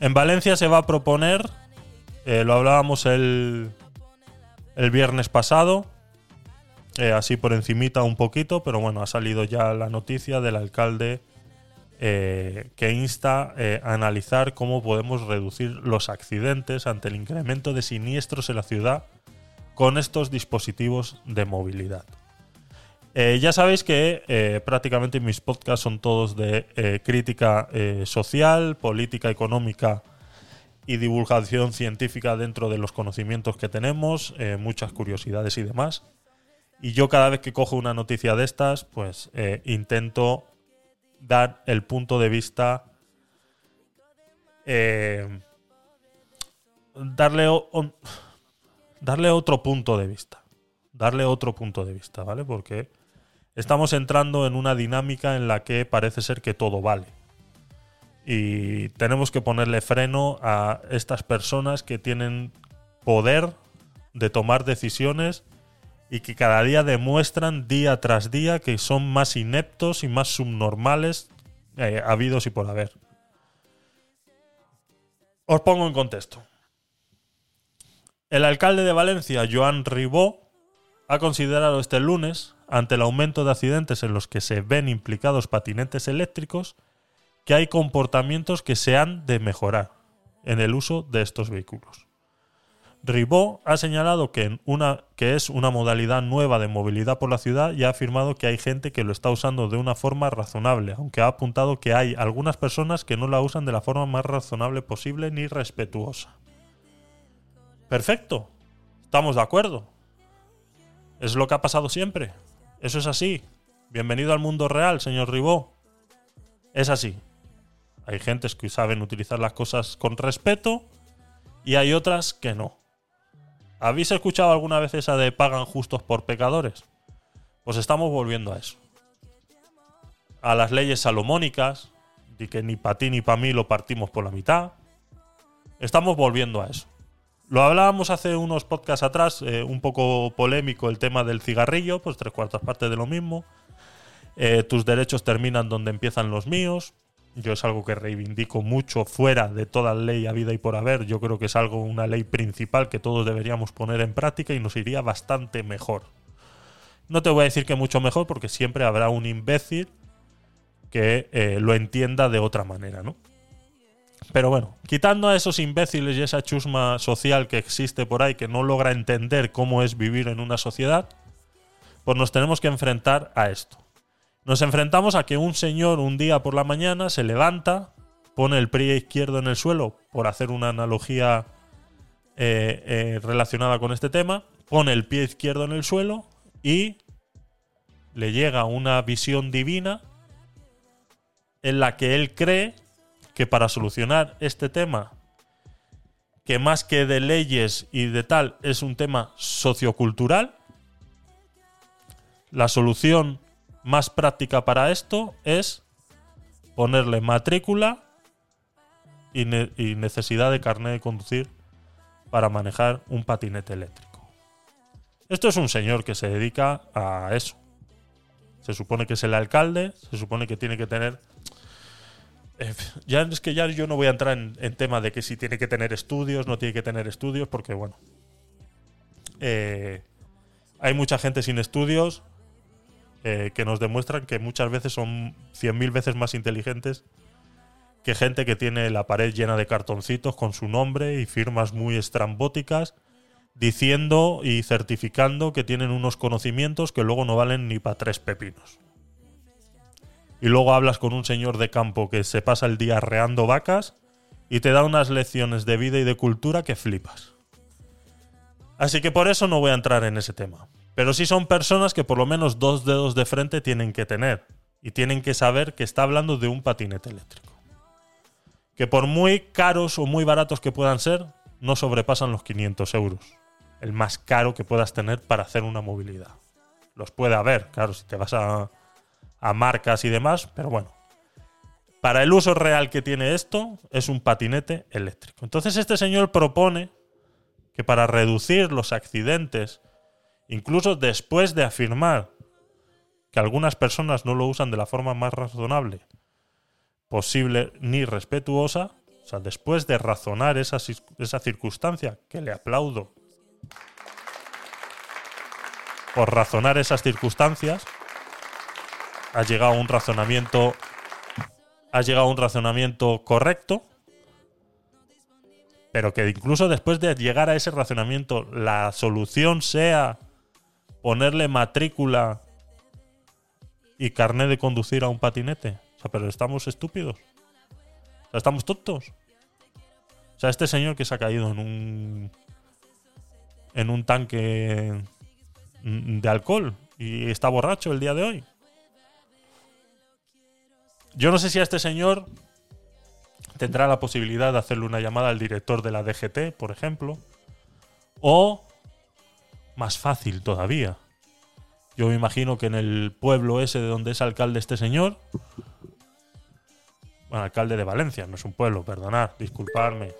En Valencia se va a proponer, eh, lo hablábamos el, el viernes pasado, eh, así por encimita un poquito, pero bueno, ha salido ya la noticia del alcalde eh, que insta a analizar cómo podemos reducir los accidentes ante el incremento de siniestros en la ciudad con estos dispositivos de movilidad. Ya sabéis que prácticamente mis podcasts son todos de crítica social, política económica y divulgación científica dentro de los conocimientos que tenemos, eh, muchas curiosidades y demás. Y yo cada vez que cojo una noticia de estas, pues eh, intento dar el punto de vista, eh, darle, darle otro punto de vista, darle otro punto de vista, ¿vale? Porque estamos entrando en una dinámica en la que parece ser que todo vale. Y tenemos que ponerle freno a estas personas que tienen poder de tomar decisiones y que cada día demuestran día tras día que son más ineptos y más subnormales eh, habidos y por haber. Os pongo en contexto. El alcalde de Valencia, Joan Ribó, ha considerado este lunes, ante el aumento de accidentes en los que se ven implicados patinetes eléctricos, que hay comportamientos que se han de mejorar en el uso de estos vehículos. Ribó ha señalado que, una, es una modalidad nueva de movilidad por la ciudad y ha afirmado que hay gente que lo está usando de una forma razonable, aunque ha apuntado que hay algunas personas que no la usan de la forma más razonable posible ni respetuosa. Perfecto, estamos de acuerdo. Es lo que ha pasado siempre. Eso es así. Bienvenido al mundo real, señor Ribó. Es así. Hay gentes que saben utilizar las cosas con respeto y hay otras que no. ¿Habéis escuchado alguna vez esa de pagan justos por pecadores? Pues estamos volviendo a eso. A las leyes salomónicas, de que ni para ti ni para mí lo partimos por la mitad. Estamos volviendo a eso. Lo hablábamos hace unos podcasts atrás, eh, un poco polémico el tema del cigarrillo, pues tres cuartas partes de lo mismo. Eh, tus derechos terminan donde empiezan los míos. Yo es algo que reivindico mucho fuera de toda ley a vida y por haber. Yo creo que es algo, una ley principal que todos deberíamos poner en práctica y nos iría bastante mejor. No te voy a decir que mucho mejor porque siempre habrá un imbécil que eh, lo entienda de otra manera, ¿no? Pero bueno, quitando a esos imbéciles y esa chusma social que existe por ahí que no logra entender cómo es vivir en una sociedad, pues nos tenemos que enfrentar a esto. Nos enfrentamos a que un señor un día por la mañana se levanta, pone el pie izquierdo en el suelo, por hacer una analogía eh, eh, relacionada con este tema, pone el pie izquierdo en el suelo y le llega una visión divina en la que él cree que para solucionar este tema, que más que de leyes y de tal, es un tema sociocultural, la solución más práctica para esto es ponerle matrícula y, ne- y necesidad de carnet de conducir para manejar un patinete eléctrico. Esto es un señor que se dedica a eso. Se supone que es el alcalde, se supone que tiene que tener... Eh, ya es que ya yo no voy a entrar en, en tema de que si tiene que tener estudios, no tiene que tener estudios, porque bueno, eh, hay mucha gente sin estudios eh, que nos demuestran que muchas veces son 100.000 veces más inteligentes que gente que tiene la pared llena de cartoncitos con su nombre y firmas muy estrambóticas diciendo y certificando que tienen unos conocimientos que luego no valen ni para tres pepinos. Y luego hablas con un señor de campo que se pasa el día arreando vacas y te da unas lecciones de vida y de cultura que flipas. Así que por eso no voy a entrar en ese tema. Pero sí son personas que por lo menos dos dedos de frente tienen que tener. Y tienen que saber que está hablando de un patinete eléctrico. Que por muy caros o muy baratos que puedan ser, no sobrepasan los 500 euros. El más caro que puedas tener para hacer una movilidad. Los puede haber, claro, si te vas a, a marcas y demás, pero bueno. Para el uso real que tiene esto, es un patinete eléctrico. Entonces este señor propone que para reducir los accidentes, incluso después de afirmar que algunas personas no lo usan de la forma más razonable posible ni respetuosa, o sea, después de razonar esa, esa circunstancia, que le aplaudo por razonar esas circunstancias, ha llegado a un razonamiento has llegado a un razonamiento correcto, pero que incluso después de llegar a ese razonamiento, la solución sea ponerle matrícula y carnet de conducir a un patinete. O sea, pero estamos estúpidos. O sea, estamos tontos. O sea, este señor que se ha caído en un. en un tanque de alcohol y está borracho el día de hoy. Yo no sé si a este señor tendrá la posibilidad de hacerle una llamada al director de la DGT, por ejemplo. O, más fácil todavía, yo me imagino que en el pueblo ese de donde es alcalde este señor, bueno, alcalde de Valencia, no es un pueblo, perdonad, disculpadme,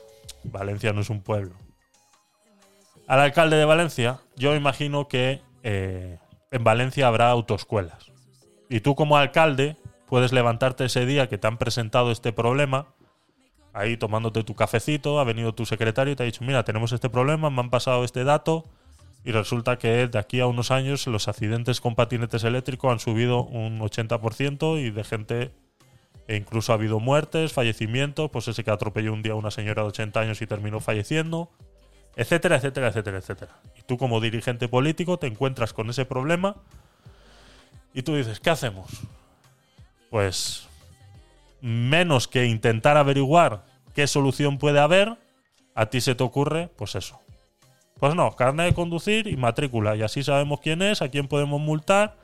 Valencia no es un pueblo. Al alcalde de Valencia, yo me imagino que eh, en Valencia habrá autoescuelas. Y tú como alcalde puedes levantarte ese día que te han presentado este problema, ahí tomándote tu cafecito, ha venido tu secretario y te ha dicho, mira, tenemos este problema, me han pasado este dato, y resulta que de aquí a unos años los accidentes con patinetes eléctricos han subido un 80% y de gente, e incluso ha habido muertes, fallecimientos, pues ese que atropelló un día a una señora de 80 años y terminó falleciendo, etcétera, etcétera, etcétera, etcétera. Y tú como dirigente político te encuentras con ese problema y tú dices, ¿qué hacemos? Pues menos que intentar averiguar qué solución puede haber, a ti se te ocurre, pues eso. Pues no, carne de conducir y matrícula. Y así sabemos quién es, a quién podemos multar.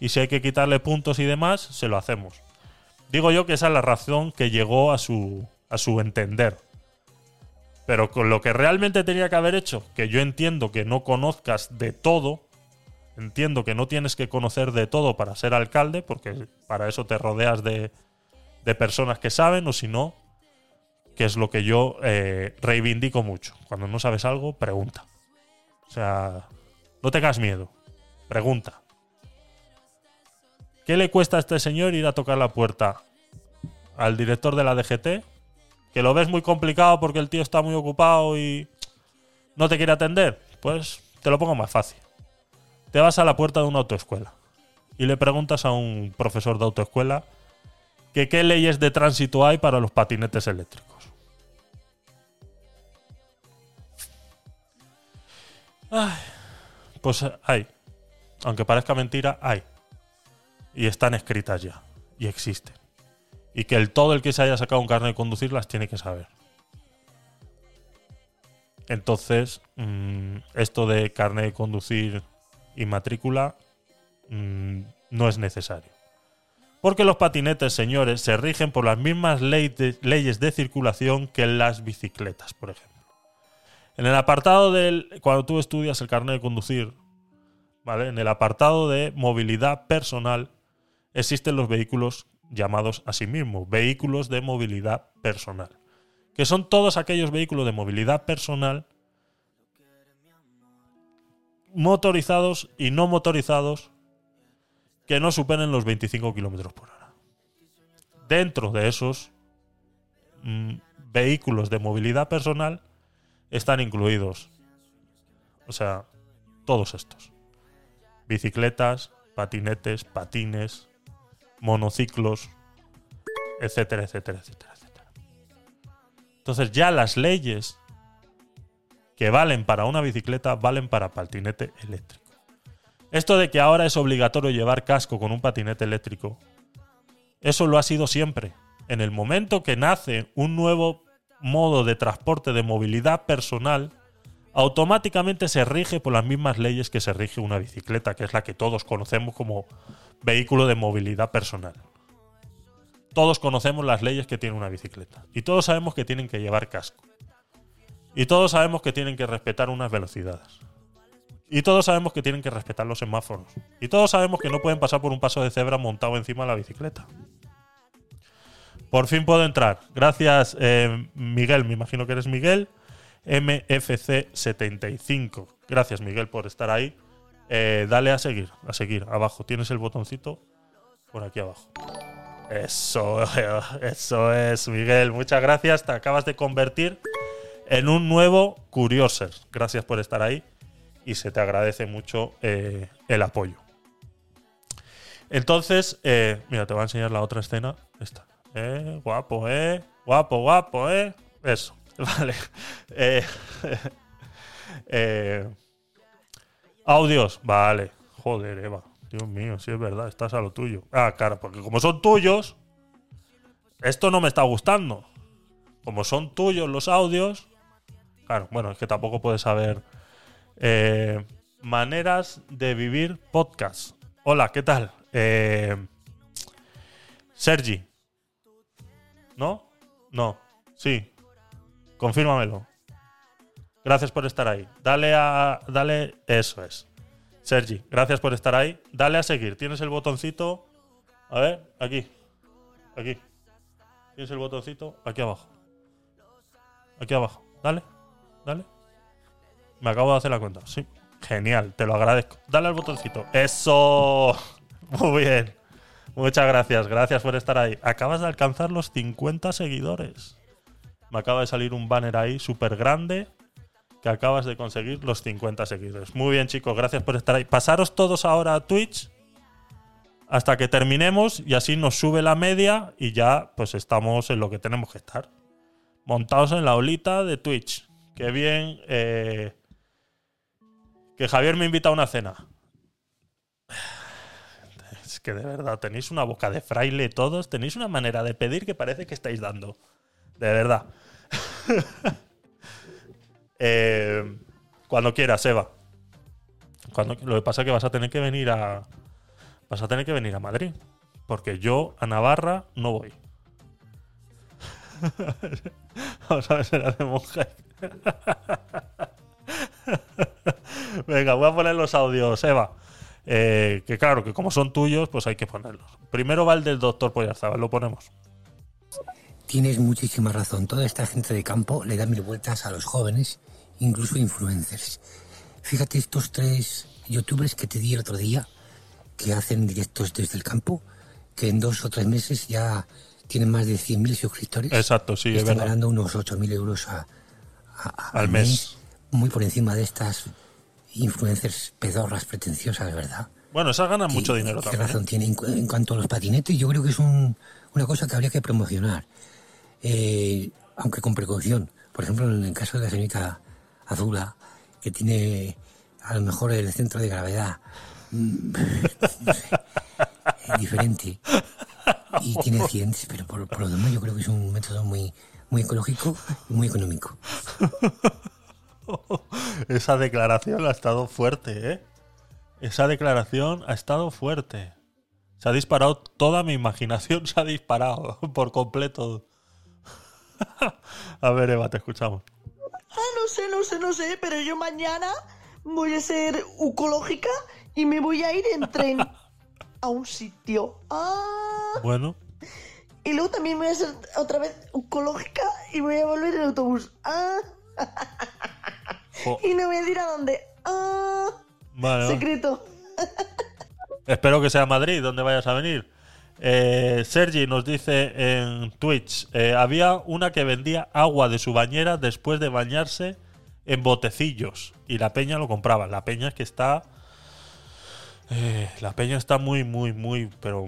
Y si hay que quitarle puntos y demás, se lo hacemos. Digo yo que esa es la razón que llegó a su, a su entender. Pero con lo que realmente tenía que haber hecho, que yo entiendo que no conozcas de todo, entiendo que no tienes que conocer de todo para ser alcalde, porque para eso te rodeas de, de personas que saben, o si no, que es lo que yo eh, reivindico mucho. Cuando no sabes algo, pregunta. O sea, no tengas miedo, pregunta. ¿Qué le cuesta a este señor ir a tocar la puerta al director de la DGT? Que lo ves muy complicado porque el tío está muy ocupado y no te quiere atender. Pues te lo pongo más fácil. Te vas a la puerta de una autoescuela y le preguntas a un profesor de autoescuela que qué leyes de tránsito hay para los patinetes eléctricos. Ay, pues hay. Aunque parezca mentira, hay. Y están escritas ya. Y existen. Y que el todo el que se haya sacado un carnet de conducir las tiene que saber. Entonces, mm, esto de carnet de conducir y matrícula mm, no es necesario. Porque los patinetes, señores, se rigen por las mismas leyes de circulación que las bicicletas, por ejemplo. En el apartado del. Cuando tú estudias el carnet de conducir, ¿vale? En el apartado de movilidad personal existen los vehículos llamados a sí mismos, vehículos de movilidad personal. Que son todos aquellos vehículos de movilidad personal motorizados y no motorizados que no superen los 25 kilómetros por hora. Dentro de esos mm, vehículos de movilidad personal están incluidos. O sea, todos estos. Bicicletas, patinetes, patines, monociclos, etcétera, etcétera, etcétera, etcétera. Entonces ya las leyes que valen para una bicicleta valen para patinete eléctrico. Esto de que ahora es obligatorio llevar casco con un patinete eléctrico, eso lo ha sido siempre. En el momento que nace un nuevo modo de transporte de movilidad personal, automáticamente se rige por las mismas leyes que se rige una bicicleta, que es la que todos conocemos como vehículo de movilidad personal. Todos conocemos las leyes que tiene una bicicleta. Y todos sabemos que tienen que llevar casco. Y todos sabemos que tienen que respetar unas velocidades. Y todos sabemos que tienen que respetar los semáforos. Y todos sabemos que no pueden pasar por un paso de cebra montado encima de la bicicleta. Por fin puedo entrar. Gracias, eh, Miguel. Me imagino que eres Miguel. MFC75. Gracias, Miguel, por estar ahí. Eh, dale a seguir, a seguir. Abajo tienes el botoncito por aquí abajo. Eso, <laughs> eso es, Miguel. Muchas gracias. Te acabas de convertir en un nuevo Curioser. Gracias por estar ahí y se te agradece mucho eh, el apoyo. Entonces, mira, te voy a enseñar la otra escena. Esta. Eh, guapo, eh. Guapo, guapo, eh. Eso. <laughs> Vale. Eh, <laughs> eh, audios. Vale. Joder, Eva. Dios mío, si es verdad, estás a lo tuyo. Ah, claro, porque como son tuyos, esto no me está gustando. Como son tuyos los audios, claro, bueno, es que tampoco puedes saber eh, maneras de vivir podcast. Hola, ¿qué tal? Eh, Sergi. ¿No? No. Sí. Confírmamelo. Gracias por estar ahí. Dale a. Dale. Eso es. Sergi, gracias por estar ahí. Dale a seguir. Tienes el botoncito. A ver, aquí. Aquí. Tienes el botoncito aquí abajo. Aquí abajo. Dale. Dale. Me acabo de hacer la cuenta. Sí. Genial, te lo agradezco. Dale al botoncito. Eso. <laughs> Muy bien. Muchas gracias. Gracias por estar ahí. Acabas de alcanzar los 50 seguidores. Me acaba de salir un banner ahí súper grande que acabas de conseguir los 50 seguidores. Muy bien, chicos, gracias por estar ahí. Pasaros todos ahora a Twitch hasta que terminemos y así nos sube la media y ya pues estamos en lo que tenemos que estar. Montados en la olita de Twitch. Qué bien. eh, que Javier me invita a una cena. Que de verdad, tenéis una boca de fraile todos, tenéis una manera de pedir que parece que estáis dando. De verdad. <laughs> Eh, cuando quieras, Eva. Cuando, lo que pasa es que vas a tener que venir a. Vas a tener que venir a Madrid. Porque yo a Navarra no voy. <laughs> Vamos a ver, será de monje. Venga, voy a poner los audios, Eva. Eh, que claro, que como son tuyos, pues hay que ponerlos. Primero va el del doctor Poyarzabal, lo ponemos. Tienes muchísima razón. Toda esta gente de campo le da mil vueltas a los jóvenes, incluso influencers. Fíjate estos tres youtubers que te di el otro día, que hacen directos desde el campo, que en dos o tres meses ya tienen más de 100.000 suscriptores. Exacto, sí, es están verdad. ganando unos 8.000 euros a- a- a- Al mes. Muy por encima de estas influencers pedorras pretenciosas, ¿verdad? Bueno, esas ganan mucho dinero ¿Qué también. ¿eh? razón tiene? En cuanto a los patinetes, yo creo que es un- una cosa que habría que promocionar. Eh, aunque con precaución. Por ejemplo, en el caso de la señorita Azula, que tiene a lo mejor el centro de gravedad mm, <laughs> no sé, eh, diferente y tiene <laughs> accidentes, pero por, por lo demás yo creo que es un método muy, muy ecológico y muy económico. <laughs> <laughs> Esa declaración ha estado fuerte, ¿eh? Esa declaración ha estado fuerte. Se ha disparado, toda mi imaginación <laughs> se ha disparado <laughs> por completo. A ver, Eva, te escuchamos. Ah, no sé, no sé, no sé, pero yo mañana voy a ser ecológica y me voy a ir en tren a un sitio. Ah, Bueno, y luego también voy a ser otra vez ecológica y voy a volver en autobús. Ah, y no voy a decir a dónde. Ah, vale. secreto. Espero que sea Madrid donde vayas a venir. Eh, Sergi nos dice en Twitch, eh, había una que vendía agua de su bañera después de bañarse en botecillos y la peña lo compraba. La peña es que está... eh, la peña está muy, muy, muy, pero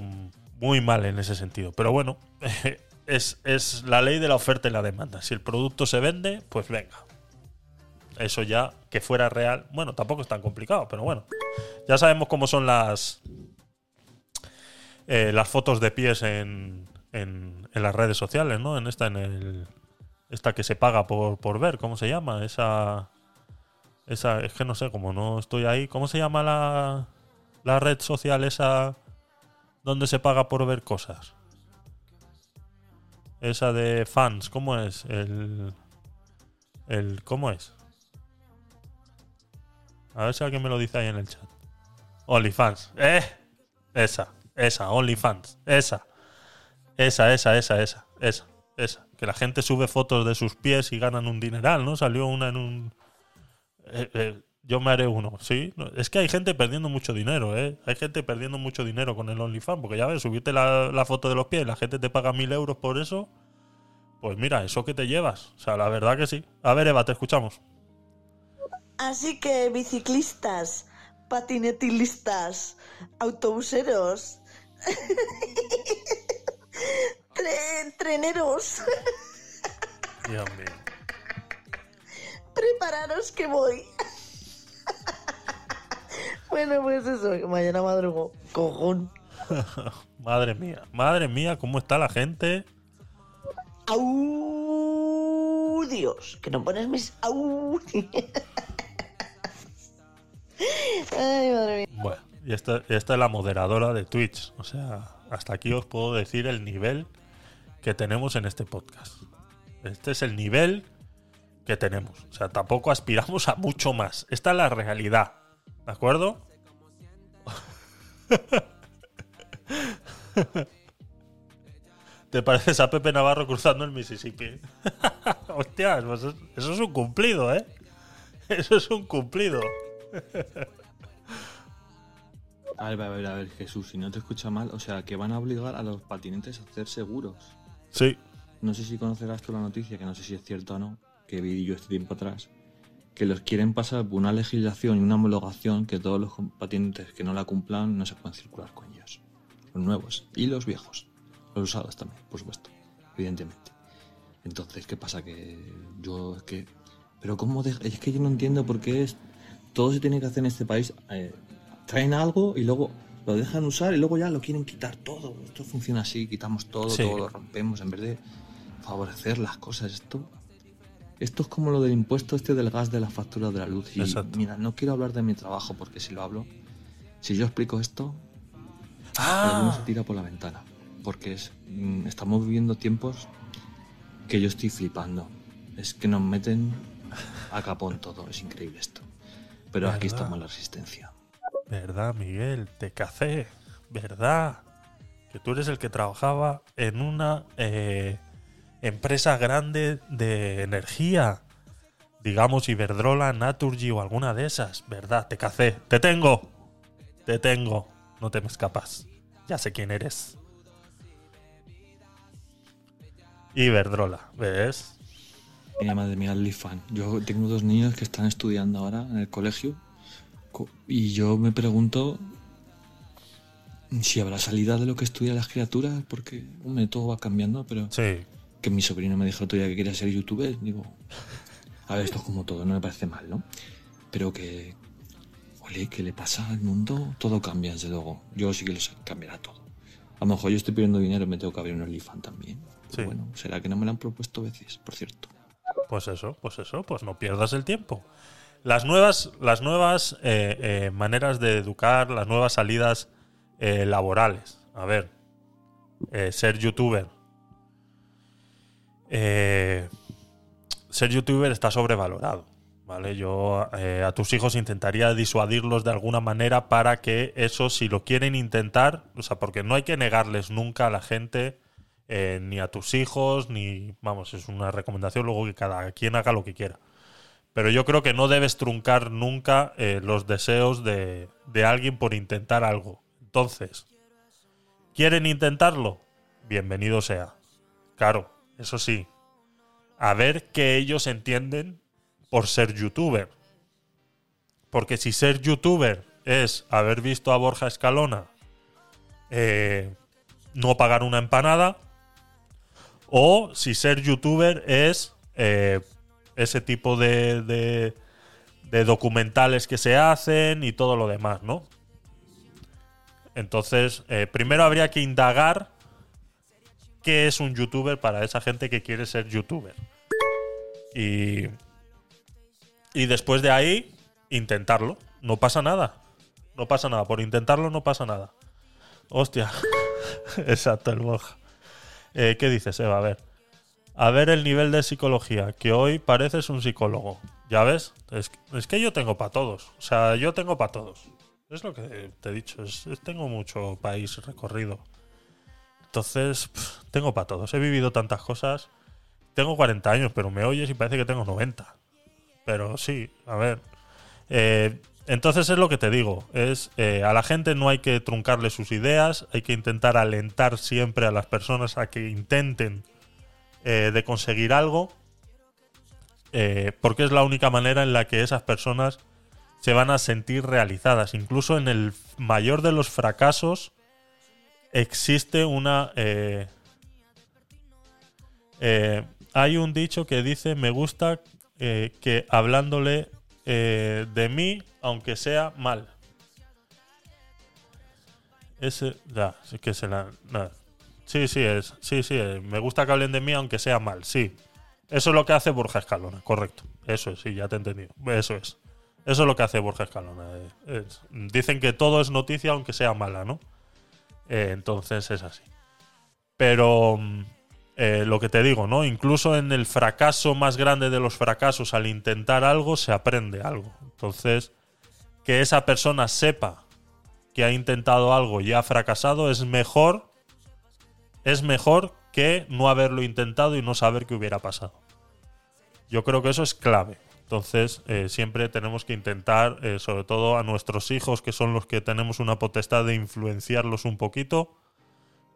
muy mal en ese sentido. Pero bueno, <laughs> es, es la ley de la oferta y la demanda. Si el producto se vende, pues venga. Eso ya, que fuera real. Bueno, tampoco es tan complicado, pero bueno. Ya sabemos cómo son las, eh, las fotos de pies en, en, las redes sociales, ¿no? En esta, en el. Esta que se paga por, por ver, ¿cómo se llama? Esa. Esa, es que no sé, como no estoy ahí. ¿Cómo se llama la, la red social esa donde se paga por ver cosas? Esa de fans, ¿cómo es? El. el ¿Cómo es? A ver si alguien me lo dice ahí en el chat. OnlyFans. ¡Eh! Esa, esa, OnlyFans. Esa. Esa, esa, esa, esa, esa, esa. Que la gente sube fotos de sus pies y ganan un dineral, ¿no? Salió una en un. Eh, eh, yo me haré uno, sí. Es que hay gente perdiendo mucho dinero, ¿eh? Hay gente perdiendo mucho dinero con el OnlyFans, porque ya ves, subirte la, la foto de los pies y la gente te paga mil euros por eso. Pues mira, eso que te llevas. O sea, la verdad que sí. A ver, Eva, te escuchamos. Así que biciclistas, patinetistas, autobuseros. <laughs> Tre- treneros, Dios mío. prepararos que voy. <laughs> bueno, pues eso, que mañana madrugo. Cojón. <laughs> Madre mía, madre mía, ¿cómo está la gente? Audios. Que no pones mis audios. Bueno, y esta, esta es la moderadora de Twitch. O sea, hasta aquí os puedo decir el nivel que tenemos en este podcast. Este es el nivel que tenemos. O sea, tampoco aspiramos a mucho más. Esta es la realidad. ¿De acuerdo? ¿Te pareces a Pepe Navarro cruzando el Mississippi? <laughs> Hostias, pues eso es un cumplido, ¿eh? Eso es un cumplido. <laughs> A ver, a ver, a ver, Jesús, si no te escucha mal, o sea, que van a obligar a los patinetes a hacer seguros. Sí. No sé si conocerás tú la noticia, que no sé si es cierta o no, que vi yo este tiempo atrás, que los quieren pasar por una legislación y una homologación que todos los patinetes que no la cumplan no se pueden circular con ellos. Los nuevos y los viejos. Los usados también, por supuesto, evidentemente. Entonces, ¿qué pasa? Que yo es que... Pero ¿cómo? de- Es que yo no entiendo por qué es... Todo se tiene que hacer en este país. eh, traen algo y luego lo dejan usar y luego ya lo quieren quitar todo. Esto funciona así, quitamos todo, Sí. todo lo rompemos en vez de favorecer las cosas. Esto, esto es como lo del impuesto este del gas de la factura de la luz. Y Exacto. mira, no quiero hablar de mi trabajo porque si lo hablo, si yo explico esto, Ah. alguno se tira por la ventana. Porque es, mm, estamos viviendo tiempos que yo estoy flipando. Es que nos meten a capón todo. Es increíble esto. Pero aquí estamos la resistencia. ¿Verdad, Miguel? Te cacé. ¿Verdad? Que tú eres el que trabajaba en una eh, empresa grande de energía. Digamos Iberdrola, Naturgy o alguna de esas. ¿Verdad? Te cacé. Te tengo. Te tengo. No te me escapas. Ya sé quién eres. Iberdrola, ¿ves? Mira, madre mía, el fan. Yo tengo dos niños que están estudiando ahora en el colegio co- y yo me pregunto si habrá salida de lo que estudian las criaturas, porque hombre, todo va cambiando, pero Sí. que mi sobrino me dijo otro día que quería ser youtuber. Digo, a ver, esto es como todo, no me parece mal, ¿no? Pero que, ole, ¿qué le pasa al mundo? Todo cambia, desde luego. Yo sí que lo sé, cambiará todo. A lo mejor yo estoy pidiendo dinero y me tengo que abrir un OnlyFans también. Sí. Bueno, será que no me lo han propuesto veces, por cierto. Pues eso, pues eso, pues no pierdas el tiempo. Las nuevas, las nuevas eh, eh, maneras de educar, las nuevas salidas eh, laborales. A ver, ser youtuber. Ser youtuber está sobrevalorado. ¿Vale? Yo a tus hijos intentaría disuadirlos de alguna manera para que eso, si lo quieren intentar, o sea, porque no hay que negarles nunca a la gente, eh, ni a tus hijos, ni, vamos, es una recomendación, luego que cada quien haga lo que quiera. Pero yo creo que no debes truncar nunca eh, los deseos de, de alguien por intentar algo. Entonces, ¿quieren intentarlo? Bienvenido sea. Claro, eso sí. A ver qué ellos entienden por ser youtuber. Porque si ser youtuber es haber visto a Borja Escalona eh, no pagar una empanada, o si ser youtuber es eh, ese tipo de, de, documentales que se hacen y todo lo demás, ¿no? Entonces, eh, primero habría que indagar qué es un youtuber para esa gente que quiere ser youtuber. Y, y después de ahí, intentarlo. No pasa nada. No pasa nada. Por intentarlo no pasa nada. Hostia. <laughs> Exacto, el Borja. Eh, ¿Qué dices, Eva? A ver. A ver el nivel de psicología, que hoy pareces un psicólogo. ¿Ya ves? Es, que yo tengo para todos. O sea, yo tengo para todos. Es lo que te he dicho. tengo mucho país recorrido. Entonces, tengo para todos. He vivido tantas cosas. Tengo 40 años, pero me oyes y parece que tengo 90. Pero sí, a ver. Eh, entonces es lo que te digo. Es eh, a la gente no hay que truncarle sus ideas. Hay que intentar alentar siempre a las personas a que intenten eh, de conseguir algo. eh, porque es la única manera en la que esas personas se van a sentir realizadas. Incluso en el mayor de los fracasos existe una, hay un dicho que dice, me gusta que hablándole eh, de mí, aunque sea mal. Ese, ya, sí que se la... Sí, sí, es, sí, sí, es. me gusta que hablen de mí, aunque sea mal, sí. Eso es lo que hace Borja Escalona, correcto. Eso es, sí, ya te he entendido. Eso es. Eso es lo que hace Borja Escalona. eh, es- dicen que todo es noticia, aunque sea mala, ¿no? Eh, entonces es así. Pero mm, eh, lo que te digo, ¿no? Incluso en el fracaso más grande de los fracasos, al intentar algo, se aprende algo. Entonces, que esa persona sepa que ha intentado algo y ha fracasado es mejor. Es mejor que no haberlo intentado y no saber qué hubiera pasado. Yo creo que eso es clave. Entonces, eh, siempre tenemos que intentar, eh, sobre todo a nuestros hijos, que son los que tenemos una potestad de influenciarlos un poquito,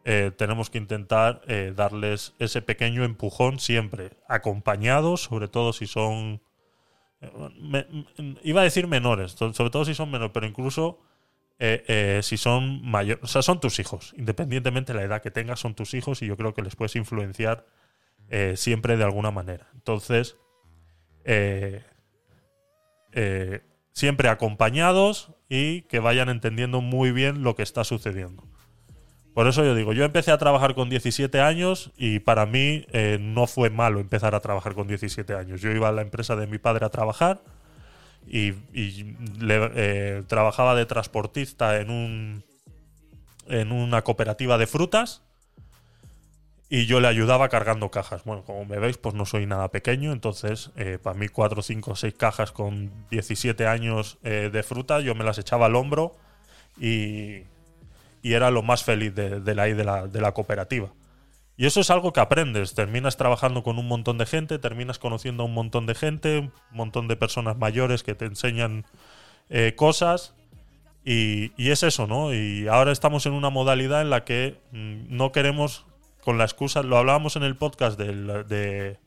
eh, tenemos que intentar eh, darles ese pequeño empujón siempre, acompañados, sobre todo si son... eh, iba a decir menores, sobre todo si son menores, pero incluso si son mayores, o sea, son tus hijos, independientemente de la edad que tengas, son tus hijos y yo creo que les puedes influenciar siempre de alguna manera. Entonces, siempre acompañados y que vayan entendiendo muy bien lo que está sucediendo. Por eso yo digo, yo empecé a trabajar con 17 años y para mí eh, no fue malo empezar a trabajar con 17 años. Yo iba a la empresa de mi padre a trabajar y, eh, trabajaba de transportista en un en una cooperativa de frutas y yo le ayudaba cargando cajas. Bueno, como me veis, pues no soy nada pequeño, entonces eh, para mí 4, 5, 6 cajas con 17 años de fruta, yo me las echaba al hombro y, y era lo más feliz de, la, de, la, cooperativa. Y eso es algo que aprendes, terminas trabajando con un montón de gente, terminas conociendo a un montón de gente, un montón de personas mayores que te enseñan eh, cosas. Y, es eso, ¿no? Y ahora estamos en una modalidad en la que mm, no queremos, con la excusa, lo hablábamos en el podcast de,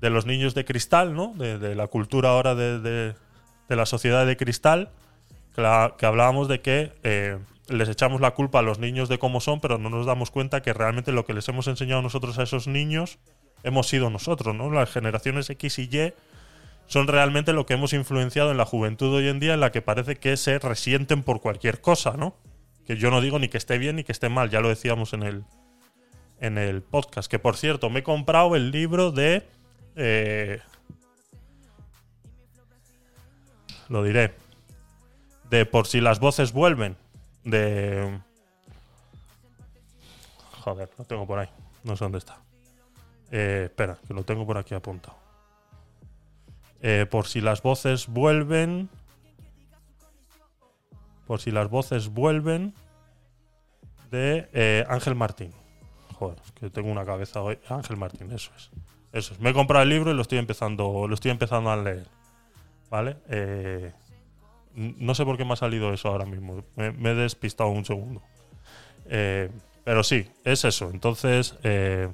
de los niños de cristal, ¿no? De, la cultura ahora de, de- la sociedad de cristal, que hablábamos de que eh, les echamos la culpa a los niños de cómo son, pero no nos damos cuenta que realmente lo que les hemos enseñado nosotros a esos niños hemos sido nosotros, ¿no? Las generaciones X y Y son realmente lo que hemos influenciado en la juventud hoy en día, en la que parece que se resienten por cualquier cosa, ¿no? Que yo no digo ni que esté bien ni que esté mal, ya lo decíamos en el, en el podcast. Que por cierto, me he comprado el libro de. eh, lo diré. De Por si las voces vuelven. De. Joder, lo tengo por ahí. No sé dónde está. Eh, espera, que lo tengo por aquí apuntado. Eh, por si las voces vuelven. Por si las voces vuelven. De eh, Ángel Martín. Joder, que tengo una cabeza hoy. Ángel Martín, eso es. Eso es. Me he comprado el libro y lo estoy empezando, lo estoy empezando a leer. ¿Vale? Eh, no sé por qué me ha salido eso ahora mismo. Me, he despistado un segundo. Eh, pero sí, es eso. Entonces, eh,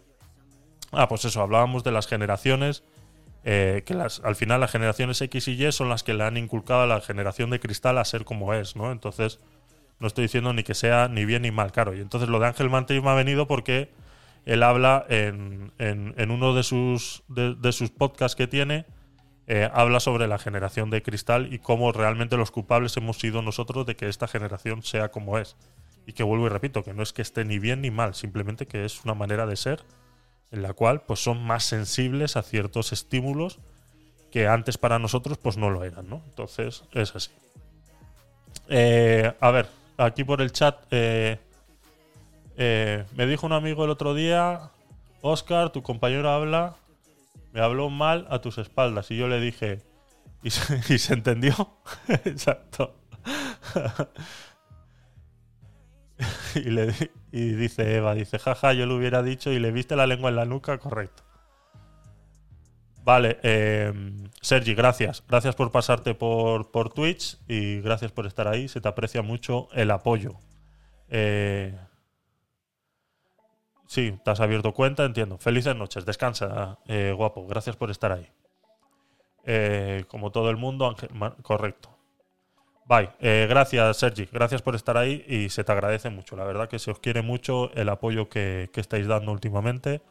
ah, pues eso, hablábamos de las generaciones. eh, que al final las generaciones X y Y son las que le han inculcado a la generación de cristal a ser como es, ¿no? Entonces, no estoy diciendo ni que sea ni bien ni mal, claro. Y entonces lo de Ángel Martín me ha venido porque él habla en, en- uno de sus, de sus podcasts que tiene, eh, habla sobre la generación de cristal y cómo realmente los culpables hemos sido nosotros de que esta generación sea como es. Y que vuelvo y repito, que no es que esté ni bien ni mal, simplemente que es una manera de ser en la cual pues son más sensibles a ciertos estímulos que antes para nosotros pues no lo eran, ¿no? Entonces es así. Eh, a ver, aquí por el chat eh, eh, me dijo un amigo el otro día, Oscar, tu compañero habla, me habló mal a tus espaldas y yo le dije, ¿y se, <laughs> y se entendió? <laughs> Exacto. <laughs> y, le, y dice Eva, dice, jaja, yo le hubiera dicho y le viste la lengua en la nuca, correcto. Vale, eh, Sergi, gracias. Gracias por pasarte por, por Twitch y gracias por estar ahí. Se te aprecia mucho el apoyo. Eh, sí, te has abierto cuenta, entiendo. Felices noches, descansa, eh, guapo. Gracias por estar ahí. Eh, como todo el mundo, Ángel, correcto. Bye. Eh, gracias, Sergi. Gracias por estar ahí y se te agradece mucho. La verdad que se os quiere mucho el apoyo que, que estáis dando últimamente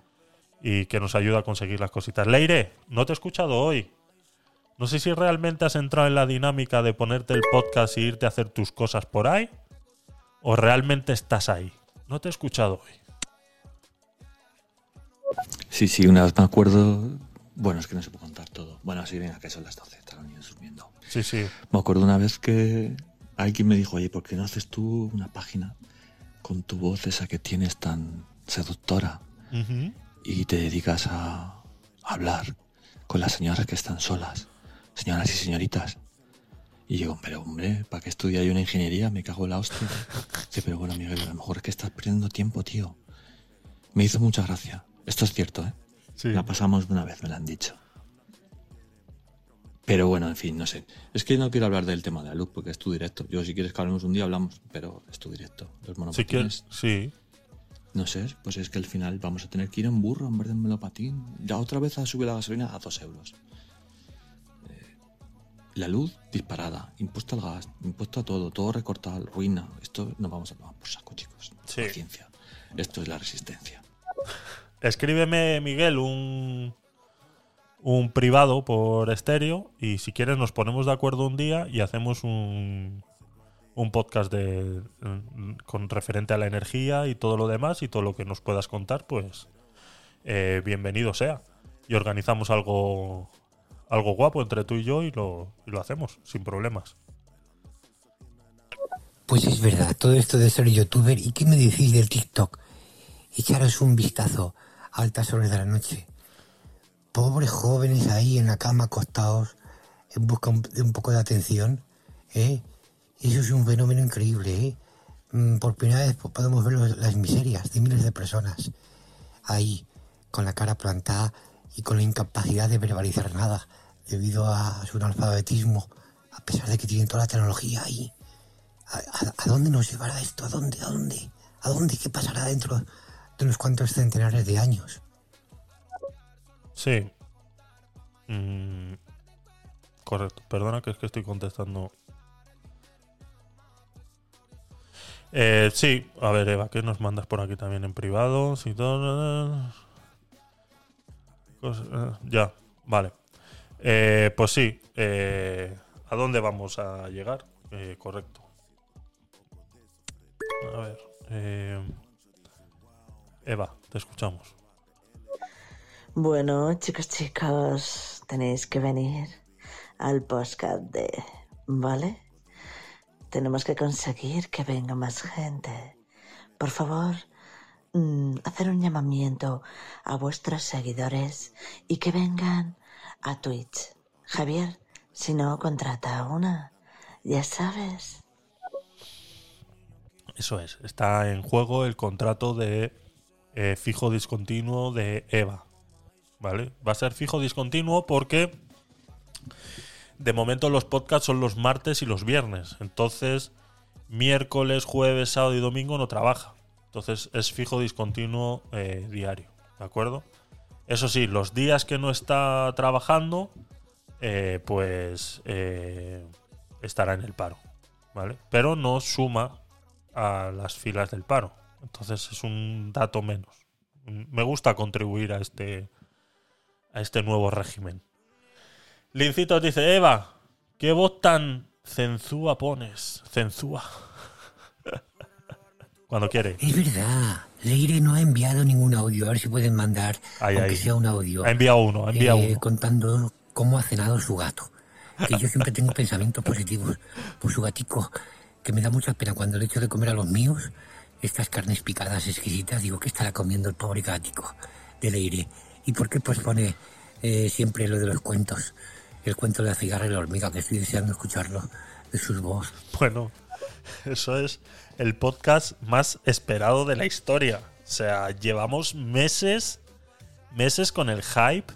y que nos ayuda a conseguir las cositas. Leire, no te he escuchado hoy. No sé si realmente has entrado en la dinámica de ponerte el podcast y irte a hacer tus cosas por ahí o realmente estás ahí. No te he escuchado hoy. Sí, sí, una vez me acuerdo. Bueno, es que no se puede contar todo. Bueno, sí, venga, que son las 12, están los niños durmiendo. Sí, sí. Me acuerdo una vez que alguien me dijo, oye, ¿por qué no haces tú una página con tu voz esa que tienes tan seductora Ujú. y te dedicas a hablar con las señoras que están solas, señoras y señoritas? Y digo, pero hombre, ¿para qué estudia yo una ingeniería? Me cago en la hostia. <laughs> Dice, pero bueno, Miguel, a lo mejor es que estás perdiendo tiempo, tío. Me hizo mucha gracia. Esto es cierto, ¿eh? Sí. La pasamos una vez, me lo han dicho. Pero bueno, en fin, no sé. Es que no quiero hablar del tema de la luz porque es tu directo. Yo, si quieres que hablemos un día, hablamos, pero es tu directo. Los Si monopatines, quieres, sí. no sé, pues es que al final vamos a tener que ir en burro en vez de en monopatín. Ya otra vez ha subido la gasolina a dos euros. Eh, la luz disparada, impuesto al gas, impuesto a todo, todo recortado, ruina. Esto nos vamos a tomar por saco, chicos. Sí. Paciencia. Esto es la resistencia. <laughs> Escríbeme, Miguel, un, un privado por estéreo y si quieres nos ponemos de acuerdo un día y hacemos un, un podcast de, con referente a la energía y todo lo demás y todo lo que nos puedas contar, pues eh, bienvenido sea. Y organizamos algo, algo guapo entre tú y yo y lo, lo hacemos sin problemas. Pues es verdad, todo esto de ser youtuber. ¿Y qué me decís del TikTok? Echaros un vistazo altas horas de la noche. Pobres jóvenes ahí en la cama acostados en busca de un poco de atención. ¿eh? Eso es un fenómeno increíble. ¿eh? Mm, Por primera vez po- podemos ver las miserias de miles de personas ahí con la cara plantada y con la incapacidad de verbalizar nada debido a su analfabetismo, a pesar de que tienen toda la tecnología ahí. ¿A, a- a dónde nos llevará esto? ¿A dónde? ¿A dónde? ¿A dónde? ¿Qué pasará dentro de unos cuantos centenares de años? Sí. Mm, correcto. Perdona que es que estoy contestando. Eh, sí, a ver, Eva, ¿qué nos mandas por aquí también en privado? Si todo. Cos- eh, ya, vale. Eh, pues sí, eh, ¿a dónde vamos a llegar? Eh, correcto. A ver. Eva, te escuchamos. Bueno, chicos, chicos, tenéis que venir al podcast de... ¿Vale? Tenemos que conseguir que venga más gente. Por favor, mm, hacer un llamamiento a vuestros seguidores y que vengan a Twitch. Javier, si no, contrata a una. Ya sabes. Eso es, está en juego el contrato de eh, fijo discontinuo de EVA. ¿Vale? Va a ser fijo discontinuo porque de momento los podcasts son los martes y los viernes. Entonces, miércoles, jueves, sábado y domingo no trabaja. Entonces es fijo discontinuo eh, diario. ¿De acuerdo? Eso sí, los días que no está trabajando, eh, pues estará en el paro. ¿Vale? Pero no suma a las filas del paro. Entonces es un dato menos. Me gusta contribuir a este a este nuevo régimen. Lincitos dice, Eva, ¿qué voz tan cenzúa pones? Cenzúa. <laughs> Cuando quiere. Es verdad. Leire no ha enviado ningún audio. A ver si pueden mandar, Ahí, aunque ahí. sea un audio. Ha enviado uno, ha enviado eh, uno. Contando cómo ha cenado su gato. Que yo siempre tengo <laughs> pensamientos positivos por su gatico, que me da mucha pena cuando le echo de comer a los míos estas carnes picadas exquisitas. Digo, ¿qué estará comiendo el pobre gatico de Leire? ¿Y por qué pues pone eh, siempre lo de los cuentos? El cuento de la cigarra y la hormiga, que estoy deseando escucharlo de sus voz. Bueno, <laughs> eso es el podcast más esperado de la historia. O sea, llevamos meses, meses con el hype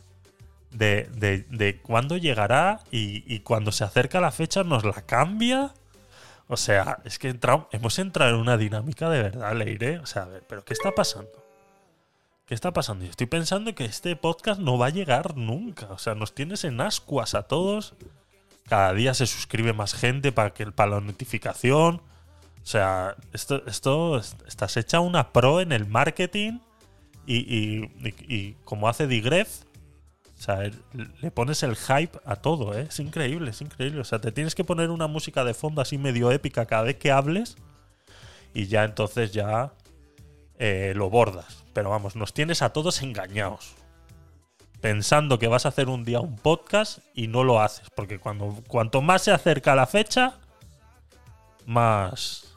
de, de, de cuándo llegará y cuando se acerca la fecha nos la cambia. O sea, es que hemos entrado en una dinámica de verdad, Leire. O sea, a ver, ¿pero qué está pasando? ¿Qué está pasando? Yo estoy pensando que este podcast no va a llegar nunca. O sea, nos tienes en ascuas a todos. Cada día se suscribe más gente para que para la notificación. O sea, esto, esto es- estás hecha una pro en el marketing y, y- y- y como hace Digref, o sea, le pones el hype a todo, ¿eh? Es increíble, es increíble. O sea, te tienes que poner una música de fondo así medio épica cada vez que hables y ya entonces ya eh, lo bordas. Pero vamos, nos tienes a todos engañados. Pensando que vas a hacer un día un podcast y no lo haces. Porque cuando, cuanto más se acerca la fecha, más,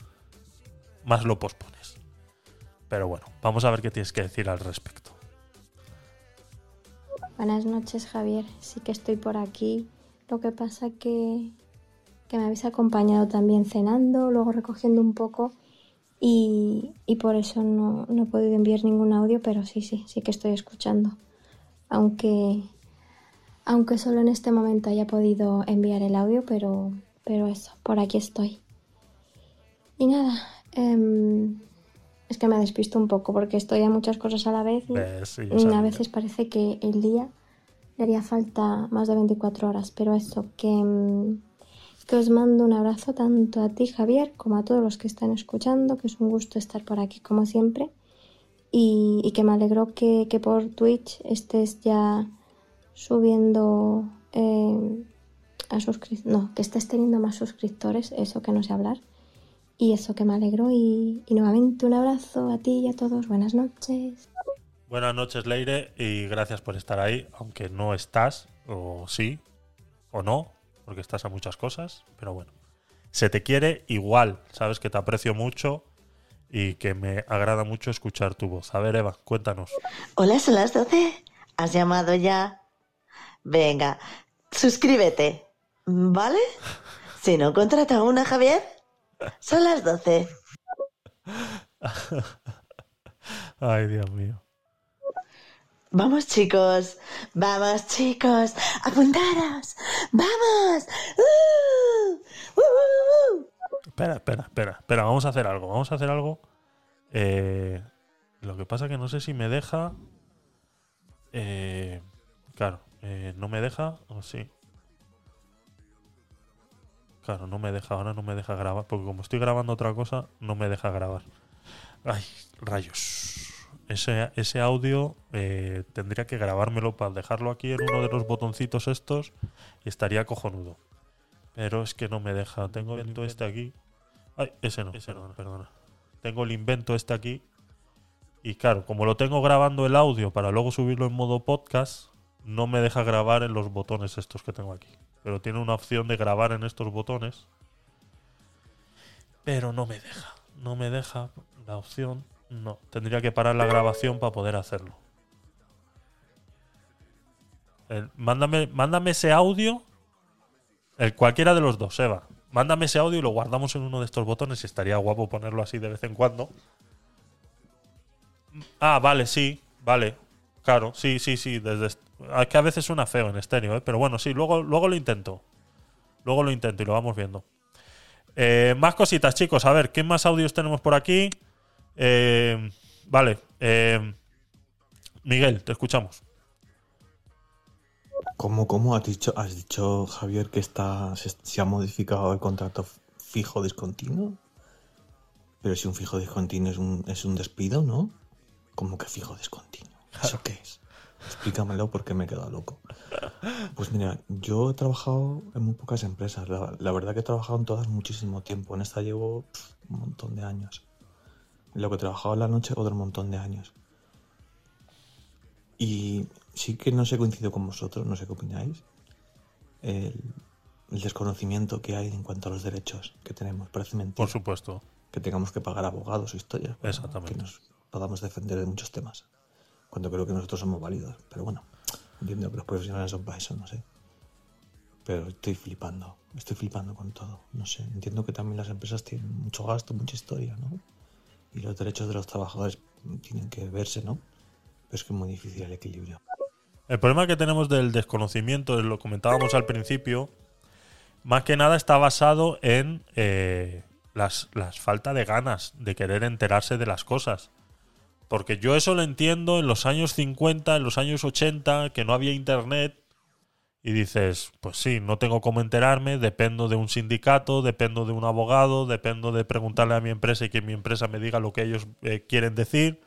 más lo pospones. Pero bueno, vamos a ver qué tienes que decir al respecto. Buenas noches, Javier. Sí que estoy por aquí. Lo que pasa que, que me habéis acompañado también cenando, luego recogiendo un poco y, y por eso no, no he podido enviar ningún audio, pero sí, sí, sí que estoy escuchando. Aunque, aunque solo en este momento haya podido enviar el audio, pero, pero eso, por aquí estoy. Y nada, em, es que me despisto un poco porque estoy a muchas cosas a la vez y, sí, sabía. a veces parece que el día le haría falta más de 24 horas, pero eso, que, mm, que os mando un abrazo tanto a ti, Javier, como a todos los que están escuchando, que es un gusto estar por aquí como siempre, y, y que me alegro que, que por Twitch estés ya subiendo eh, a suscrip- no, que estés teniendo más suscriptores, eso que no sé hablar, y eso que me alegro, y, y nuevamente un abrazo a ti y a todos, buenas noches. Buenas noches, Leire, y gracias por estar ahí, aunque no estás, o sí, o no, porque estás a muchas cosas, pero bueno. Se te quiere igual, sabes que te aprecio mucho y que me agrada mucho escuchar tu voz. A ver, Eva, cuéntanos. Hola, son las 12. ¿Has llamado ya? Venga, suscríbete. ¿Vale? <laughs> Si no, contrata a una, Javier. Son las 12. <laughs> Ay, Dios mío. Vamos, chicos. Vamos, chicos. Apuntaros. Vamos. ¡Uh! ¡Uh, uh! Espera, espera, espera, espera, vamos a hacer algo, vamos a hacer algo. Eh, lo que pasa que no sé si me deja... eh, claro, eh, no me deja, o sí. Claro, no me deja, ahora no me deja grabar, porque como estoy grabando otra cosa, no me deja grabar. Ay, rayos. Ese, ese audio eh, tendría que grabármelo para dejarlo aquí en uno de los botoncitos estos y estaría cojonudo. Pero es que no me deja. Tengo el invento este aquí. Ay, ese no, perdona, perdona. Tengo el invento este aquí. Y claro, como lo tengo grabando el audio para luego subirlo en modo podcast, no me deja grabar en los botones estos que tengo aquí. Pero tiene una opción de grabar en estos botones. Pero no me deja. No me deja la opción. No. Tendría que parar la grabación para poder hacerlo. El- mándame, mándame ese audio. El cualquiera de los dos, Eva. Mándame ese audio y lo guardamos en uno de estos botones estaría guapo ponerlo así de vez en cuando. Ah, vale, sí, vale. Claro, sí, sí, sí. Desde que a veces suena feo en estéreo, ¿eh? pero bueno, sí, luego, luego lo intento. Luego lo intento y lo vamos viendo. Eh, más cositas, chicos. A ver, ¿qué más audios tenemos por aquí? Eh, vale. eh, Miguel, te escuchamos. ¿Cómo, cómo has dicho, has dicho, Javier, que está, se, se ha modificado el contrato fijo discontinuo? Pero si un fijo discontinuo es un, es un despido, ¿no? ¿Cómo que fijo discontinuo? ¿Eso <laughs> qué es? Explícamelo porque me he quedado loco. Pues mira, yo he trabajado en muy pocas empresas. La, la verdad que he trabajado en todas muchísimo tiempo. En esta llevo un montón de años. En lo que he trabajado en la noche, otro montón de años. Y sí que no sé, coincido con vosotros, no sé qué opináis. El, el desconocimiento que hay en cuanto a los derechos que tenemos. Parece mentira. Por supuesto. Que tengamos que pagar abogados o historias. Exactamente. Que nos podamos defender de muchos temas. Cuando creo que nosotros somos válidos. Pero bueno, entiendo que los profesionales son para eso, no sé. Pero estoy flipando. Estoy flipando con todo. No sé. Entiendo que también las empresas tienen mucho gasto, mucha historia, ¿no? Y los derechos de los trabajadores tienen que verse, ¿no? Pero es que es muy difícil el equilibrio. El problema que tenemos del desconocimiento, lo comentábamos al principio, más que nada está basado en eh, las, las falta de ganas de querer enterarse de las cosas. Porque yo eso lo entiendo en los años 50, en los años 80, que no había internet. Y dices, pues sí, no tengo cómo enterarme, dependo de un sindicato, dependo de un abogado, dependo de preguntarle a mi empresa y que mi empresa me diga lo que ellos eh, quieren decir.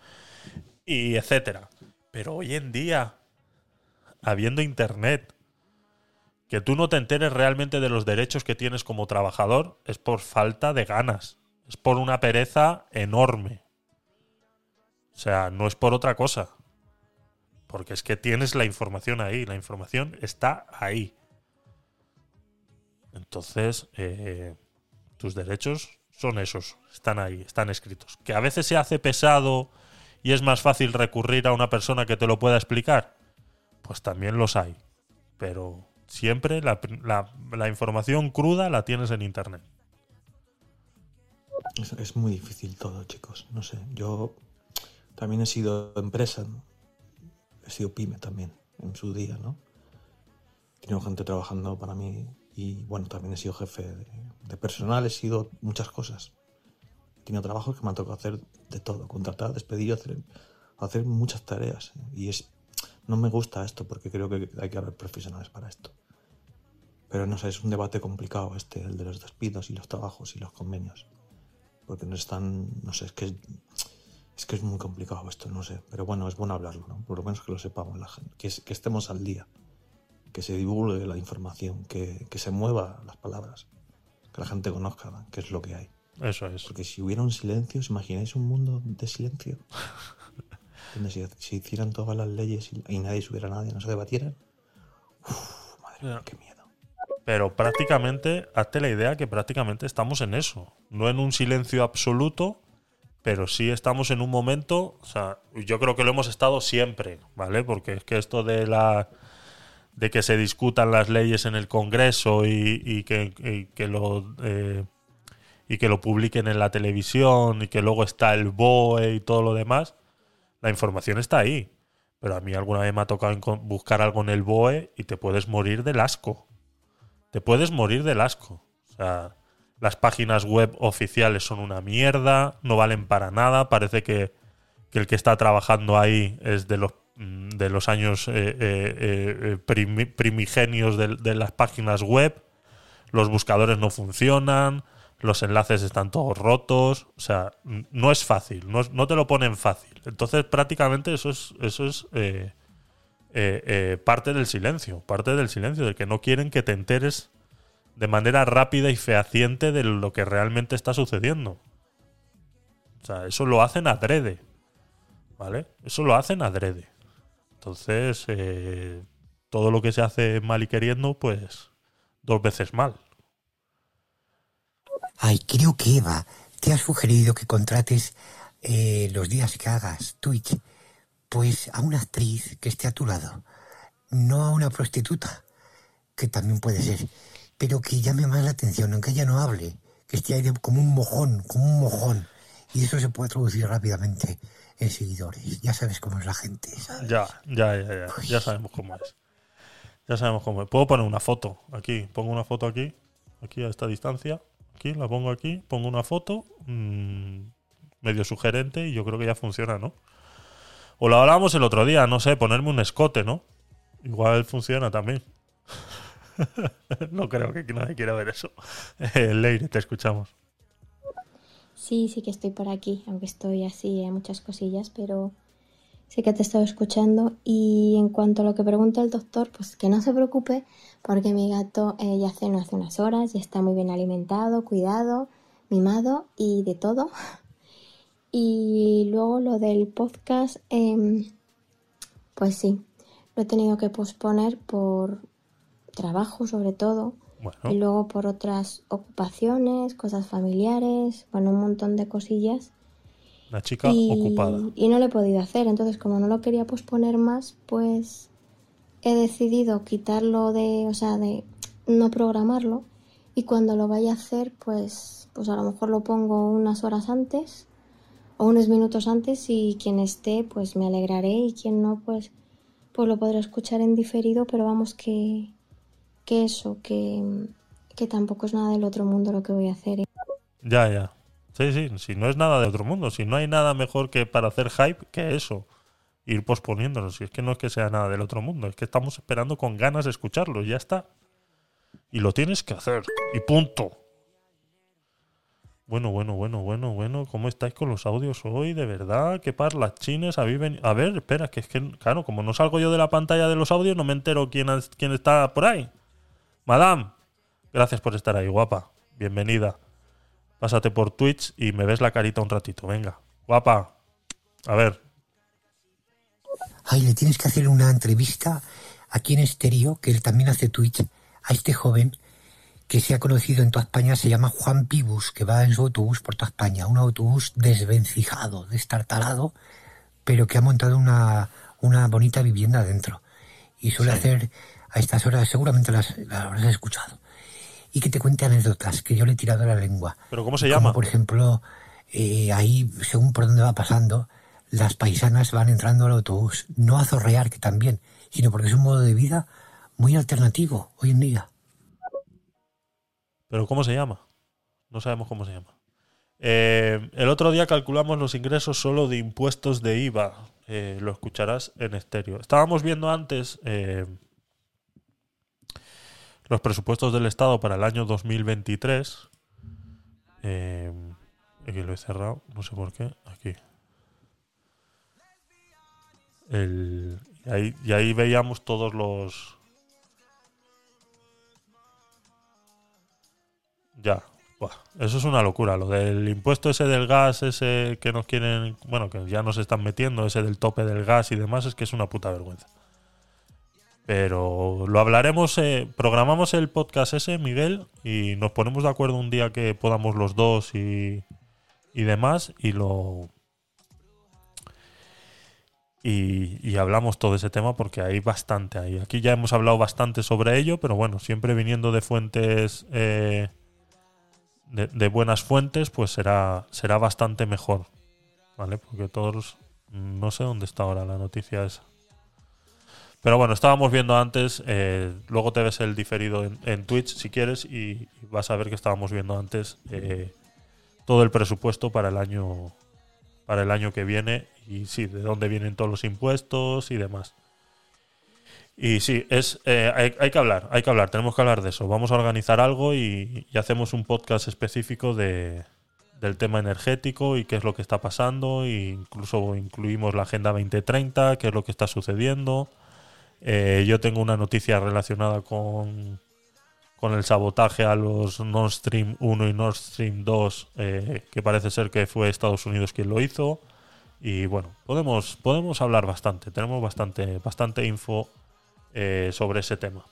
y etcétera. Pero hoy en día, habiendo internet, que tú no te enteres realmente de los derechos que tienes como trabajador es por falta de ganas. Es por una pereza enorme. O sea, no es por otra cosa. Porque es que tienes la información ahí. La información está ahí. Entonces, eh, tus derechos son esos. Están ahí, están escritos. Que a veces se hace pesado y es más fácil recurrir a una persona que te lo pueda explicar. Pues también los hay. Pero Siempre la, información cruda la tienes en internet. Es, muy difícil todo, chicos. No sé, yo también he sido empresa, he sido pyme también en su día, ¿no? He gente trabajando para mí y bueno, también he sido jefe de, de personal, he sido muchas cosas. He tenido trabajos que me han tocado hacer de todo, contratar, despedir, hacer, hacer muchas tareas. Y es, no me gusta esto porque creo que hay que haber profesionales para esto. Pero no sé, es un debate complicado este, el de los despidos y los trabajos y los convenios. Porque no están, no sé, es que es, que es muy complicado esto, no sé. Pero bueno, es bueno hablarlo, ¿no? Por lo menos que lo sepamos la gente, que, que estemos al día, que se divulgue la información, que, que se mueva las palabras, que la gente conozca qué es lo que hay. Eso es. Porque si hubiera un silencio, ¿os imagináis un mundo de silencio? <laughs> Donde se, hicieran todas las leyes y, nadie subiera a nadie, no se debatieran. Uf, madre mía, qué miedo. Pero prácticamente, hazte la idea que prácticamente estamos en eso. No en un silencio absoluto, pero sí estamos en un momento, o sea, yo creo que lo hemos estado siempre, ¿vale? Porque es que esto de la de que se discutan las leyes en el Congreso y, que, lo eh, y que lo publiquen en la televisión y que luego está el BOE y todo lo demás, la información está ahí. Pero a mí alguna vez me ha tocado buscar algo en el BOE y te puedes morir del asco te puedes morir del asco. O sea, las páginas web oficiales son una mierda, no valen para nada, parece que, el que está trabajando ahí es de los, mm, de los años eh, eh, eh, primigenios de, las páginas web, los buscadores no funcionan, los enlaces están todos rotos, o sea, no es fácil, no, no te lo ponen fácil. Entonces prácticamente eso es, eso es parte del silencio, parte del silencio, de que no quieren que te enteres de manera rápida y fehaciente de lo que realmente está sucediendo. O sea, eso lo hacen adrede. ¿Vale? Eso lo hacen adrede. Entonces, eh, todo lo que se hace mal y queriendo, pues dos veces mal. Ay, creo que Eva te ha sugerido que contrates los días que hagas Twitch pues a una actriz que esté a tu lado, no a una prostituta, que también puede ser, pero que llame más la atención, aunque ella no hable, que esté ahí como un mojón, como un mojón, y eso se puede traducir rápidamente en seguidores. Ya sabes cómo es la gente. Ya, ya, ya, ya, ya sabemos cómo es. Ya sabemos cómo es. Puedo poner una foto aquí, pongo una foto aquí, aquí a esta distancia, aquí, la pongo aquí, pongo una foto, mmm, medio sugerente y yo creo que ya funciona, ¿no? O lo hablábamos el otro día, no sé, ponerme un escote, ¿no? Igual funciona también. <laughs> no creo que nadie quiera ver eso. Eh, Leire, te escuchamos. Sí, sí que estoy por aquí, aunque estoy así en muchas cosillas, pero sí que te estado escuchando. Y en cuanto a lo que pregunta el doctor, pues que no se preocupe, porque mi gato eh, ya cenó hace unas horas, y está muy bien alimentado, cuidado, mimado y de todo. <laughs> Y luego lo del podcast, em, pues sí, lo he tenido que posponer por trabajo sobre todo. Y luego por otras ocupaciones, cosas familiares, bueno, un montón de cosillas. La chica ocupada. Y no lo he podido hacer. Entonces, como no lo quería posponer más, pues he decidido quitarlo de, o sea, de no programarlo. Y cuando lo vaya a hacer, pues, pues a lo mejor lo pongo unas horas antes o unos minutos antes y quien esté pues me alegraré y quien no pues pues lo podré escuchar en diferido pero vamos que que eso que, que tampoco es nada del otro mundo lo que voy a hacer ¿eh? ya ya sí sí si no es nada de otro mundo si no hay nada mejor que para hacer hype que eso ir posponiéndolo si es que no es que sea nada del otro mundo es que estamos esperando con ganas de escucharlo ya está y lo tienes que hacer y punto Bueno, bueno, bueno, bueno, bueno. ¿Cómo estáis con los audios hoy? De verdad, qué habéis venido. A ver, espera, que es que, claro, como no salgo yo de la pantalla de los audios, no me entero quién, quién está por ahí. Madame, gracias por estar ahí, guapa. Bienvenida. Pásate por Twitch y me ves la carita un ratito. Venga, guapa. A ver, Ay, le tienes que hacer una entrevista aquí en Estéreo, que él también hace Twitch, a este joven que se ha conocido en toda España, se llama Juan Pibus, que va en su autobús por toda España, un autobús desvencijado, destartalado, pero que ha montado una, una bonita vivienda dentro. Y suele hacer a estas horas, seguramente las, las habrás escuchado. Y que te cuente anécdotas que yo le he tirado la lengua. ¿pero cómo se Como, llama? por ejemplo, eh, ahí, según por dónde va pasando, las paisanas van entrando al autobús. No a zorrear, que también, sino porque es un modo de vida muy alternativo hoy en día. ¿Pero cómo se llama? No sabemos cómo se llama. Eh, el otro día calculamos los ingresos solo de impuestos de IVA. Eh, lo escucharás en estéreo. Estábamos viendo antes eh, los presupuestos del Estado para el año 2023. Eh, aquí lo he cerrado, no sé por qué. Aquí. El- y, ahí, veíamos todos los, Ya. Eso es una locura. Lo del impuesto ese del gas, ese que nos quieren. Bueno, que ya nos están metiendo, ese del tope del gas y demás, es que es una puta vergüenza. Pero lo hablaremos. eh, programamos el podcast ese, Miguel, y nos ponemos de acuerdo un día que podamos los dos y, y demás, y lo. Y, y hablamos todo ese tema porque hay bastante ahí. Aquí ya hemos hablado bastante sobre ello, pero bueno, siempre viniendo de fuentes. eh, de, de buenas fuentes, pues será, será bastante mejor. ¿Vale? Porque todos. No sé dónde está ahora la noticia esa. Pero bueno, estábamos viendo antes. eh, luego te ves el diferido en, Twitch si quieres. Y, y vas a ver que estábamos viendo antes eh, todo el presupuesto para el año. Para el año que viene. Y sí, de dónde vienen todos los impuestos y demás. Y sí, es, eh, hay, hay que hablar, hay que hablar, tenemos que hablar de eso. Vamos a organizar algo y, y hacemos un podcast específico de, del tema energético y qué es lo que está pasando. E incluso incluimos la Agenda 2030, qué es lo que está sucediendo. Eh, yo tengo una noticia relacionada con, con el sabotaje a los Nord Stream 1 y Nord Stream 2, eh, que parece ser que fue Estados Unidos quien lo hizo. Y bueno, podemos, podemos hablar bastante, tenemos bastante, bastante info eh, sobre ese tema.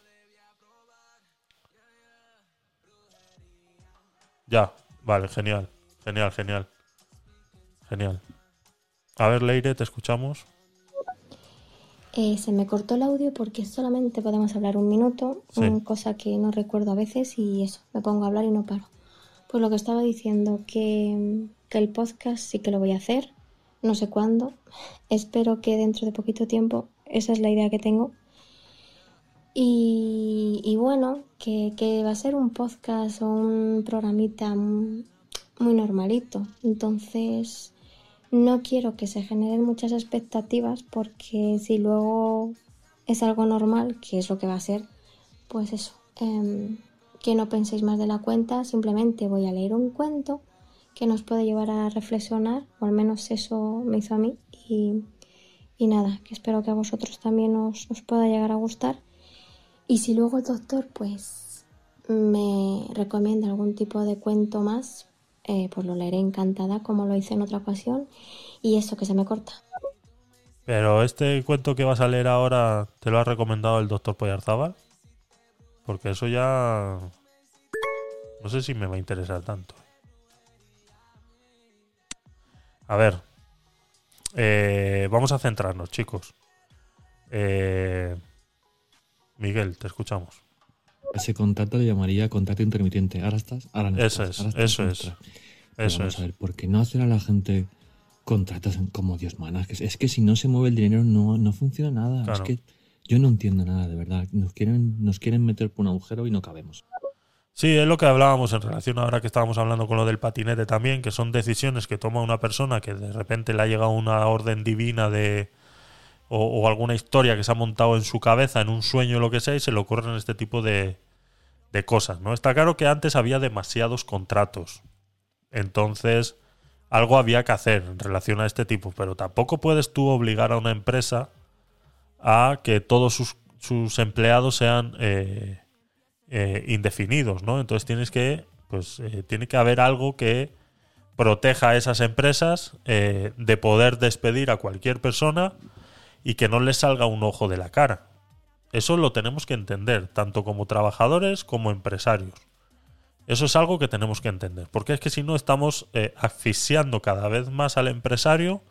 Ya, vale, genial, genial, genial. Genial. A ver, Leire, te escuchamos. Eh, se me cortó el audio porque solamente podemos hablar un minuto, Sí. mm, cosa que no recuerdo a veces y eso, me pongo a hablar y no paro. Pues lo que estaba diciendo, que, que el podcast sí que lo voy a hacer, no sé cuándo, <laughs> espero que dentro de poquito tiempo, esa es la idea que tengo. Y, y bueno, que, que va a ser un podcast o un programita muy, muy normalito, entonces no quiero que se generen muchas expectativas porque si luego es algo normal, que es lo que va a ser, pues eso, em, que no penséis más de la cuenta, simplemente voy a leer un cuento que nos puede llevar a reflexionar, o al menos eso me hizo a mí, y, y nada, que espero que a vosotros también os, os pueda llegar a gustar. Y si luego el doctor pues me recomienda algún tipo de cuento más, eh, pues lo leeré encantada como lo hice en otra ocasión. Y eso que se me corta. Pero este cuento que vas a leer ahora, ¿te lo ha recomendado el doctor Poyarzábal? Porque eso ya... No sé si me va a interesar tanto. A ver. Eh, vamos a centrarnos, chicos. Eh, Miguel, te escuchamos. Ese contrato le llamaría contrato intermitente. Ahora estás, ahora no Eso estás, es, estás, eso es. estás. Pero Eso vamos es. a ver, ¿por qué no hacer a la gente contratos como Dios manda? Es que, es que si no se mueve el dinero no, no funciona nada. Claro. Es que yo no entiendo nada, de verdad. Nos quieren, nos quieren meter por un agujero y no cabemos. Sí, es lo que hablábamos en relación ahora que estábamos hablando con lo del patinete también, que son decisiones que toma una persona que de repente le ha llegado una orden divina de o, alguna historia que se ha montado en su cabeza, en un sueño lo que sea, y se le ocurren este tipo de, de cosas, ¿no? Está claro que antes había demasiados contratos. Entonces, algo había que hacer en relación a este tipo, pero tampoco puedes tú obligar a una empresa a que todos sus, sus empleados sean eh, eh, indefinidos, ¿no? Entonces tienes que, pues, eh, tiene que haber algo que proteja a esas empresas de poder despedir a cualquier persona y que no les salga un ojo de la cara. Eso lo tenemos que entender, tanto como trabajadores como empresarios. Eso es algo que tenemos que entender, porque es que si no estamos eh, asfixiando cada vez más al empresario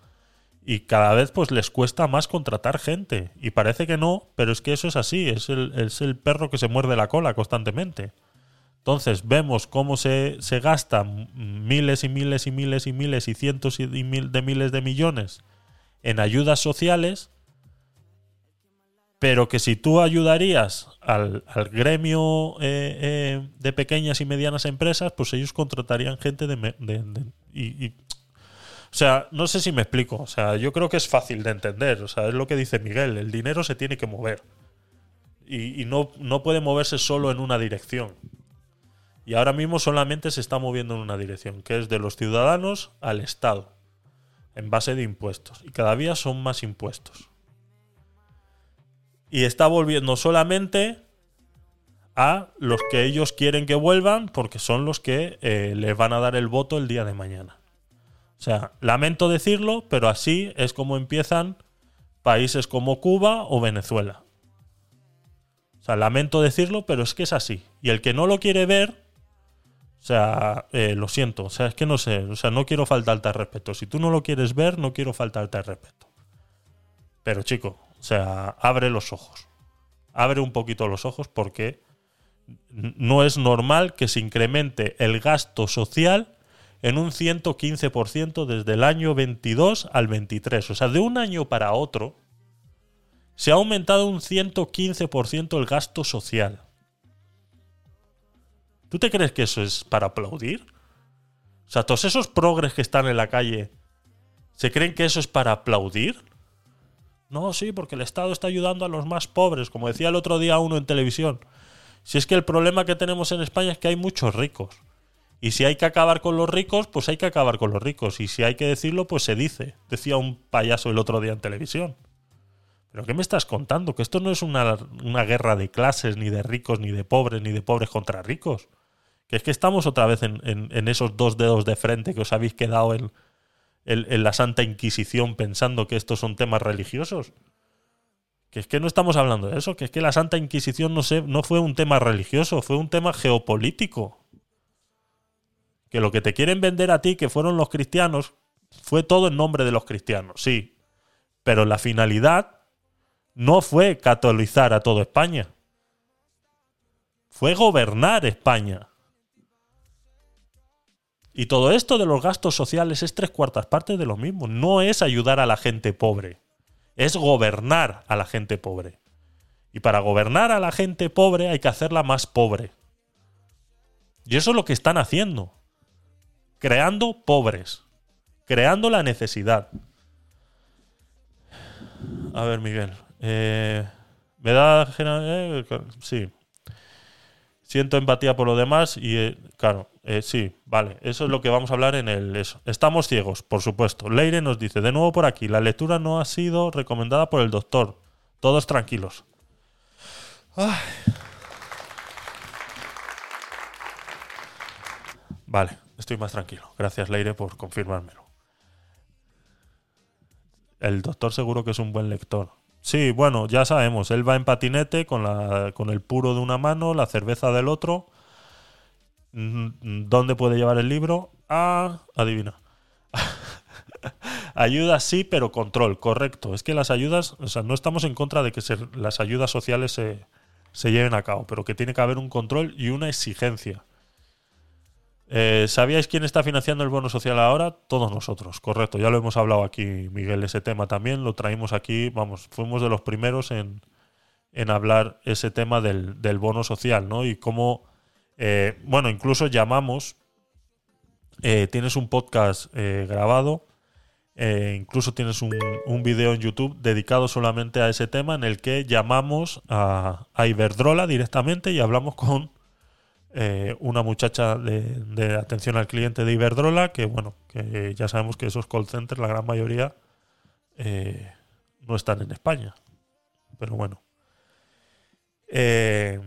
y cada vez pues les cuesta más contratar gente. Y parece que no, pero es que eso es así, es el, es el perro que se muerde la cola constantemente. Entonces vemos cómo se, se gastan miles y miles y miles y miles y cientos y mil de miles de millones en ayudas sociales, pero que si tú ayudarías al, al gremio eh, eh, de pequeñas y medianas empresas, pues ellos contratarían gente de... de- y- y- o sea, no sé si me explico. O sea, yo creo que es fácil de entender. O sea, es lo que dice Miguel. El dinero se tiene que mover. Y, y no, no puede moverse solo en una dirección. Y ahora mismo solamente se está moviendo en una dirección, que es de los ciudadanos al Estado, en base de impuestos. Y cada día son más impuestos. Y está volviendo solamente a los que ellos quieren que vuelvan, porque son los que eh, les van a dar el voto el día de mañana. O sea, lamento decirlo, pero así es como empiezan países como Cuba o Venezuela. O sea, lamento decirlo, pero es que es así. Y el que no lo quiere ver, o sea, eh, lo siento. O sea, es que no sé. O sea, no quiero faltarte al respeto. Si tú no lo quieres ver, no quiero faltarte al respeto. Pero chico, o sea, abre los ojos. Abre un poquito los ojos porque no es normal que se incremente el gasto social en un 115% desde el año 22 al 23. O sea, de un año para otro se ha aumentado un 115% el gasto social. ¿Tú te crees que eso es para aplaudir? O sea, todos esos progres que están en la calle, ¿se creen que eso es para aplaudir? No, sí, porque el Estado está ayudando a los más pobres, como decía el otro día uno en televisión. Si es que el problema que tenemos en España es que hay muchos ricos. Y si hay que acabar con los ricos, pues hay que acabar con los ricos. Y si hay que decirlo, pues se dice. Decía un payaso el otro día en televisión. ¿Pero qué me estás contando? Que esto no es una, una guerra de clases, ni de ricos, ni de pobres, ni de pobres contra ricos. Que es que estamos otra vez en, en- en esos dos dedos de frente que os habéis quedado en, en- en la Santa Inquisición pensando que estos son temas religiosos. Que es que no estamos hablando de eso, que es que la Santa Inquisición no, no fue un tema religioso, fue un tema geopolítico. Que lo que te quieren vender a ti, que fueron los cristianos, fue todo en nombre de los cristianos, sí. Pero la finalidad no fue catolizar a toda España. Fue gobernar España. Y todo esto de los gastos sociales es tres cuartas partes de lo mismo. No es ayudar a la gente pobre. Es gobernar a la gente pobre. Y para gobernar a la gente pobre hay que hacerla más pobre. Y eso es lo que están haciendo. Creando pobres. Creando la necesidad. A ver, Miguel. eh, me da. eh, sí. Siento empatía por lo demás y, eh, claro, eh, sí, vale. Eso es lo que vamos a hablar en el. Eso. Estamos ciegos, por supuesto. Leire nos dice: de nuevo por aquí, la lectura no ha sido recomendada por el doctor. Todos tranquilos. Vale, estoy más tranquilo. Gracias, Leire, por confirmármelo. El doctor seguro que es un buen lector. Sí, bueno, ya sabemos, él va en patinete con, la, con el puro de una mano, la cerveza del otro. Mm, ¿Dónde puede llevar el libro? Ah, adivina. <laughs> Ayuda sí, pero control, correcto. Es que las ayudas, o sea, no estamos en contra de que se- las ayudas sociales se, se lleven a cabo, pero que tiene que haber un control y una exigencia. Eh, ¿Sabíais quién está financiando el bono social ahora? Todos nosotros, correcto. Ya lo hemos hablado aquí, Miguel, ese tema también. Lo traímos aquí, vamos, fuimos de los primeros en, en hablar ese tema del, del bono social, ¿no? Y cómo, eh, bueno, incluso llamamos, eh, tienes un podcast eh, grabado, incluso tienes un, un video en YouTube dedicado solamente a ese tema en el que llamamos a, a Iberdrola directamente y hablamos con eh, una muchacha de, atención al cliente de Iberdrola, que bueno, que ya sabemos que esos call centers, la gran mayoría, eh, no están en España. Pero bueno. Eh,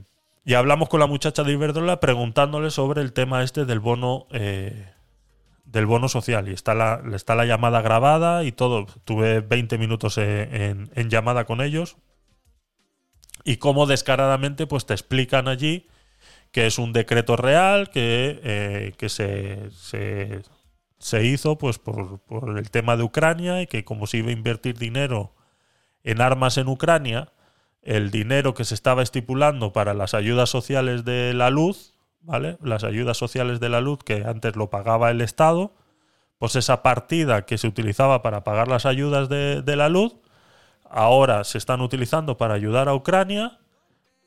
y hablamos con la muchacha de Iberdrola preguntándole sobre el tema este del bono del bono social. Y está la, está la llamada grabada y todo. Tuve 20 minutos en, en llamada con ellos. Y cómo descaradamente pues te explican allí que es un decreto real que, eh, que se, se, hizo pues por, por el tema de Ucrania y que como se iba a invertir dinero en armas en Ucrania, el dinero que se estaba estipulando para las ayudas sociales de la luz, ¿vale? Las ayudas sociales de la luz que antes lo pagaba el Estado, pues esa partida que se utilizaba para pagar las ayudas de, de la luz, ahora se están utilizando para ayudar a Ucrania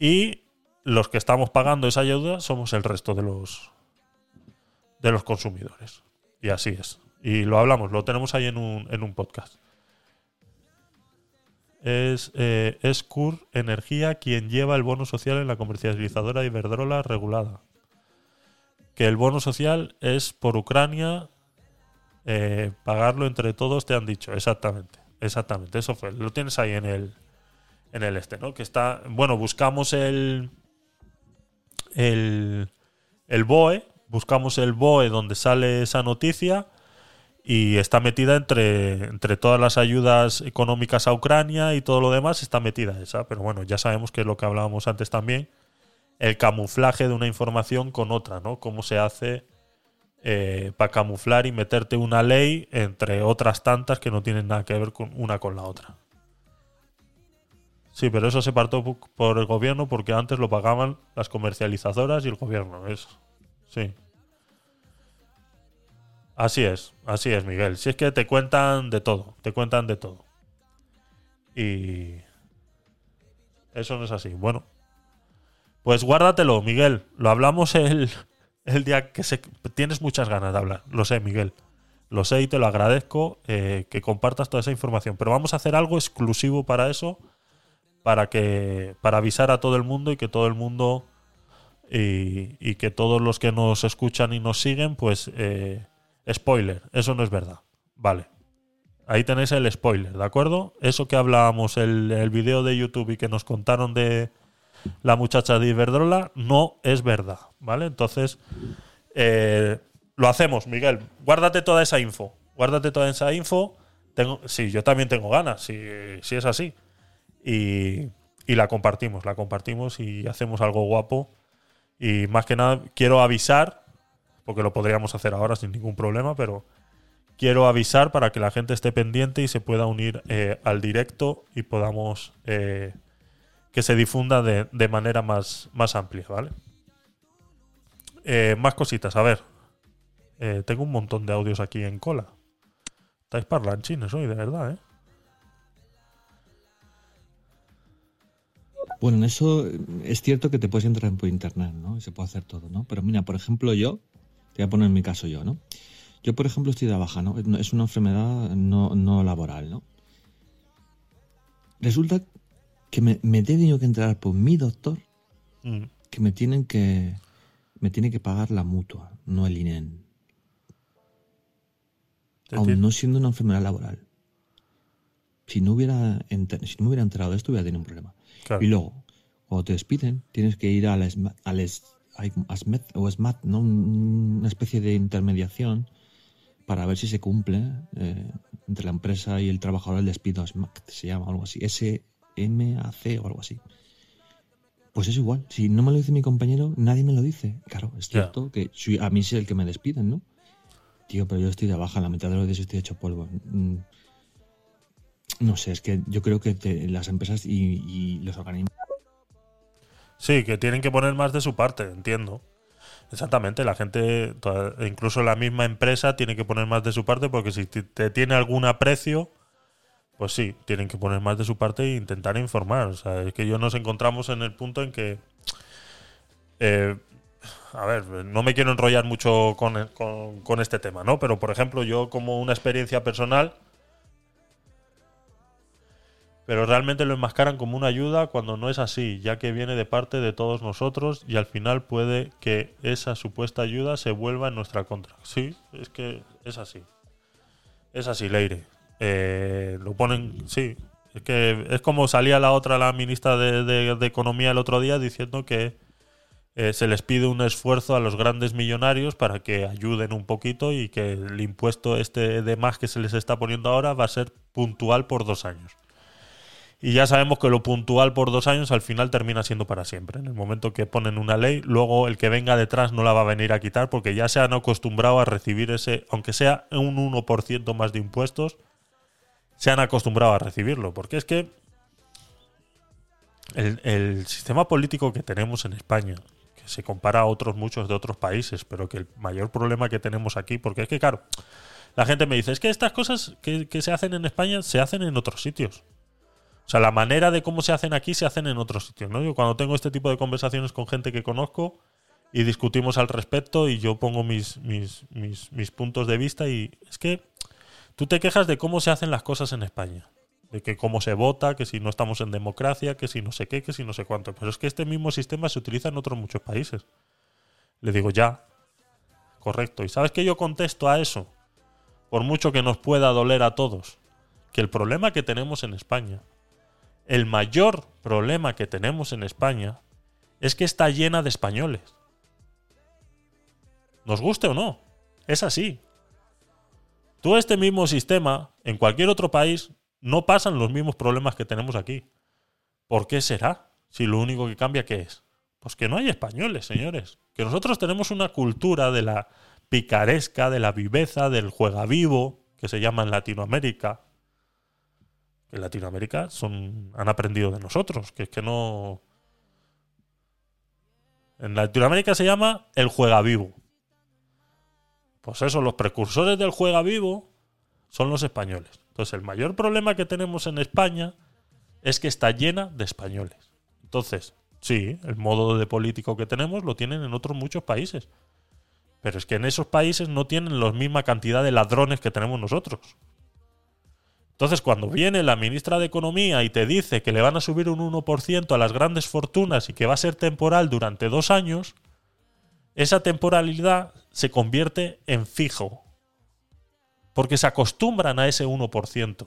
y los que estamos pagando esa ayuda somos el resto de los de los consumidores. Y así es. Y lo hablamos, lo tenemos ahí en un, en un podcast. Es, eh, es CUR Energía quien lleva el bono social en la comercializadora Iberdrola regulada. Que el bono social es por Ucrania, eh, pagarlo entre todos, te han dicho. Exactamente, exactamente, eso fue. Lo tienes ahí en el, en el este, ¿no? Que está, bueno, buscamos el, el, el BOE, buscamos el BOE donde sale esa noticia y está metida entre, entre todas las ayudas económicas a Ucrania y todo lo demás, está metida esa. Pero bueno, ya sabemos que es lo que hablábamos antes también, el camuflaje de una información con otra, ¿no? Cómo se hace eh, para camuflar y meterte una ley entre otras tantas que no tienen nada que ver con una con la otra. Sí, pero eso se partó por el gobierno porque antes lo pagaban las comercializadoras y el gobierno. Eso. Sí. Así es, así es, Miguel. Si es que te cuentan de todo, te cuentan de todo. Y eso no es así. Bueno, pues guárdatelo, Miguel. Lo hablamos el, el día que se... Tienes muchas ganas de hablar, lo sé, Miguel. Lo sé y te lo agradezco eh, que compartas toda esa información. Pero vamos a hacer algo exclusivo para eso, para que para avisar a todo el mundo y que todo el mundo y, y que todos los que nos escuchan y nos siguen, pues eh, spoiler, eso no es verdad. Vale. Ahí tenéis el spoiler, ¿de acuerdo? Eso que hablábamos el, el vídeo de YouTube y que nos contaron de la muchacha de Iberdrola, no es verdad, ¿vale? Entonces, eh, lo hacemos, Miguel. Guárdate toda esa info. Guárdate toda esa info. Tengo, sí, yo también tengo ganas, si, si es así. Y, y la compartimos, la compartimos y hacemos algo guapo. Y más que nada, quiero avisar, porque lo podríamos hacer ahora sin ningún problema, pero quiero avisar para que la gente esté pendiente y se pueda unir eh, al directo y podamos eh, que se difunda de, de manera más, más amplia, ¿vale? Eh, más cositas, a ver. Eh, tengo un montón de audios aquí en cola. Estáis parlanchines hoy, de verdad, ¿eh? Bueno, en eso eh, es cierto que te puedes entrar por internet, ¿no? Y se puede hacer todo, ¿no? Pero mira, por ejemplo, yo, te voy a poner en mi caso yo, ¿no? Yo, por ejemplo, estoy de baja, ¿no? Es una enfermedad no, no laboral, ¿no? Resulta que me, me he tenido que entrar por mi doctor Mm. que me tienen que me tiene que pagar la mutua, no el INEN. Te Aún no siendo una enfermedad laboral. Si no hubiera enter- si no hubiera enterado de esto, hubiera tenido un problema. Claro. Y luego, cuando te despiden, tienes que ir al, ESMA- al es- ASMET o SMAT, ¿no? Un- una especie de intermediación para ver si se cumple eh, entre la empresa y el trabajador el despido SMAC, se llama algo así, SMAC o algo así. Pues es igual, si no me lo dice mi compañero, nadie me lo dice. Claro, es cierto que a mí es el que me despiden, ¿no? Tío, pero yo estoy de baja, la mitad de los días estoy hecho polvo. No sé, es que yo creo que las empresas y, los organismos Sí, que tienen que poner más de su parte, entiendo. Exactamente, la gente, incluso la misma empresa, tiene que poner más de su parte porque si te, tiene algún aprecio, pues sí, tienen que poner más de su parte e intentar informar. O sea, es que yo nos encontramos en el punto en que. eh, a ver, no me quiero enrollar mucho con- con este tema, ¿no? Pero, por ejemplo, yo, como una experiencia personal, pero realmente lo enmascaran como una ayuda cuando no es así, ya que viene de parte de todos nosotros y al final puede que esa supuesta ayuda se vuelva en nuestra contra. Sí, es que es así. Es así, Leire. Eh, lo ponen, sí. Es que es como salía la otra, la ministra de, de- Economía el otro día diciendo que eh, se les pide un esfuerzo a los grandes millonarios para que ayuden un poquito y que el impuesto este de más que se les está poniendo ahora va a ser puntual por dos años. Y ya sabemos que lo puntual por dos años al final termina siendo para siempre. En el momento que ponen una ley, luego el que venga detrás no la va a venir a quitar porque ya se han acostumbrado a recibir ese, aunque sea un 1% más de impuestos, se han acostumbrado a recibirlo. Porque es que el, sistema político que tenemos en España, que se compara a otros muchos de otros países, pero que el mayor problema que tenemos aquí, porque es que claro, la gente me dice, es que estas cosas que se hacen en España se hacen en otros sitios. O sea, la manera de cómo se hacen aquí se hacen en otros sitios, ¿no? Yo cuando tengo este tipo de conversaciones con gente que conozco y discutimos al respecto y yo pongo mis, mis, mis, puntos de vista y es que tú te quejas de cómo se hacen las cosas en España. De que cómo se vota, que si no estamos en democracia, que si no sé qué, que si no sé cuánto. Pero es que este mismo sistema se utiliza en otros muchos países. Le digo, ya. Correcto. ¿Y sabes que yo contesto a eso? Por mucho que nos pueda doler a todos. Que el problema que tenemos en España el mayor problema que tenemos en España es que está llena de españoles. Nos guste o no, es así. Tú este mismo sistema, en cualquier otro país, no pasan los mismos problemas que tenemos aquí. ¿Por qué será? Si lo único que cambia, ¿qué es? Pues que no hay españoles, señores. Que nosotros tenemos una cultura de la picaresca, de la viveza, del juega vivo, que se llama en Latinoamérica, en Latinoamérica son, han aprendido de nosotros, que es que no... En Latinoamérica se llama el juega vivo. Pues eso, los precursores del juega vivo son los españoles. Entonces el mayor problema que tenemos en España es que está llena de españoles. Entonces, sí, el modo de político que tenemos lo tienen en otros muchos países. Pero es que en esos países no tienen la misma cantidad de ladrones que tenemos nosotros. Entonces, cuando viene la ministra de Economía y te dice que le van a subir un 1% a las grandes fortunas y que va a ser temporal durante dos años, esa temporalidad se convierte en fijo. Porque se acostumbran a ese 1%.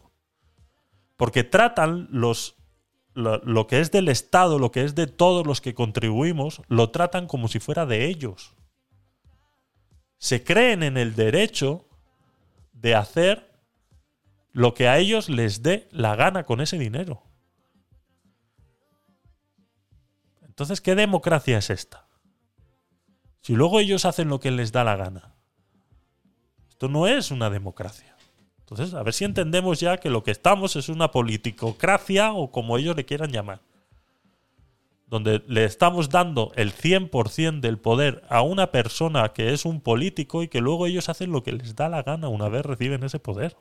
Porque tratan los, lo, lo que es del Estado, lo que es de todos los que contribuimos, lo tratan como si fuera de ellos. Se creen en el derecho de hacer lo que a ellos les dé la gana con ese dinero. Entonces, ¿qué democracia es esta? Si luego ellos hacen lo que les da la gana. Esto no es una democracia. Entonces, a ver si entendemos ya que lo que estamos es una politicocracia o como ellos le quieran llamar. Donde le estamos dando el 100% del poder a una persona que es un político y que luego ellos hacen lo que les da la gana una vez reciben ese poder.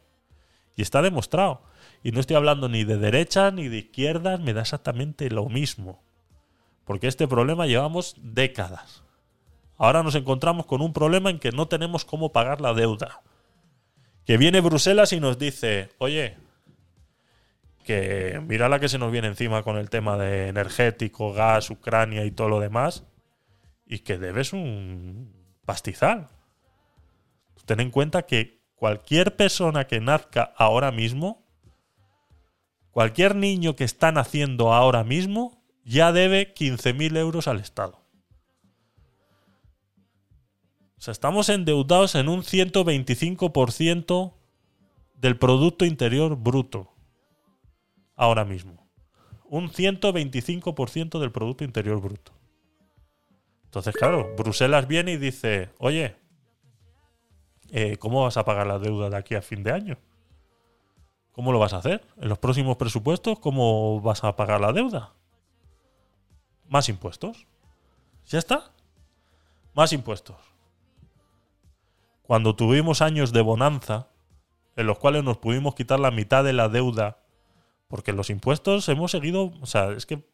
Y está demostrado. Y no estoy hablando ni de derecha ni de izquierdas, me da exactamente lo mismo. Porque este problema llevamos décadas. Ahora nos encontramos con un problema en que no tenemos cómo pagar la deuda. Que viene Bruselas y nos dice, oye, que mira la que se nos viene encima con el tema de energético, gas, Ucrania y todo lo demás, y que debes un pastizal. Ten en cuenta que cualquier persona que nazca ahora mismo, cualquier niño que está naciendo ahora mismo, ya debe 15.000 euros al Estado. O sea, estamos endeudados en un 125% del Producto Interior Bruto. Ahora mismo. Un 125% del Producto Interior Bruto. Entonces, claro, Bruselas viene y dice, oye, eh, ¿cómo vas a pagar la deuda de aquí a fin de año? ¿Cómo lo vas a hacer? ¿En los próximos presupuestos cómo vas a pagar la deuda? Más impuestos. ¿Ya está? Más impuestos. Cuando tuvimos años de bonanza, en los cuales nos pudimos quitar la mitad de la deuda, porque los impuestos hemos seguido, o sea, es que...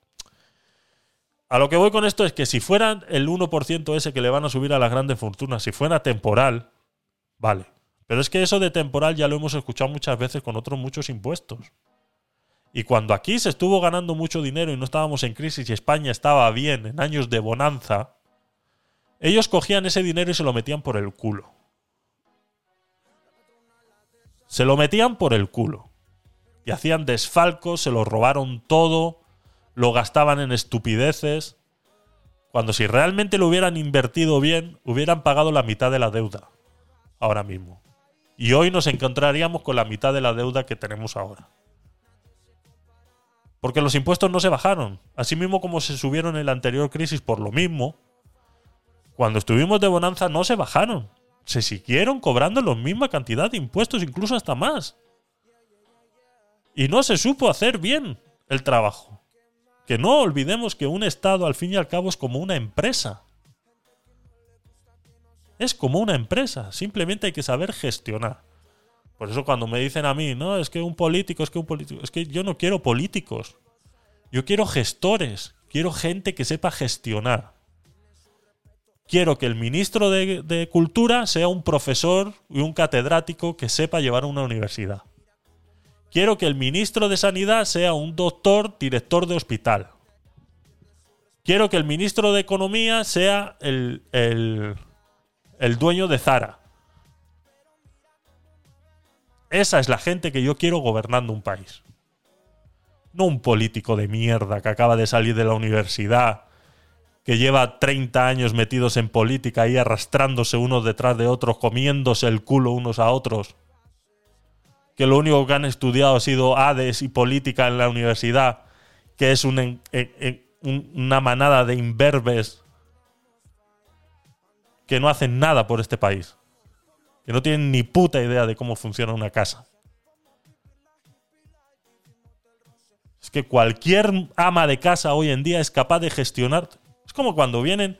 A lo que voy con esto es que si fuera el 1% ese que le van a subir a las grandes fortunas, si fuera temporal, vale. Pero es que eso de temporal ya lo hemos escuchado muchas veces con otros muchos impuestos. Y cuando aquí se estuvo ganando mucho dinero y no estábamos en crisis y España estaba bien en años de bonanza, ellos cogían ese dinero y se lo metían por el culo. Se lo metían por el culo. Y hacían desfalcos, se lo robaron todo, lo gastaban en estupideces. Cuando si realmente lo hubieran invertido bien, hubieran pagado la mitad de la deuda. Ahora mismo. Y hoy nos encontraríamos con la mitad de la deuda que tenemos ahora. Porque los impuestos no se bajaron. Así mismo como se subieron en la anterior crisis por lo mismo, cuando estuvimos de bonanza no se bajaron. Se siguieron cobrando la misma cantidad de impuestos, incluso hasta más. Y no se supo hacer bien el trabajo. Que no olvidemos que un Estado al fin y al cabo es como una empresa. Es como una empresa. Simplemente hay que saber gestionar. Por eso cuando me dicen a mí, no, es que un político, es que un político, es que yo no quiero políticos. Yo quiero gestores. Quiero gente que sepa gestionar. Quiero que el ministro de, Cultura sea un profesor y un catedrático que sepa llevar una universidad. Quiero que el ministro de Sanidad sea un doctor, director de hospital. Quiero que el ministro de Economía sea el, el, el dueño de Zara. Esa es la gente que yo quiero gobernando un país. No un político de mierda que acaba de salir de la universidad, que lleva 30 años metidos en política y arrastrándose unos detrás de otros, comiéndose el culo unos a otros. Que lo único que han estudiado ha sido Hades y política en la universidad, que es una manada de imberbes que no hacen nada por este país. Que no tienen ni puta idea de cómo funciona una casa. Es que cualquier ama de casa hoy en día es capaz de gestionar. Es como cuando vienen.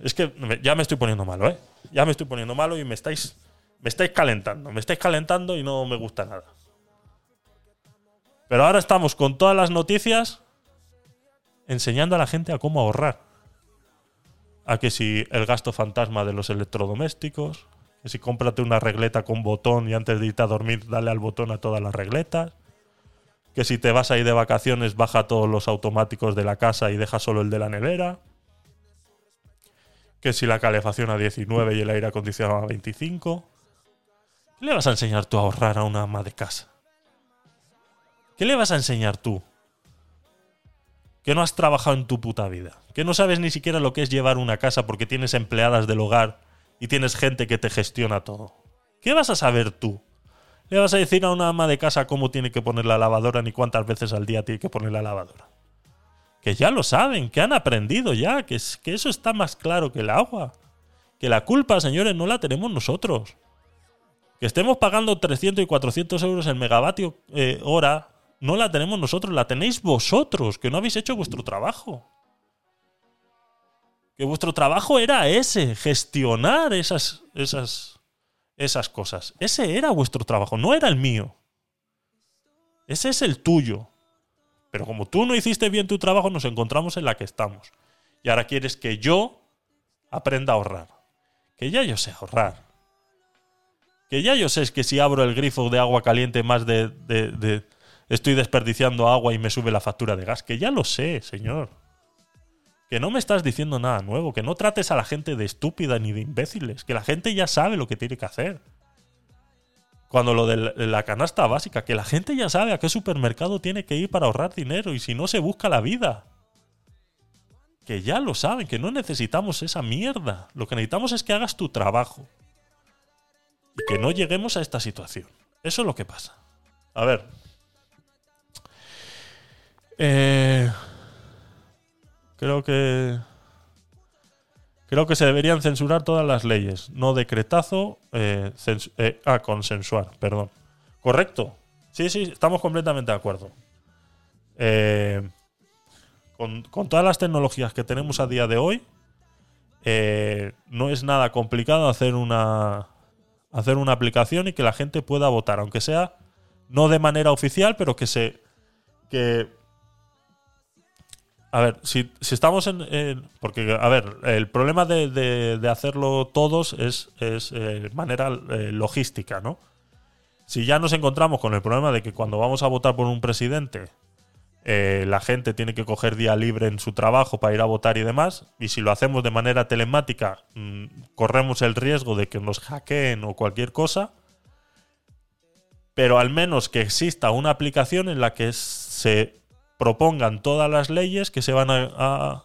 Es que ya me estoy poniendo malo, ¿eh? Ya me estoy poniendo malo y me estáis. Me estáis calentando. Me estáis calentando y no me gusta nada. Pero ahora estamos con todas las noticias enseñando a la gente a cómo ahorrar. A que si el gasto fantasma de los electrodomésticos, que si cómprate una regleta con botón y antes de irte a dormir dale al botón a todas las regletas, que si te vas a ir de vacaciones baja todos los automáticos de la casa y deja solo el de la nevera, que si la calefacción a 19 y el aire acondicionado a 25. ¿Qué le vas a enseñar tú a ahorrar a una ama de casa? ¿Qué le vas a enseñar tú? Que no has trabajado en tu puta vida. Que no sabes ni siquiera lo que es llevar una casa porque tienes empleadas del hogar y tienes gente que te gestiona todo. ¿Qué vas a saber tú? ¿Le vas a decir a una ama de casa cómo tiene que poner la lavadora ni cuántas veces al día tiene que poner la lavadora? Que ya lo saben, que han aprendido ya, que, es- que eso está más claro que el agua. Que la culpa, señores, no la tenemos nosotros. Que estemos pagando 300 y 400 euros el megavatio eh, hora, no la tenemos nosotros, la tenéis vosotros, que no habéis hecho vuestro trabajo. Que vuestro trabajo era ese, gestionar esas, esas, esas cosas. Ese era vuestro trabajo, no era el mío. Ese es el tuyo. Pero como tú no hiciste bien tu trabajo, nos encontramos en la que estamos. Y ahora quieres que yo aprenda a ahorrar. Que ya yo sé ahorrar. Que ya yo sé que si abro el grifo de agua caliente más de, Estoy desperdiciando agua y me sube la factura de gas. Que ya lo sé, señor. Que no me estás diciendo nada nuevo. Que no trates a la gente de estúpida ni de imbéciles. Que la gente ya sabe lo que tiene que hacer. Cuando lo de la- canasta básica, que la gente ya sabe a qué supermercado tiene que ir para ahorrar dinero y si no se busca la vida. Que ya lo saben, que no necesitamos esa mierda. Lo que necesitamos es que hagas tu trabajo. Y que no lleguemos a esta situación. Eso es lo que pasa. A ver. Eh, creo que. Creo que se deberían censurar todas las leyes. No decretazo. eh, eh, ah, consensuar, perdón. Correcto. Sí, sí, estamos completamente de acuerdo. Eh, con, con todas las tecnologías que tenemos a día de hoy, no es nada complicado hacer una, hacer una aplicación y que la gente pueda votar, aunque sea no de manera oficial, pero que se. que. A ver, si, si estamos en, Porque, a ver, el problema de, de- de hacerlo todos es, es eh, manera eh, logística, ¿no? si ya nos encontramos con el problema de que cuando vamos a votar por un presidente, eh, la gente tiene que coger día libre en su trabajo para ir a votar y demás, y si lo hacemos de manera telemática, mm, corremos el riesgo de que nos hackeen o cualquier cosa, pero al menos que exista una aplicación en la que se propongan todas las leyes que se van a,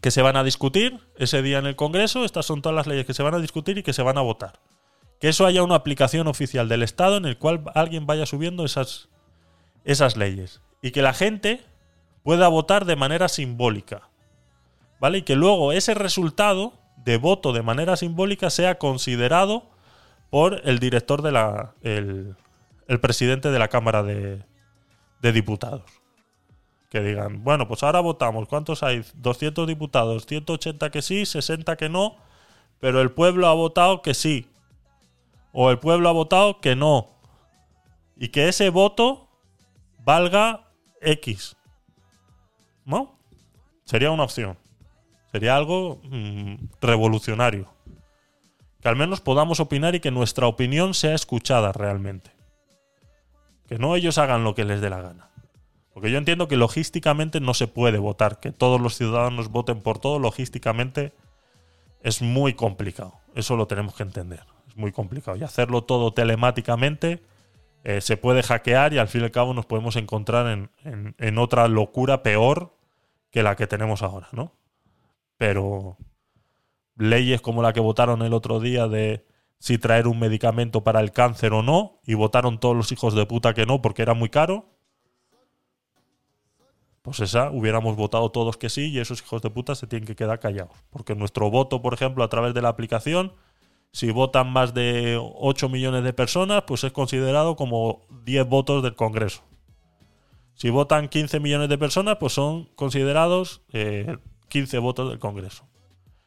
que se van a discutir ese día en el Congreso. Estas son todas las leyes que se van a discutir y que se van a votar. Que eso haya una aplicación oficial del Estado en el cual alguien vaya subiendo esas, esas leyes. Y que la gente pueda votar de manera simbólica. ¿Vale? Y que luego ese resultado de voto de manera simbólica sea considerado por el director de la. el, el presidente de la Cámara de, Diputados. Que digan, bueno, pues ahora votamos. ¿Cuántos hay? 200 diputados, 180 que sí, 60 que no, pero el pueblo ha votado que sí. O el pueblo ha votado que no. Y que ese voto valga X. ¿No? Sería una opción. Sería algo mm, revolucionario. Que al menos podamos opinar y que nuestra opinión sea escuchada realmente. Que no ellos hagan lo que les dé la gana. Porque yo entiendo que logísticamente no se puede votar. Que todos los ciudadanos voten por todo, logísticamente es muy complicado. Eso lo tenemos que entender. Es muy complicado. Y hacerlo todo telemáticamente eh, se puede hackear y al fin y al cabo nos podemos encontrar en, en- en otra locura peor que la que tenemos ahora, ¿no? Pero leyes como la que votaron el otro día de si traer un medicamento para el cáncer o no, y votaron todos los hijos de puta que no porque era muy caro, pues esa hubiéramos votado todos que sí y esos hijos de puta se tienen que quedar callados. Porque nuestro voto, por ejemplo, a través de la aplicación, si votan más de 8 millones de personas, pues es considerado como 10 votos del Congreso. Si votan 15 millones de personas, pues son considerados eh, 15 votos del Congreso.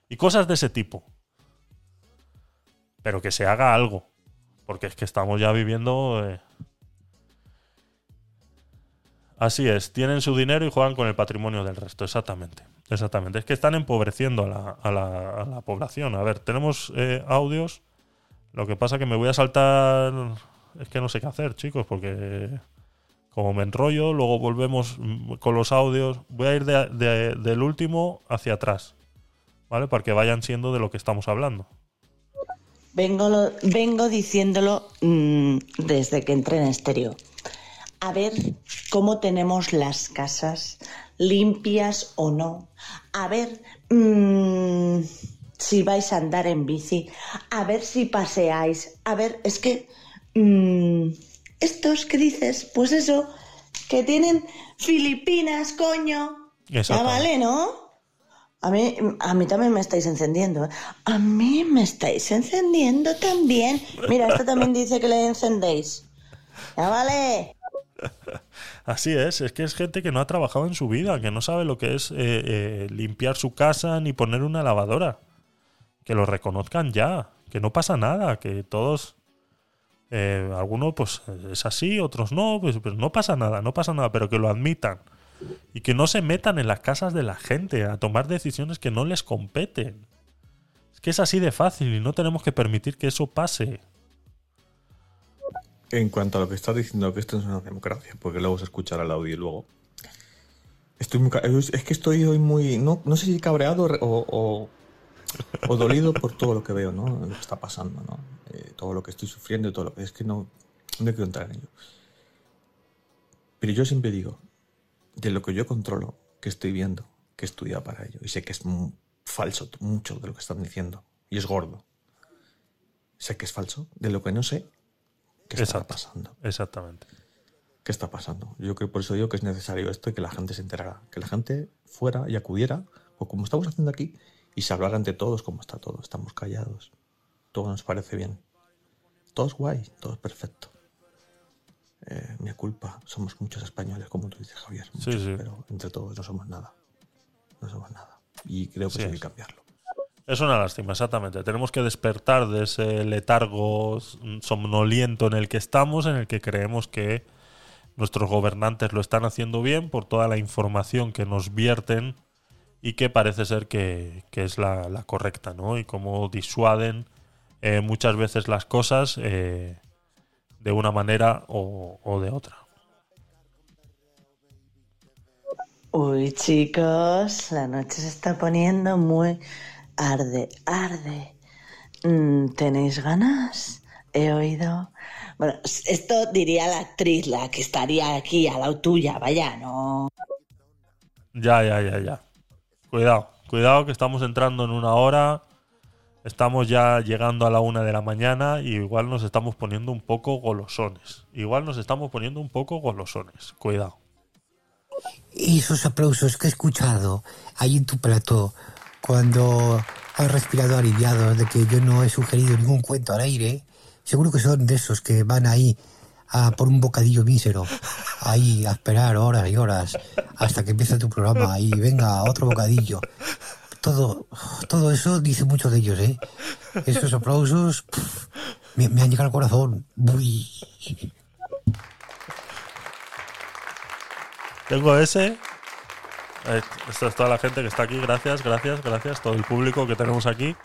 Y cosas de ese tipo. Pero que se haga algo. Porque es que estamos ya viviendo... eh, Así es, tienen su dinero y juegan con el patrimonio del resto, exactamente. Exactamente. Es que están empobreciendo a la, población. A ver, tenemos eh, audios. Lo que pasa que me voy a saltar. Es que no sé qué hacer, chicos, porque como me enrollo, luego volvemos mm, con los audios. Voy a ir de- de- del último hacia atrás, ¿vale? Para que vayan siendo de lo que estamos hablando. Vengo, lo- vengo diciéndolo mm, desde que entré en estéreo. A ver cómo tenemos las casas, limpias o no. A ver mm, si vais a andar en bici. A ver si paseáis. A ver, es que mm, estos que dices, pues eso, que tienen Filipinas, coño. Ya vale, ¿no? A mí, a mí también me estáis encendiendo. ¿eh? A mí me estáis encendiendo también. Mira, esto también dice que le encendéis. Ya vale. <laughs> Así es, es que es gente que no ha trabajado en su vida, que no sabe lo que es eh, eh, limpiar su casa ni poner una lavadora. Que lo reconozcan ya, que no pasa nada, que todos, eh, algunos pues es así, otros no, pues, pues no pasa nada, no pasa nada, pero que lo admitan. Y que no se metan en las casas de la gente a tomar decisiones que no les competen. Es que es así de fácil y no tenemos que permitir que eso pase. En cuanto a lo que estás diciendo, que esto es una democracia, porque luego se escuchará el audio y luego. Estoy muy es que estoy hoy muy. No, no sé si cabreado o, o, dolido por todo lo que veo, ¿no? Lo que está pasando, ¿no? Eh, todo lo que estoy sufriendo todo lo que. Es que no, no quiero entrar en ello. Pero yo siempre digo, de lo que yo controlo, que estoy viendo, que he estudiado para ello, y sé que es falso mucho de lo que están diciendo, y es gordo. Sé que es falso, de lo que no sé, ¿qué está Exacto. pasando? Exactamente. ¿Qué está pasando? Yo creo por eso digo que es necesario esto y que la gente se enterara, que la gente fuera y acudiera, o como estamos haciendo aquí, y se hablara ante todos como está todo. Estamos callados. Todo nos parece bien. Todo es guay, todo es perfecto. Eh, mi culpa, somos muchos españoles, como tú dices, Javier. Sí, muchos, sí. Pero entre todos no somos nada. No somos nada. Y creo que Sí hay que cambiarlo. Es una lástima, exactamente. Tenemos que despertar de ese letargo somnoliento en el que estamos, en el que creemos que nuestros gobernantes lo están haciendo bien por toda la información que nos vierten y que parece ser que, que es la, la correcta, ¿no? Y cómo disuaden eh, muchas veces las cosas eh, de una manera o, o de otra. Uy, chicos, la noche se está poniendo muy arde, arde. Mm, ¿Tenéis ganas? He oído. Bueno, esto diría la actriz, la que estaría aquí a la tuya, vaya, no. Ya, ya, ya, ya. Cuidado, cuidado que estamos entrando en una hora. Estamos ya llegando a la una de la mañana y igual nos estamos poniendo un poco golosones. Igual nos estamos poniendo un poco golosones. Cuidado. Y esos aplausos que he escuchado ahí en tu plato cuando has respirado aliviado de que yo no he sugerido ningún cuento al aire, seguro que son de esos que van ahí a por un bocadillo mísero, ahí a esperar horas y horas hasta que empiece tu programa y venga otro bocadillo. Todo, todo eso dice mucho de ellos, ¿eh? Esos aplausos me, me han llegado al corazón. Uy. Tengo ese. Esta es toda la gente que está aquí. Gracias, gracias, gracias. Todo el público que tenemos aquí.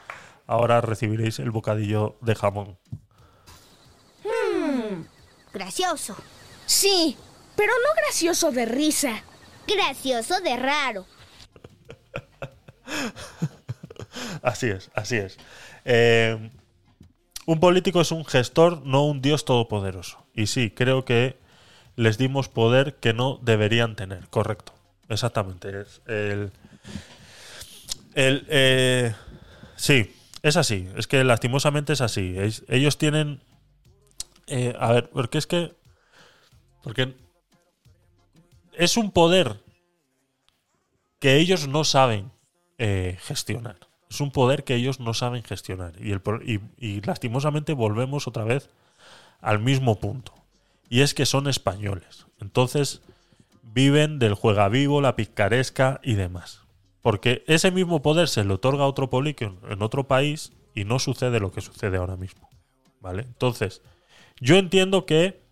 Ahora recibiréis el bocadillo de jamón. Hmm, gracioso. Sí, pero no gracioso de risa. Gracioso de raro. <laughs> Así es, así es. Eh, un político es un gestor, no un dios todopoderoso. Y sí, creo que les dimos poder que no deberían tener. Correcto. Exactamente. El, el, eh, sí, es así. Es que lastimosamente es así. Ellos tienen... eh, a ver, porque es que... Porque es un poder que ellos no saben eh, gestionar. Es un poder que ellos no saben gestionar. Y, lastimosamente volvemos otra vez al mismo punto. Y es que son españoles. Entonces viven del juega vivo, la picaresca y demás. Porque ese mismo poder se le otorga a otro político en otro país y no sucede lo que sucede ahora mismo. ¿Vale? Entonces, yo entiendo que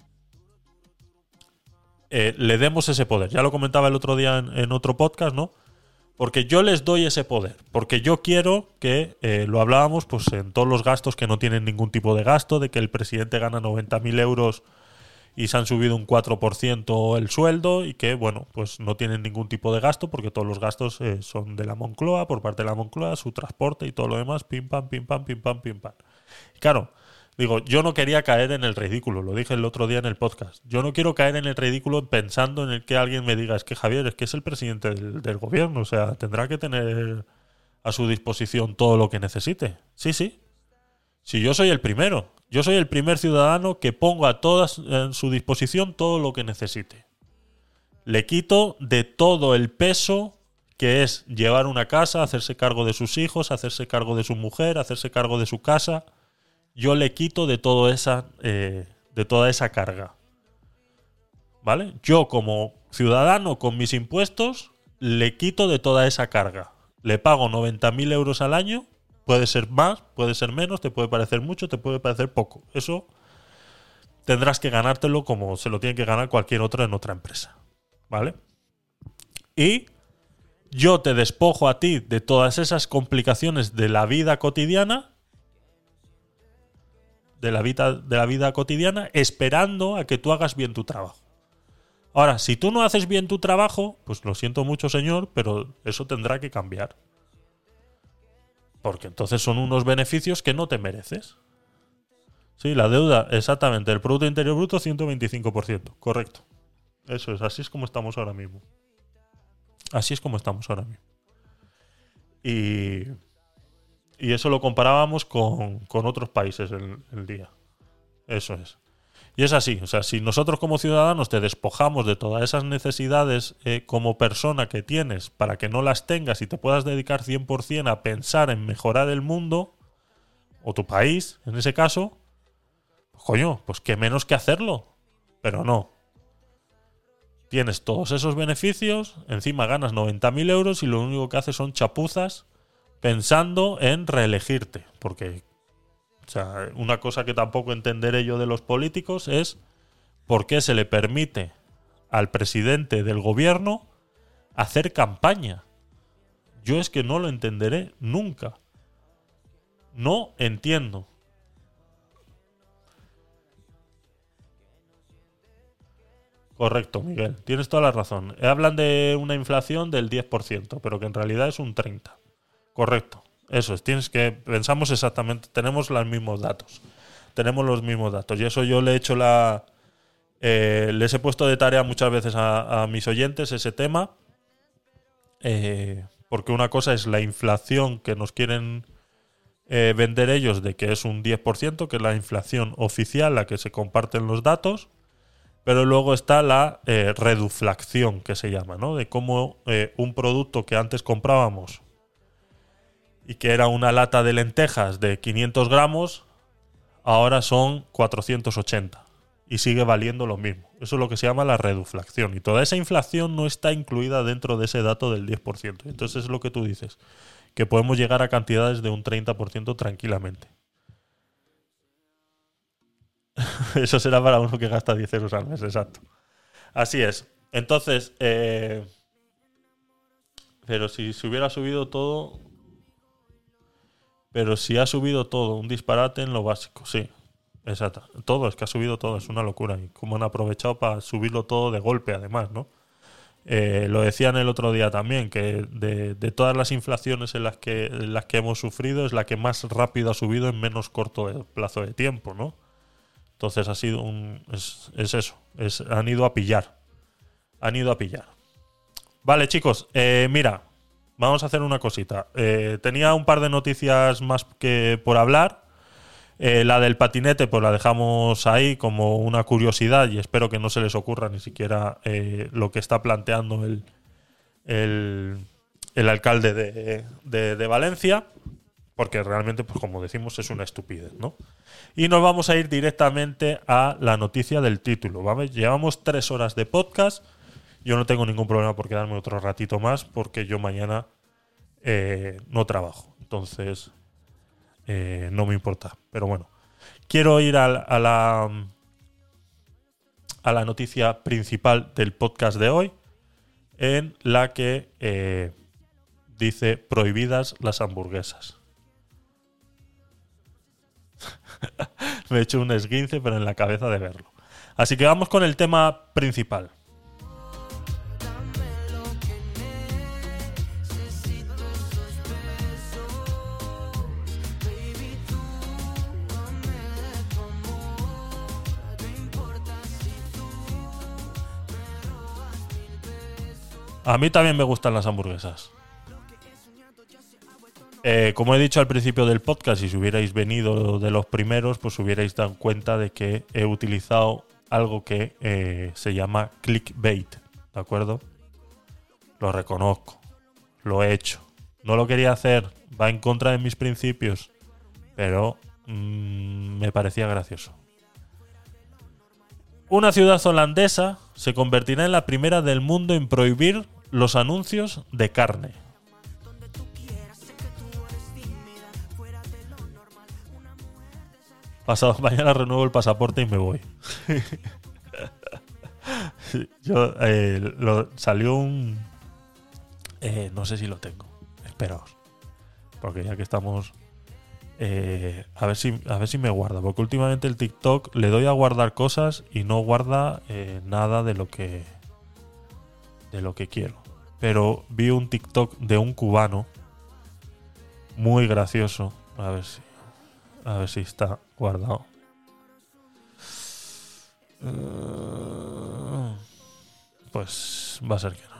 eh, le demos ese poder. Ya lo comentaba el otro día en otro podcast, ¿no? Porque yo les doy ese poder. Porque yo quiero que, eh, lo hablábamos, pues en todos los gastos que no tienen ningún tipo de gasto, de que el presidente gana 90.000 euros y se han subido un 4% el sueldo y que, bueno, pues no tienen ningún tipo de gasto porque todos los gastos eh, son de la Moncloa, por parte de la Moncloa, su transporte y todo lo demás, pim pam, pim pam, pim pam, pim pam. Y claro, digo, yo no quería caer en el ridículo, lo dije el otro día en el podcast. Yo no quiero caer en el ridículo pensando en el que alguien me diga, es que Javier, es que es el presidente del, gobierno, o sea, tendrá que tener a su disposición todo lo que necesite. Sí, sí. Si yo soy el primero, yo soy el primer ciudadano que pongo a todas en su disposición todo lo que necesite. Le quito de todo el peso que es llevar una casa, hacerse cargo de sus hijos, hacerse cargo de su mujer, hacerse cargo de su casa. Yo le quito de todo esa, eh, de toda esa carga. ¿Vale? Yo como ciudadano con mis impuestos le quito de toda esa carga. Le pago 90.000 euros al año Puede ser más, puede ser menos, te puede parecer mucho, te puede parecer poco. Eso tendrás que ganártelo como se lo tiene que ganar cualquier otro en otra empresa. ¿Vale? Y yo te despojo a ti de todas esas complicaciones de la vida cotidiana. De la vida, de la vida cotidiana, esperando a que tú hagas bien tu trabajo. Ahora, si tú no haces bien tu trabajo, pues lo siento mucho, señor, pero eso tendrá que cambiar. Porque entonces son unos beneficios que no te mereces. Sí, la deuda, exactamente. El Producto Interior Bruto, 125%. Correcto. Eso es, así es como estamos ahora mismo. Así es como estamos ahora mismo. Y, y eso lo comparábamos con, con otros países el, día. Eso es. Y es así, o sea, si nosotros como ciudadanos te despojamos de todas esas necesidades eh, como persona que tienes para que no las tengas y te puedas dedicar 100% a pensar en mejorar el mundo, o tu país, en ese caso, pues coño, pues qué menos que hacerlo. Pero no. Tienes todos esos beneficios, encima ganas 90.000 euros y lo único que haces son chapuzas pensando en reelegirte, porque una cosa que tampoco entenderé yo de los políticos es por qué se le permite al presidente del gobierno hacer campaña. Yo es que no lo entenderé nunca. No entiendo. Correcto, Miguel. Tienes toda la razón. Hablan de una inflación del 10%, pero que en realidad es un 30%. Correcto. Eso es. Tienes que. Pensamos exactamente. Tenemos los mismos datos. Tenemos los mismos datos. Y eso yo le he hecho la. eh, les he puesto de tarea muchas veces a, mis oyentes ese tema. Eh, porque una cosa es la inflación que nos quieren eh, vender ellos de que es un 10%, que es la inflación oficial, la que se comparten los datos. Pero luego está la eh, reduflación, que se llama, ¿no? De cómo eh, un producto que antes comprábamos y que era una lata de lentejas de 500 gramos, ahora son 480 y sigue valiendo lo mismo. Eso es lo que se llama la reduflación. Y toda esa inflación no está incluida dentro de ese dato del 10%. Entonces es lo que tú dices, que podemos llegar a cantidades de un 30% tranquilamente. <laughs> Eso será para uno que gasta 10 euros al mes, exacto. Así es. Entonces, eh, pero si se hubiera subido todo, pero si ha subido todo, un disparate en lo básico, sí. Exacto. Todo, es que ha subido todo, es una locura. Y cómo han aprovechado para subirlo todo de golpe, además, ¿no? Eh, lo decían el otro día también, que de, todas las inflaciones en las, que, las que hemos sufrido, es la que más rápido ha subido en menos corto plazo de tiempo, ¿no? Entonces ha sido un. Es, es eso. Es, han ido a pillar. Han ido a pillar. Vale, chicos. eh, mira. Vamos a hacer una cosita. Eh, tenía un par de noticias más que por hablar. Eh, la del patinete, pues la dejamos ahí como una curiosidad y espero que no se les ocurra ni siquiera eh, lo que está planteando el, el, alcalde de, de- de Valencia, porque realmente, pues como decimos, es una estupidez, ¿no? Y nos vamos a ir directamente a la noticia del título, ¿vale? Llevamos tres horas de podcast. Yo no tengo ningún problema por quedarme otro ratito más, porque yo mañana eh, no trabajo. Entonces, eh, no me importa. Pero bueno, quiero ir al- a, la a la noticia principal del podcast de hoy, en la que eh, dice prohibidas las hamburguesas. <laughs> me he hecho un esguince, pero en la cabeza de verlo. Así que vamos con el tema principal. A mí también me gustan las hamburguesas. Eh, como he dicho al principio del podcast, si hubierais venido de los primeros, pues hubierais dado cuenta de que he utilizado algo que eh, se llama clickbait. ¿De acuerdo? Lo reconozco. Lo he hecho. No lo quería hacer. Va en contra de mis principios. Pero mm, me parecía gracioso. Una ciudad holandesa se convertirá en la primera del mundo en prohibir los anuncios de carne. Pasado <laughs> mañana renuevo el pasaporte y me voy. <laughs> Yo eh, salió un eh, no sé si lo tengo. Esperaos. Porque ya que estamos eh, a ver si a ver si me guarda, porque últimamente el TikTok le doy a guardar cosas y no guarda eh, nada de lo que de lo que quiero. Pero vi un TikTok de un cubano muy gracioso. A ver si a ver si está guardado. Eh, Pues va a ser que no.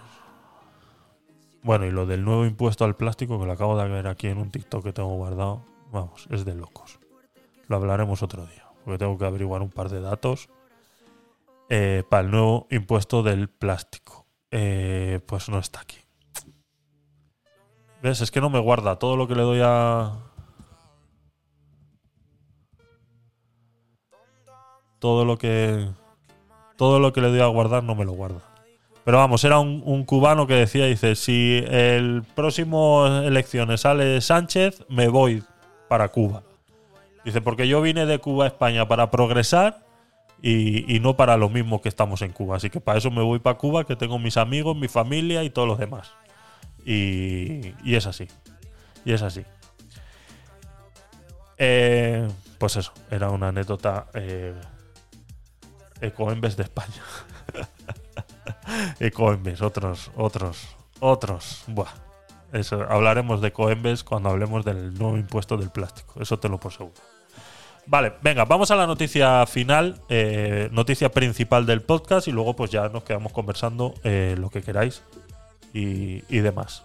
Bueno, y lo del nuevo impuesto al plástico que lo acabo de ver aquí en un TikTok que tengo guardado, vamos, es de locos. Lo hablaremos otro día, porque tengo que averiguar un par de datos eh, para el nuevo impuesto del plástico. Eh, pues no está aquí. ¿Ves? Es que no me guarda todo lo que le doy a... Todo lo que... Todo lo que le doy a guardar no me lo guarda. Pero vamos, era un, un cubano que decía, dice, si el próximo elecciones sale Sánchez, me voy para Cuba. Dice, porque yo vine de Cuba a España para progresar y, no para lo mismo que estamos en Cuba. Así que para eso me voy para Cuba, que tengo mis amigos, mi familia y todos los demás. Y, y es así. Y es así. Eh, pues eso, era una anécdota eh, Ecoembes de España. <laughs> y Coembes, otros, otros, otros. Buah. Eso, hablaremos de Coembes cuando hablemos del nuevo impuesto del plástico. Eso te lo por seguro. Vale, venga, vamos a la noticia final, eh, noticia principal del podcast y luego pues ya nos quedamos conversando eh, lo que queráis y, y demás.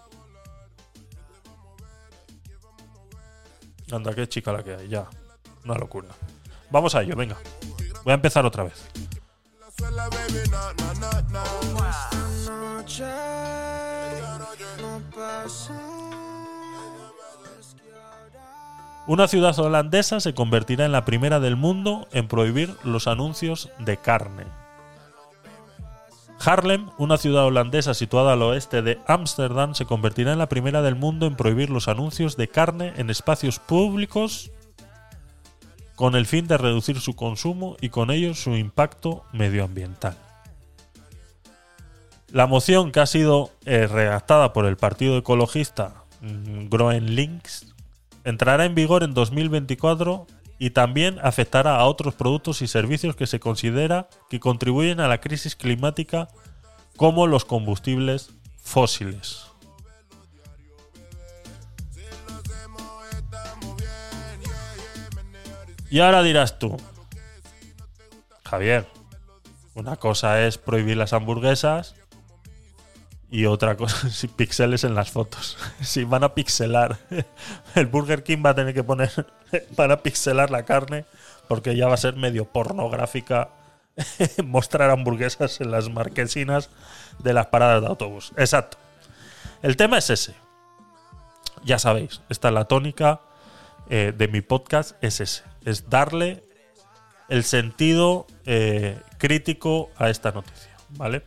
Anda, qué chica la que hay, ya. Una locura. Vamos a ello, venga. Voy a empezar otra vez. Una ciudad holandesa se convertirá en la primera del mundo en prohibir los anuncios de carne. Haarlem, una ciudad holandesa situada al oeste de Ámsterdam, se convertirá en la primera del mundo en prohibir los anuncios de carne en espacios públicos con el fin de reducir su consumo y con ello su impacto medioambiental. La moción que ha sido eh, redactada por el partido ecologista mm, Groen Links entrará en vigor en 2024 y también afectará a otros productos y servicios que se considera que contribuyen a la crisis climática como los combustibles fósiles. Y ahora dirás tú, Javier, una cosa es prohibir las hamburguesas y otra cosa <laughs> es píxeles en las fotos. <laughs> Si van a pixelar, <laughs> el Burger King va a tener que poner, van a pixelar la carne porque ya va a ser medio pornográfica mostrar hamburguesas en las marquesinas de las paradas de autobús. Exacto. El tema es ese. Ya sabéis, esta es la tónica eh, de mi podcast, es ese. Es darle el sentido eh, crítico a esta noticia. ¿Vale?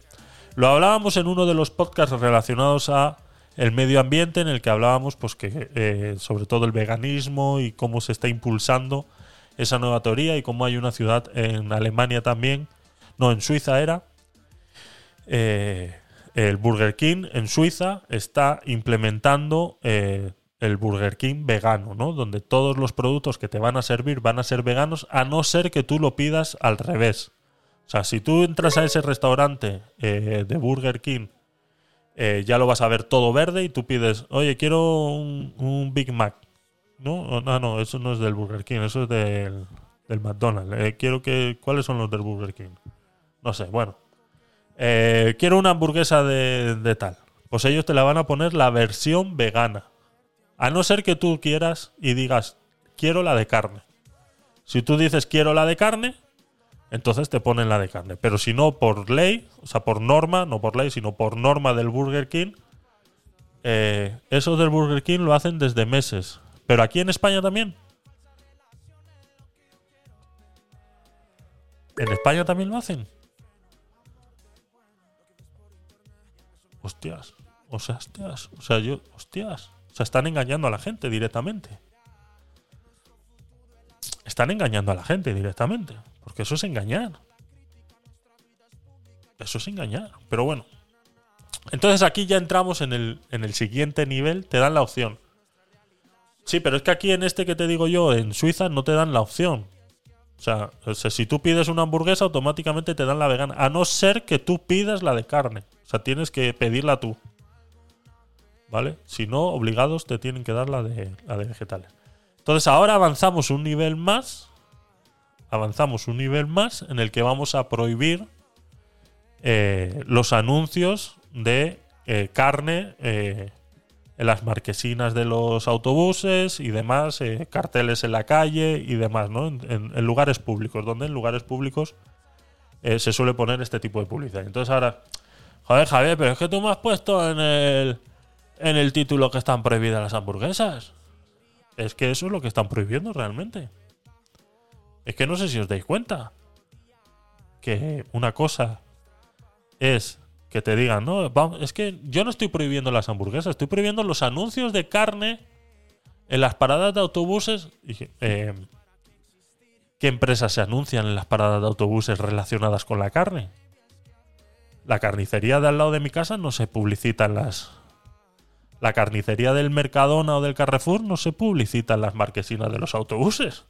Lo hablábamos en uno de los podcasts relacionados a el medio ambiente, en el que hablábamos, pues que eh, sobre todo el veganismo y cómo se está impulsando esa nueva teoría y cómo hay una ciudad en Alemania también, no, en Suiza era, eh, el Burger King en Suiza está implementando eh, el Burger King vegano, ¿no? Donde todos los productos que te van a servir van a ser veganos, a no ser que tú lo pidas al revés. O sea, si tú entras a ese restaurante eh, de Burger King, ya lo vas a ver todo verde y tú pides, oye, quiero un, Big Mac. No, no, no, eso no es del Burger King, eso es del, del McDonald's. quiero que. ¿Cuáles son los del Burger King? No sé, bueno. Eh, quiero una hamburguesa de, de, tal. Pues ellos te la van a poner la versión vegana. A no ser que tú quieras y digas, quiero la de carne. Si tú dices quiero la de carne, entonces te ponen la de carne. Pero si no, por ley, o sea, por norma, no por ley, sino por norma del Burger King, eh, eso del Burger King lo hacen desde meses. Pero aquí en España también. ¿En España también lo hacen? Hostias. O sea, hostias. O sea, yo. Hostias. O sea, están engañando a la gente directamente. Están engañando a la gente directamente. Porque eso es engañar. Eso es engañar. Pero bueno. Entonces aquí ya entramos en el, en el siguiente nivel. Te dan la opción. Sí, pero es que aquí en este que te digo yo, en Suiza, no te dan la opción. O sea, si tú pides una hamburguesa, automáticamente te dan la vegana. A no ser que tú pidas la de carne. O sea, tienes que pedirla tú. ¿Vale? Si no, obligados te tienen que dar la de, la de vegetales. Entonces ahora avanzamos un nivel más. Avanzamos un nivel más en el que vamos a prohibir eh, los anuncios de eh, carne eh, en las marquesinas de los autobuses y demás, carteles en la calle y demás, ¿no? En, en, lugares públicos, donde en lugares públicos se suele poner este tipo de publicidad. Entonces ahora, joder Javier, pero es que tú me has puesto en el, en el título que están prohibidas las hamburguesas. Es que eso es lo que están prohibiendo realmente. Es que no sé si os dais cuenta que una cosa es que te digan, no, es que yo no estoy prohibiendo las hamburguesas, estoy prohibiendo los anuncios de carne en las paradas de autobuses. Y, eh, ¿Qué empresas se anuncian en las paradas de autobuses relacionadas con la carne? La carnicería de al lado de mi casa no se publicita en las. La carnicería del Mercadona o del Carrefour no se publicita en las marquesinas de los autobuses.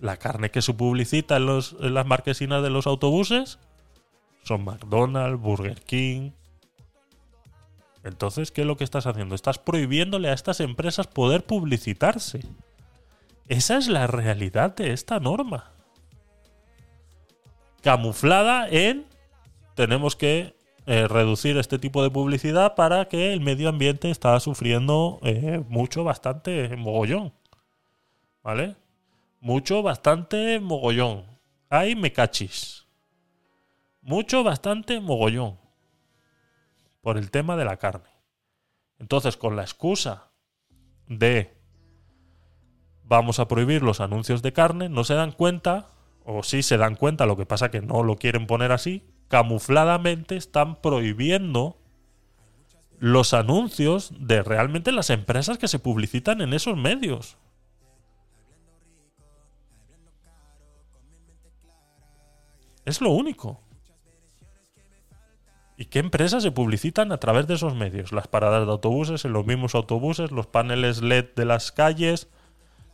La carne que se publicita en, los, en las marquesinas de los autobuses son McDonald's, Burger King. Entonces, ¿qué es lo que estás haciendo? Estás prohibiéndole a estas empresas poder publicitarse. Esa es la realidad de esta norma. Camuflada en tenemos que eh, reducir este tipo de publicidad para que el medio ambiente está sufriendo eh, mucho, bastante mogollón. ¿Vale? Mucho, bastante mogollón. Ay, me cachis. Mucho, bastante mogollón. Por el tema de la carne. Entonces, con la excusa de vamos a prohibir los anuncios de carne, no se dan cuenta, o sí se dan cuenta, lo que pasa que no lo quieren poner así, camufladamente están prohibiendo los anuncios de realmente las empresas que se publicitan en esos medios. Es lo único. ¿Y qué empresas se publicitan a través de esos medios? Las paradas de autobuses, en los mismos autobuses, los paneles LED de las calles,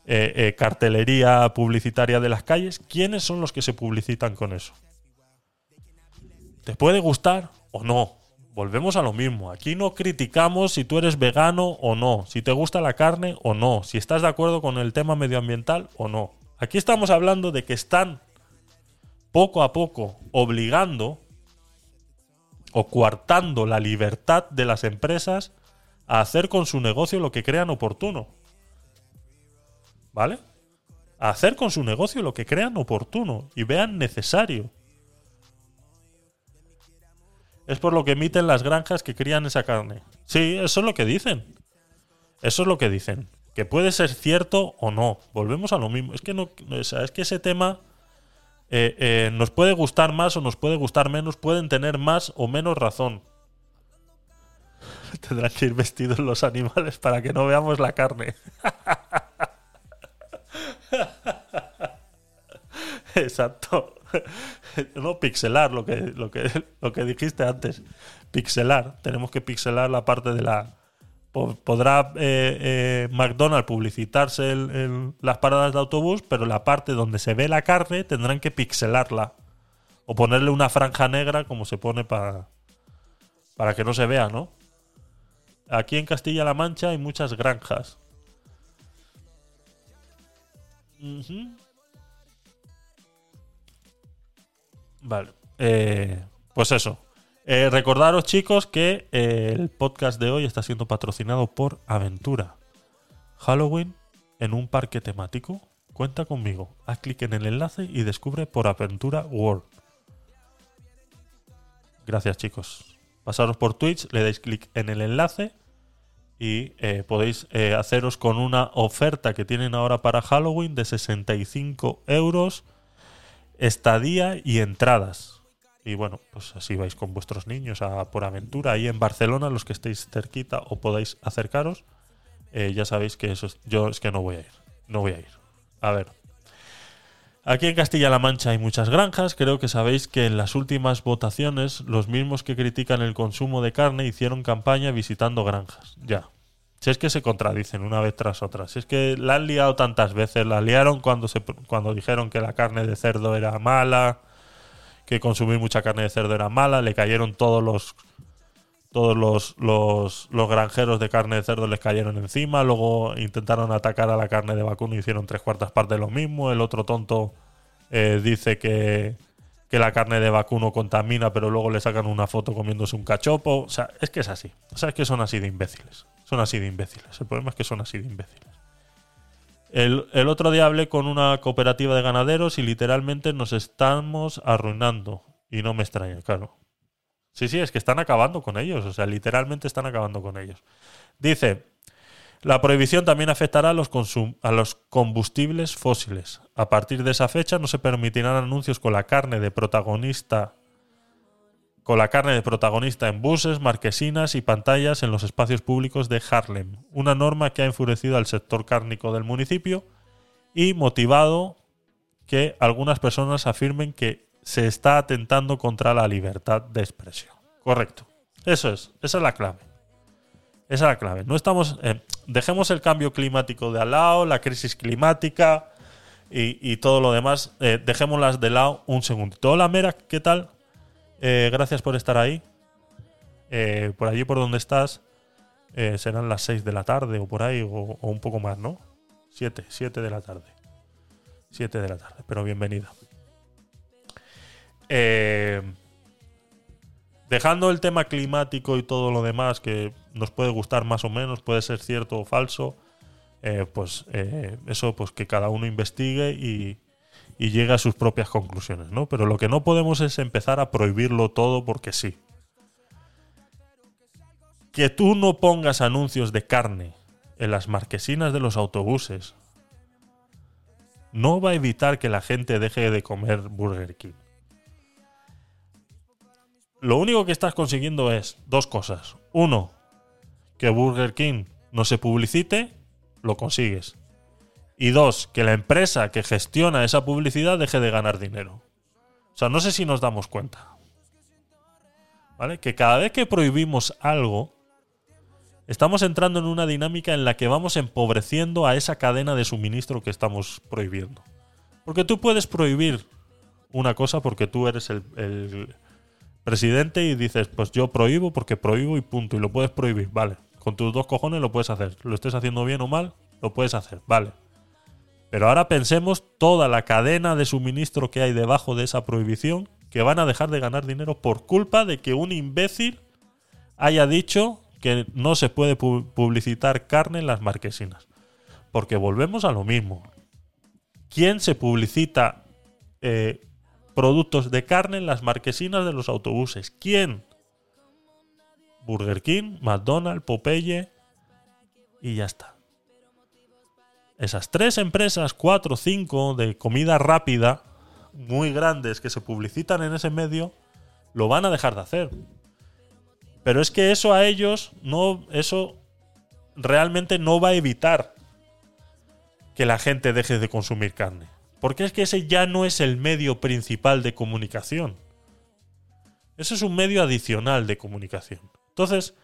eh, eh, cartelería publicitaria de las calles. ¿Quiénes son los que se publicitan con eso? ¿Te puede gustar o no? Volvemos a lo mismo. Aquí no criticamos si tú eres vegano o no, si te gusta la carne o no, si estás de acuerdo con el tema medioambiental o no. Aquí estamos hablando de que están poco a poco obligando o coartando la libertad de las empresas a hacer con su negocio lo que crean oportuno. ¿Vale? A hacer con su negocio lo que crean oportuno y vean necesario. Es por lo que emiten las granjas que crían esa carne. Sí, eso es lo que dicen. Eso es lo que dicen. Que puede ser cierto o no. Volvemos a lo mismo. Es que no, es que ese tema eh, eh, nos puede gustar más o nos puede gustar menos, pueden tener más o menos razón. <laughs> Tendrán que ir vestidos los animales para que no veamos la carne. <laughs> Exacto. <laughs> No pixelar lo que, lo, que, lo que dijiste antes. Pixelar. Tenemos que pixelar la parte de la, podrá eh, eh, McDonald's publicitarse en, las paradas de autobús, pero la parte donde se ve la carne tendrán que pixelarla. O ponerle una franja negra como se pone para, para que no se vea, ¿no? Aquí en Castilla-La Mancha hay muchas granjas. Vale. Eh, pues eso. Eh, recordaros, chicos, que eh, el podcast de hoy está siendo patrocinado por Aventura. Halloween en un parque temático. Cuenta conmigo. Haz clic en el enlace y descubre por Aventura World. Gracias, chicos. Pasaros por Twitch, le dais clic en el enlace y eh, podéis haceros con una oferta que tienen ahora para Halloween de 65 euros, estadía y entradas. Y bueno, pues así vais con vuestros niños a por aventura ahí en Barcelona, los que estéis cerquita o podáis acercaros. Eh, ya sabéis que eso es, yo es que no voy a ir. No voy a ir. A ver. Aquí en Castilla-La Mancha hay muchas granjas. Creo que sabéis que en las últimas votaciones los mismos que critican el consumo de carne hicieron campaña visitando granjas. Ya. Si es que se contradicen una vez tras otra. Si es que la han liado tantas veces. La liaron cuando, se, cuando dijeron que la carne de cerdo era mala que consumir mucha carne de cerdo era mala, le cayeron todos los todos los, los, granjeros de carne de cerdo les cayeron encima, luego intentaron atacar a la carne de vacuno y hicieron tres cuartas partes de lo mismo, el otro tonto eh, dice que, que la carne de vacuno contamina, pero luego le sacan una foto comiéndose un cachopo, o sea, es que es así, o sea, es que son así de imbéciles, son así de imbéciles, el problema es que son así de imbéciles. El, otro día hablé con una cooperativa de ganaderos y literalmente nos estamos arruinando. Y no me extraña, claro. Sí, sí, es que están acabando con ellos. O sea, literalmente están acabando con ellos. Dice, la prohibición también afectará a los, a los combustibles fósiles. A partir de esa fecha no se permitirán anuncios con la carne de protagonista con la carne de protagonista en buses, marquesinas y pantallas en los espacios públicos de Harlem, una norma que ha enfurecido al sector cárnico del municipio y motivado que algunas personas afirmen que se está atentando contra la libertad de expresión. Correcto. Eso es, esa es la clave. Esa es la clave. No estamos. Eh, dejemos el cambio climático de al lado, la crisis climática, y, todo lo demás, eh, dejémoslas de lado un segundito. Hola Mera, ¿qué tal? Eh, gracias por estar ahí. Eh, por allí por donde estás, eh, serán las 6 de la tarde o por ahí, o, o un poco más, ¿no? 7, 7 de la tarde. 7 de la tarde, pero bienvenida. Dejando el tema climático y todo lo demás, que nos puede gustar más o menos, puede ser cierto o falso, pues eso, pues que cada uno investigue y, y llegue a sus propias conclusiones, ¿no? Pero lo que no podemos es empezar a prohibirlo todo porque sí. Que tú no pongas anuncios de carne en las marquesinas de los autobuses no va a evitar que la gente deje de comer Burger King. Lo único que estás consiguiendo es dos cosas. Uno, que Burger King no se publicite, lo consigues. Y dos, que la empresa que gestiona esa publicidad deje de ganar dinero. O sea, no sé si nos damos cuenta. ¿Vale? Que cada vez que prohibimos algo, estamos entrando en una dinámica en la que vamos empobreciendo a esa cadena de suministro que estamos prohibiendo. Porque tú puedes prohibir una cosa porque tú eres el, presidente y dices, pues yo prohíbo porque prohíbo y punto. Y lo puedes prohibir, vale. Con tus dos cojones lo puedes hacer. Lo estés haciendo bien o mal, lo puedes hacer, vale. Pero ahora pensemos toda la cadena de suministro que hay debajo de esa prohibición que van a dejar de ganar dinero por culpa de que un imbécil haya dicho que no se puede pu- publicitar carne en las marquesinas. Porque volvemos a lo mismo. ¿Quién se publicita eh, productos de carne en las marquesinas de los autobuses? ¿Quién? Burger King, McDonald's, Popeye y ya está. Esas tres empresas, cuatro, cinco de comida rápida, muy grandes que se publicitan en ese medio, lo van a dejar de hacer. Pero es que eso a ellos no. Eso realmente no va a evitar que la gente deje de consumir carne. Porque es que ese ya no es el medio principal de comunicación. Eso es un medio adicional de comunicación. Entonces,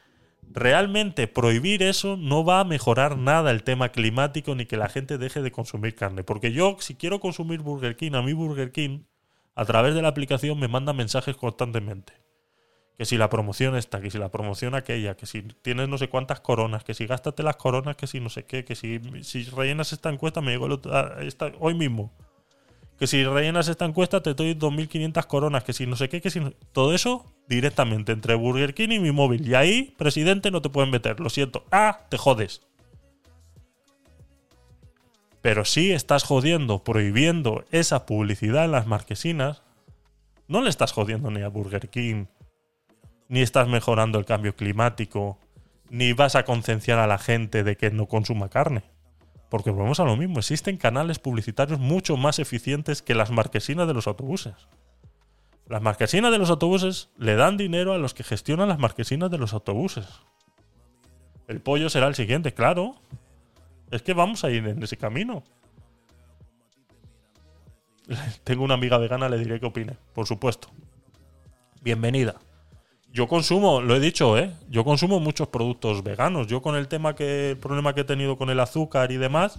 realmente prohibir eso no va a mejorar nada el tema climático ni que la gente deje de consumir carne. Porque yo, si quiero consumir Burger King, a mí Burger King, a través de la aplicación me manda mensajes constantemente. Que si la promoción esta, que si la promoción aquella, que si tienes no sé cuántas coronas, que si gástate las coronas, que si no sé qué, que si, si rellenas esta encuesta, me llegó ah, esta- hoy mismo. Que si rellenas esta encuesta te doy 2.500 coronas, que si no sé qué, que si no- Todo eso directamente entre Burger King y mi móvil. Y ahí, presidente, no te pueden meter. Lo siento. Ah, te jodes. Pero si estás jodiendo, prohibiendo esa publicidad en las marquesinas, no le estás jodiendo ni a Burger King, ni estás mejorando el cambio climático, ni vas a concienciar a la gente de que no consuma carne. Porque volvemos a lo mismo, existen canales publicitarios mucho más eficientes que las marquesinas de los autobuses. Las marquesinas de los autobuses le dan dinero a los que gestionan las marquesinas de los autobuses. El pollo será el siguiente, claro. Es que vamos a ir en ese camino. <laughs> Tengo una amiga vegana, le diré qué opine, por supuesto. Bienvenida. Yo consumo, lo he dicho, ¿eh? Yo consumo muchos productos veganos. Yo con el tema que, el problema que he tenido con el azúcar y demás,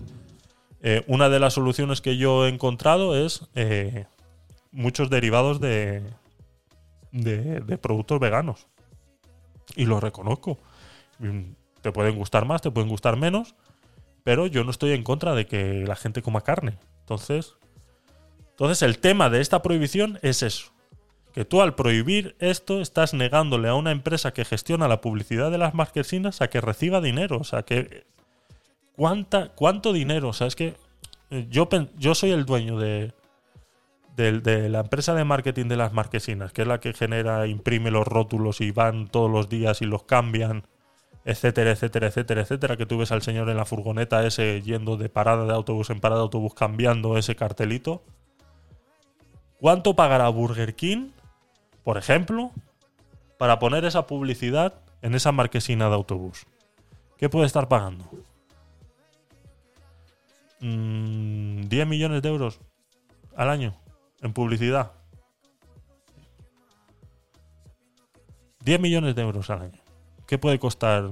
eh, una de las soluciones que yo he encontrado es eh, muchos derivados de, de, de productos veganos. Y lo reconozco. Mm, Te pueden gustar más, te pueden gustar menos, pero yo no estoy en contra de que la gente coma carne. Entonces, entonces el tema de esta prohibición es eso que tú al prohibir esto estás negándole a una empresa que gestiona la publicidad de las marquesinas a que reciba dinero. O sea, que... ¿cuánta, ¿Cuánto dinero? O sea, es que eh, yo, yo soy el dueño de, de, de la empresa de marketing de las marquesinas, que es la que genera, imprime los rótulos y van todos los días y los cambian, etcétera, etcétera, etcétera, etcétera, que tú ves al señor en la furgoneta ese yendo de parada de autobús en parada de autobús cambiando ese cartelito. ¿Cuánto pagará Burger King, por ejemplo, para poner esa publicidad en esa marquesina de autobús? ¿Qué puede estar pagando? Mm, 10 millones de euros al año en publicidad. 10 millones de euros al año. ¿Qué puede costar?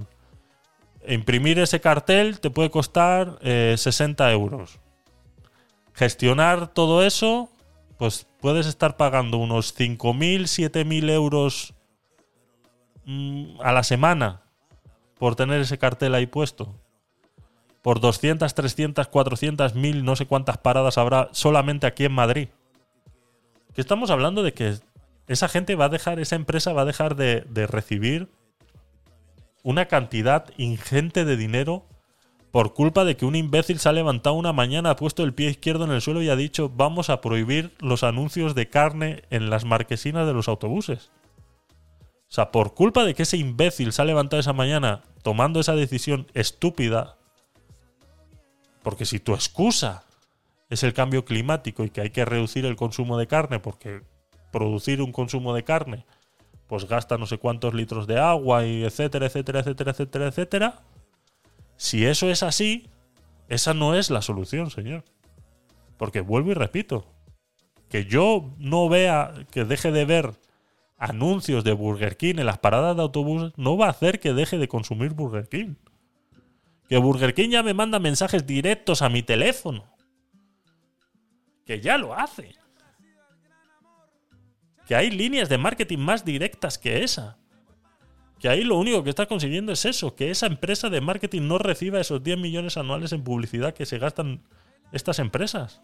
Imprimir ese cartel te puede costar eh, 60 euros. gestionar todo eso, pues puedes estar pagando unos 5.000, 7.000 euros mm, a la semana por tener ese cartel ahí puesto. Por 200, 300, 400, 1000, no sé cuántas paradas habrá solamente aquí en Madrid. Que estamos hablando de que esa gente va a dejar, esa empresa va a dejar de, de recibir una cantidad ingente de dinero por culpa de que un imbécil se ha levantado una mañana, ha puesto el pie izquierdo en el suelo y ha dicho vamos a prohibir los anuncios de carne en las marquesinas de los autobuses. O sea, por culpa de que ese imbécil se ha levantado esa mañana tomando esa decisión estúpida, porque si tu excusa es el cambio climático y que hay que reducir el consumo de carne porque producir un consumo de carne pues gasta no sé cuántos litros de agua y etcétera, etcétera, etcétera, etcétera, etcétera. Si eso es así, esa no es la solución, señor. Porque vuelvo y repito, que yo no vea, que deje de ver anuncios de Burger King en las paradas de autobús, no va a hacer que deje de consumir Burger King. Que Burger King ya me manda mensajes directos a mi teléfono. Que ya lo hace. Que hay líneas de marketing más directas que esa. Que ahí lo único que está consiguiendo es eso, que esa empresa de marketing no reciba esos 10 millones anuales en publicidad que se gastan estas empresas.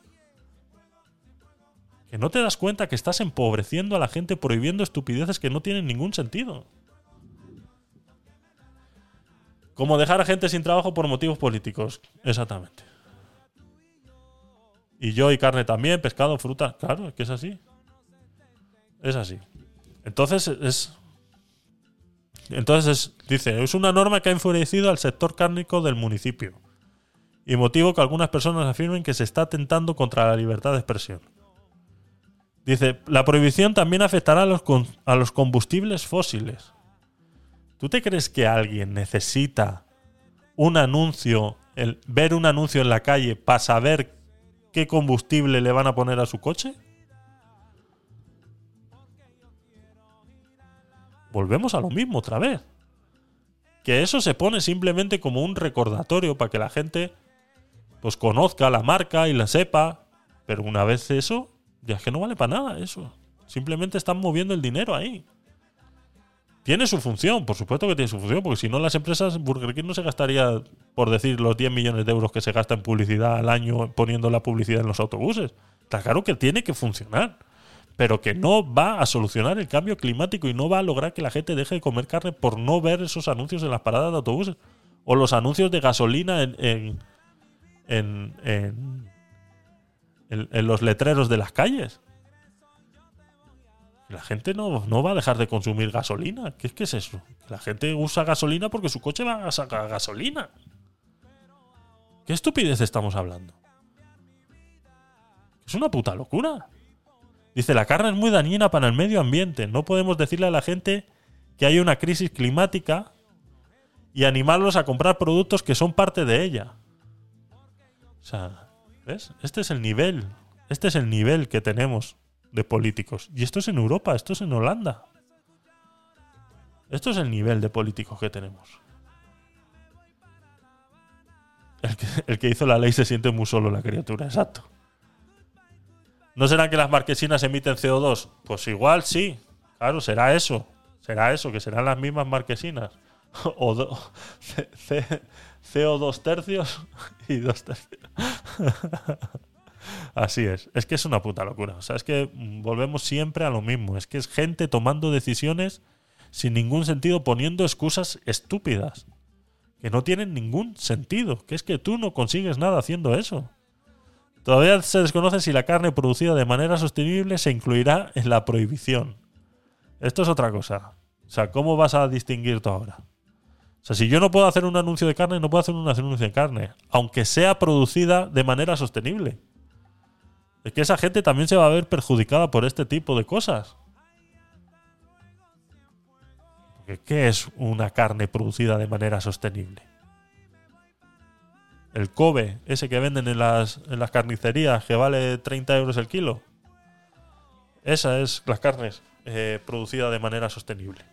Que no te das cuenta que estás empobreciendo a la gente prohibiendo estupideces que no tienen ningún sentido. Como dejar a gente sin trabajo por motivos políticos. Exactamente. Y yo y carne también, pescado, fruta. Claro, es que es así. Es así. Entonces es. Entonces es, dice, es una norma que ha enfurecido al sector cárnico del municipio. Y motivo que algunas personas afirmen que se está atentando contra la libertad de expresión. Dice, la prohibición también afectará a los, a los combustibles fósiles. ¿Tú te crees que alguien necesita un anuncio, el, ver un anuncio en la calle para saber qué combustible le van a poner a su coche? Volvemos a lo mismo otra vez. Que eso se pone simplemente como un recordatorio para que la gente pues conozca la marca y la sepa. Pero una vez eso, ya es que no vale para nada eso. Simplemente están moviendo el dinero ahí. Tiene su función, por supuesto que tiene su función, porque si no las empresas, Burger King no se gastaría, por decir, los 10 millones de euros que se gasta en publicidad al año poniendo la publicidad en los autobuses. Está claro que tiene que funcionar, pero que no va a solucionar el cambio climático y no va a lograr que la gente deje de comer carne por no ver esos anuncios en las paradas de autobuses. O los anuncios de gasolina en, en, en, en- los letreros de las calles. La gente no, no va a dejar de consumir gasolina. ¿Qué, qué es eso? La gente usa gasolina porque su coche va a sacar gasolina. ¿Qué estupidez estamos hablando? Es una puta locura. Dice, la carne es muy dañina para el medio ambiente. No podemos decirle a la gente que hay una crisis climática y animarlos a comprar productos que son parte de ella. O sea, ¿ves? Este es el nivel. Este es el nivel que tenemos de políticos. Y esto es en Europa, esto es en Holanda. Esto es el nivel de políticos que tenemos. El que, el que hizo la ley se siente muy solo la criatura, exacto. ¿No será que las marquesinas emiten CO2? Pues igual sí. Claro, será eso. Será eso, que serán las mismas marquesinas. <laughs> O do- <laughs> C- C- CO2 tercios y dos tercios. <laughs> Así es. Es que es una puta locura. O sea, es que volvemos siempre a lo mismo. Es que es gente tomando decisiones sin ningún sentido, poniendo excusas estúpidas. Que no tienen ningún sentido. Que es que tú no consigues nada haciendo eso. Todavía se desconoce si la carne producida de manera sostenible se incluirá en la prohibición. Esto es otra cosa. O sea, ¿cómo vas a distinguir tú ahora? O sea, si yo no puedo hacer un anuncio de carne, no puedo hacer un anuncio de carne, aunque sea producida de manera sostenible. Es que esa gente también se va a ver perjudicada por este tipo de cosas. ¿qué es una carne producida de manera sostenible? El Kobe, ese que venden en las, en las carnicerías, que vale 30 euros el kilo. Esa es las carnes eh, producida de manera sostenible.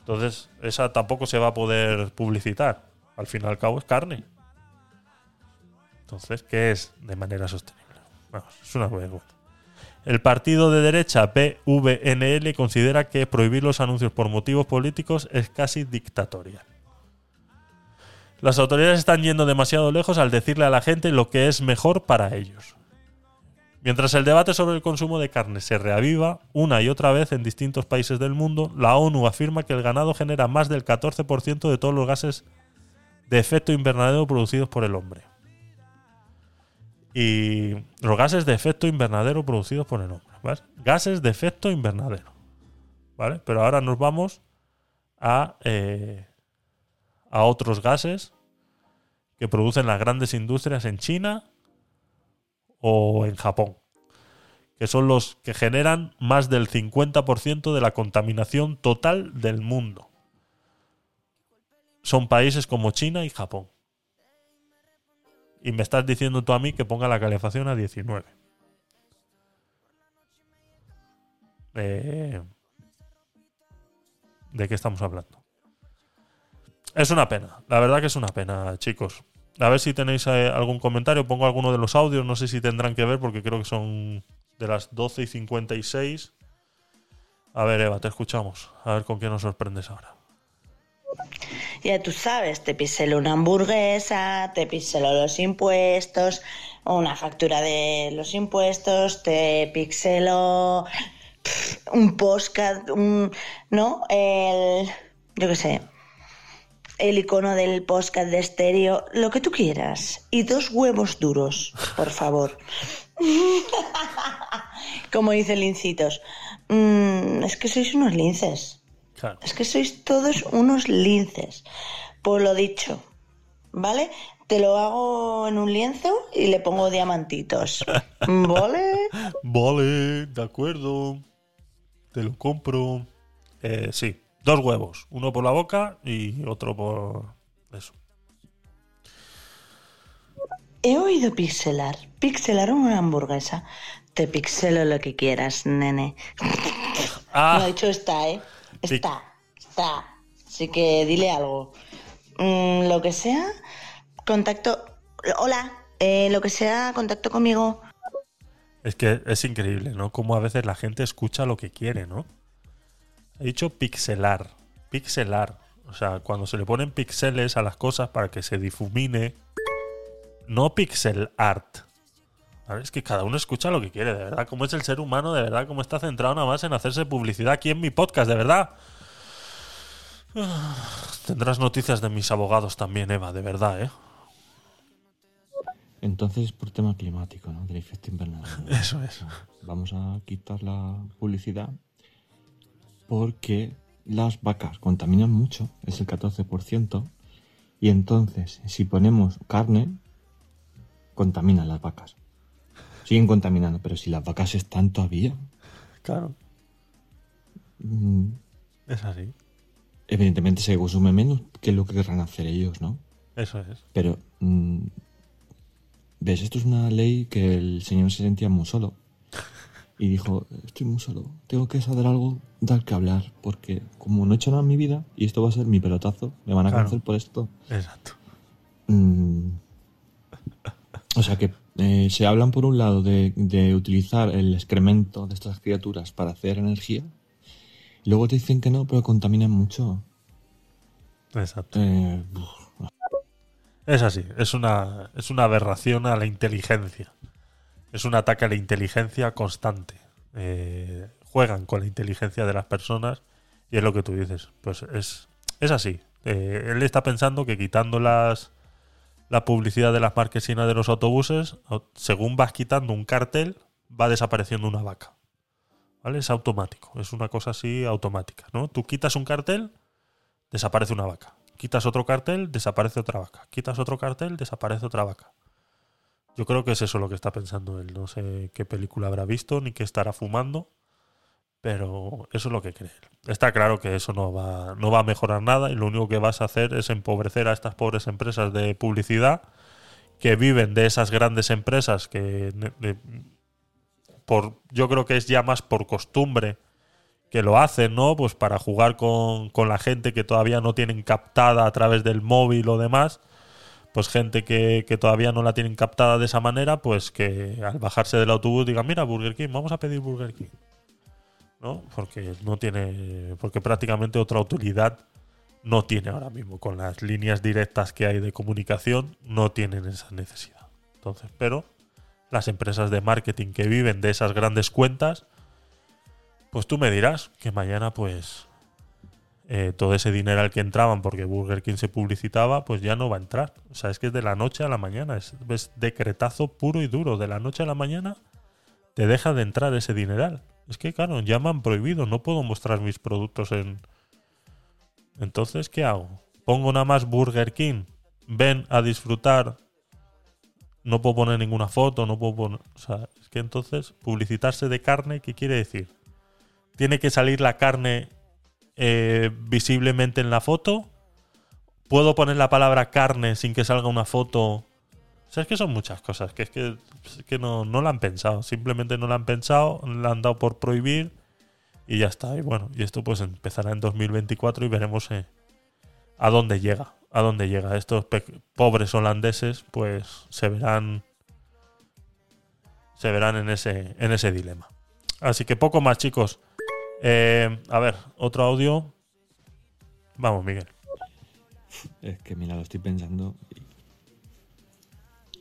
Entonces, esa tampoco se va a poder publicitar. Al fin y al cabo es carne. Entonces, ¿qué es de manera sostenible? Vamos, es una vergüenza. El partido de derecha PVNL considera que prohibir los anuncios por motivos políticos es casi dictatorial. Las autoridades están yendo demasiado lejos al decirle a la gente lo que es mejor para ellos. Mientras el debate sobre el consumo de carne se reaviva una y otra vez en distintos países del mundo, la ONU afirma que el ganado genera más del 14% de todos los gases de efecto invernadero producidos por el hombre. Y los gases de efecto invernadero producidos por el hombre. Gases de efecto invernadero. ¿Vale? Pero ahora nos vamos a, eh, a otros gases que producen las grandes industrias en China o en Japón, que son los que generan más del 50% de la contaminación total del mundo. Son países como China y Japón. Y me estás diciendo tú a mí que ponga la calefacción a 19. Eh, ¿De qué estamos hablando? Es una pena, la verdad que es una pena, chicos. A ver si tenéis eh, algún comentario, pongo alguno de los audios, no sé si tendrán que ver porque creo que son de las 12 y 56. A ver, Eva, te escuchamos. A ver con qué nos sorprendes ahora. Ya tú sabes, te pixelo una hamburguesa, te pixelo los impuestos, una factura de los impuestos, te pixelo un postcard, un, ¿no? El, yo qué sé, el icono del podcast de estéreo, lo que tú quieras. Y dos huevos duros, por favor. <laughs> Como dice Lincitos. Mm, es que sois unos linces. Claro. Es que sois todos unos linces. Por lo dicho, ¿vale? Te lo hago en un lienzo y le pongo diamantitos. <laughs> ¿Vale? Vale, de acuerdo. Te lo compro. Eh, sí, dos huevos. Uno por la boca y otro por... Eso. He oído pixelar. Pixelar una hamburguesa. Te pixelo lo que quieras, nene. Ah. No, de hecho está, ¿eh? Está, está. Así que dile algo. Mm, lo que sea, contacto... Hola, eh, lo que sea, contacto conmigo. Es que es increíble, ¿no? Como a veces la gente escucha lo que quiere, ¿no? He dicho pixelar. Pixelar. O sea, cuando se le ponen pixeles a las cosas para que se difumine. No pixel art. ¿Vale? Es que cada uno escucha lo que quiere, de verdad. Cómo es el ser humano, de verdad. Cómo está centrado nada más en hacerse publicidad aquí en mi podcast, de verdad. <sighs> Tendrás noticias de mis abogados también, Eva, de verdad, ¿eh? Entonces, por tema climático, ¿no? Del efecto invernadero. <laughs> Eso es. Vamos a quitar la publicidad porque las vacas contaminan mucho, es el 14%, y entonces, si ponemos carne, contaminan las vacas. Siguen contaminando, pero si las vacas están todavía, Claro, mm, es así. evidentemente se consume menos que lo que querrán hacer ellos, ¿no? Eso es. Pero, mm, ¿ves? Esto es una ley que el señor se sentía muy solo. Y dijo, estoy muy solo, tengo que saber algo, dar que hablar, porque como no he hecho nada en mi vida, y esto va a ser mi pelotazo, me van a Claro. cancelar por esto. Exacto. Mm, o sea que eh, se hablan por un lado de, de utilizar el excremento de estas criaturas para hacer energía, y luego te dicen que no, pero contaminan mucho. Exacto. Eh, Es así, es una, es una aberración a la inteligencia. Es un ataque a la inteligencia constante. Eh, juegan con la inteligencia de las personas y es lo que tú dices. Pues es, es así. Eh, él está pensando que quitando las, la publicidad de las marquesinas de los autobuses, au- según vas quitando un cartel, va desapareciendo una vaca. ¿Vale? Es automático. Es una cosa así automática. ¿no? Tú quitas un cartel, desaparece una vaca. Quitas otro cartel, desaparece otra vaca. Quitas otro cartel, desaparece otra vaca. Yo creo que es eso lo que está pensando él. No sé qué película habrá visto ni qué estará fumando, pero eso es lo que cree. Está claro que eso no va, no va a mejorar nada y lo único que vas a hacer es empobrecer a estas pobres empresas de publicidad que viven de esas grandes empresas que por yo creo que es ya más por costumbre que lo hacen, ¿no? Pues para jugar con, con la gente que todavía no tienen captada a través del móvil o demás, pues gente que, que todavía no la tienen captada de esa manera, pues que al bajarse del autobús digan, mira, Burger King, vamos a pedir Burger King. ¿No? Porque no tiene. Porque prácticamente otra utilidad no tiene ahora mismo. Con las líneas directas que hay de comunicación, no tienen esa necesidad. Entonces, pero las empresas de marketing que viven de esas grandes cuentas, pues tú me dirás que mañana, pues, eh, todo ese dinero al que entraban porque Burger King se publicitaba, pues ya no va a entrar. O sea, es que es de la noche a la mañana, es, es decretazo puro y duro. De la noche a la mañana te deja de entrar ese dineral. Es que, claro, ya me han prohibido, no puedo mostrar mis productos en... Entonces, ¿qué hago? Pongo nada más Burger King, ven a disfrutar, no puedo poner ninguna foto, no puedo poner... O sea, es que entonces, publicitarse de carne, ¿qué quiere decir? Tiene que salir la carne eh, visiblemente en la foto. Puedo poner la palabra carne sin que salga una foto. O sea, es que son muchas cosas, que es que, que no, no la han pensado. Simplemente no la han pensado, la han dado por prohibir y ya está. Y bueno, y esto pues empezará en 2024 y veremos eh, a dónde llega. A dónde llega. Estos pobres holandeses pues se verán se verán en ese, en ese dilema. Así que poco más, chicos. Eh, a ver, otro audio. Vamos, Miguel. Es que mira, lo estoy pensando.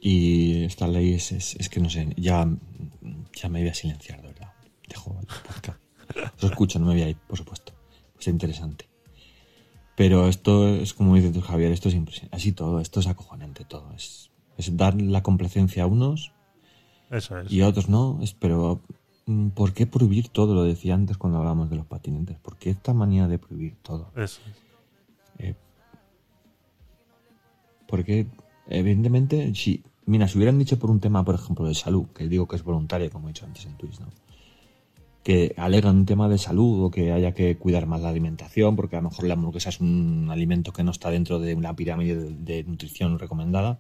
Y esta ley es, es, es que no sé, ya, ya me voy a silenciar, de verdad. Dejo el podcast. Os escucho, no me voy a ir, por supuesto. Es interesante. Pero esto es como dices tú, Javier, esto es impresionante. Así todo, esto es acojonante todo. Es, es dar la complacencia a unos Eso es. y a otros no. Es, pero, mm, ¿por qué prohibir todo? Lo decía antes cuando hablábamos de los patinantes. ¿Por qué esta manía de prohibir todo? Eso Eh, porque, evidentemente, si, mira, si hubieran dicho por un tema, por ejemplo, de salud, que digo que es voluntario, como he dicho antes en Twitch, ¿no? Que alegan un tema de salud o que haya que cuidar más la alimentación, porque a lo mejor la hamburguesa es un alimento que no está dentro de una pirámide de, de nutrición recomendada,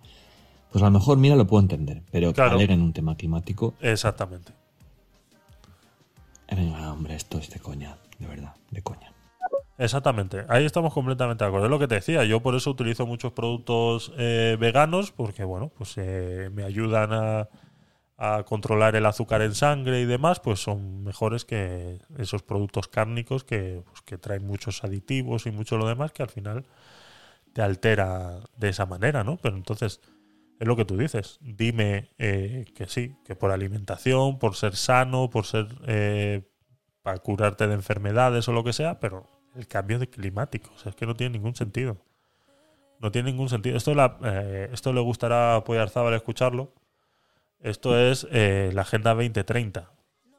pues a lo mejor, mira, lo puedo entender, pero Claro. que aleguen un tema climático, Exactamente. eh, venga, hombre, esto es de coña, de verdad, de coña. Exactamente. Ahí estamos completamente de acuerdo. Es lo que te decía. Yo por eso utilizo muchos productos eh, veganos, porque bueno, pues eh, me ayudan a, a controlar el azúcar en sangre y demás, pues son mejores que esos productos cárnicos que, pues, que traen muchos aditivos y mucho lo demás que al final te altera de esa manera, ¿no? Pero entonces, es lo que tú dices. Dime eh, que sí, que por alimentación, por ser sano, por ser eh, para curarte de enfermedades o lo que sea, pero el cambio de climático, o sea, es que no tiene ningún sentido. No tiene ningún sentido. Esto, la- eh, esto le gustará a Poyarzábal escucharlo. Esto es eh, la Agenda 2030,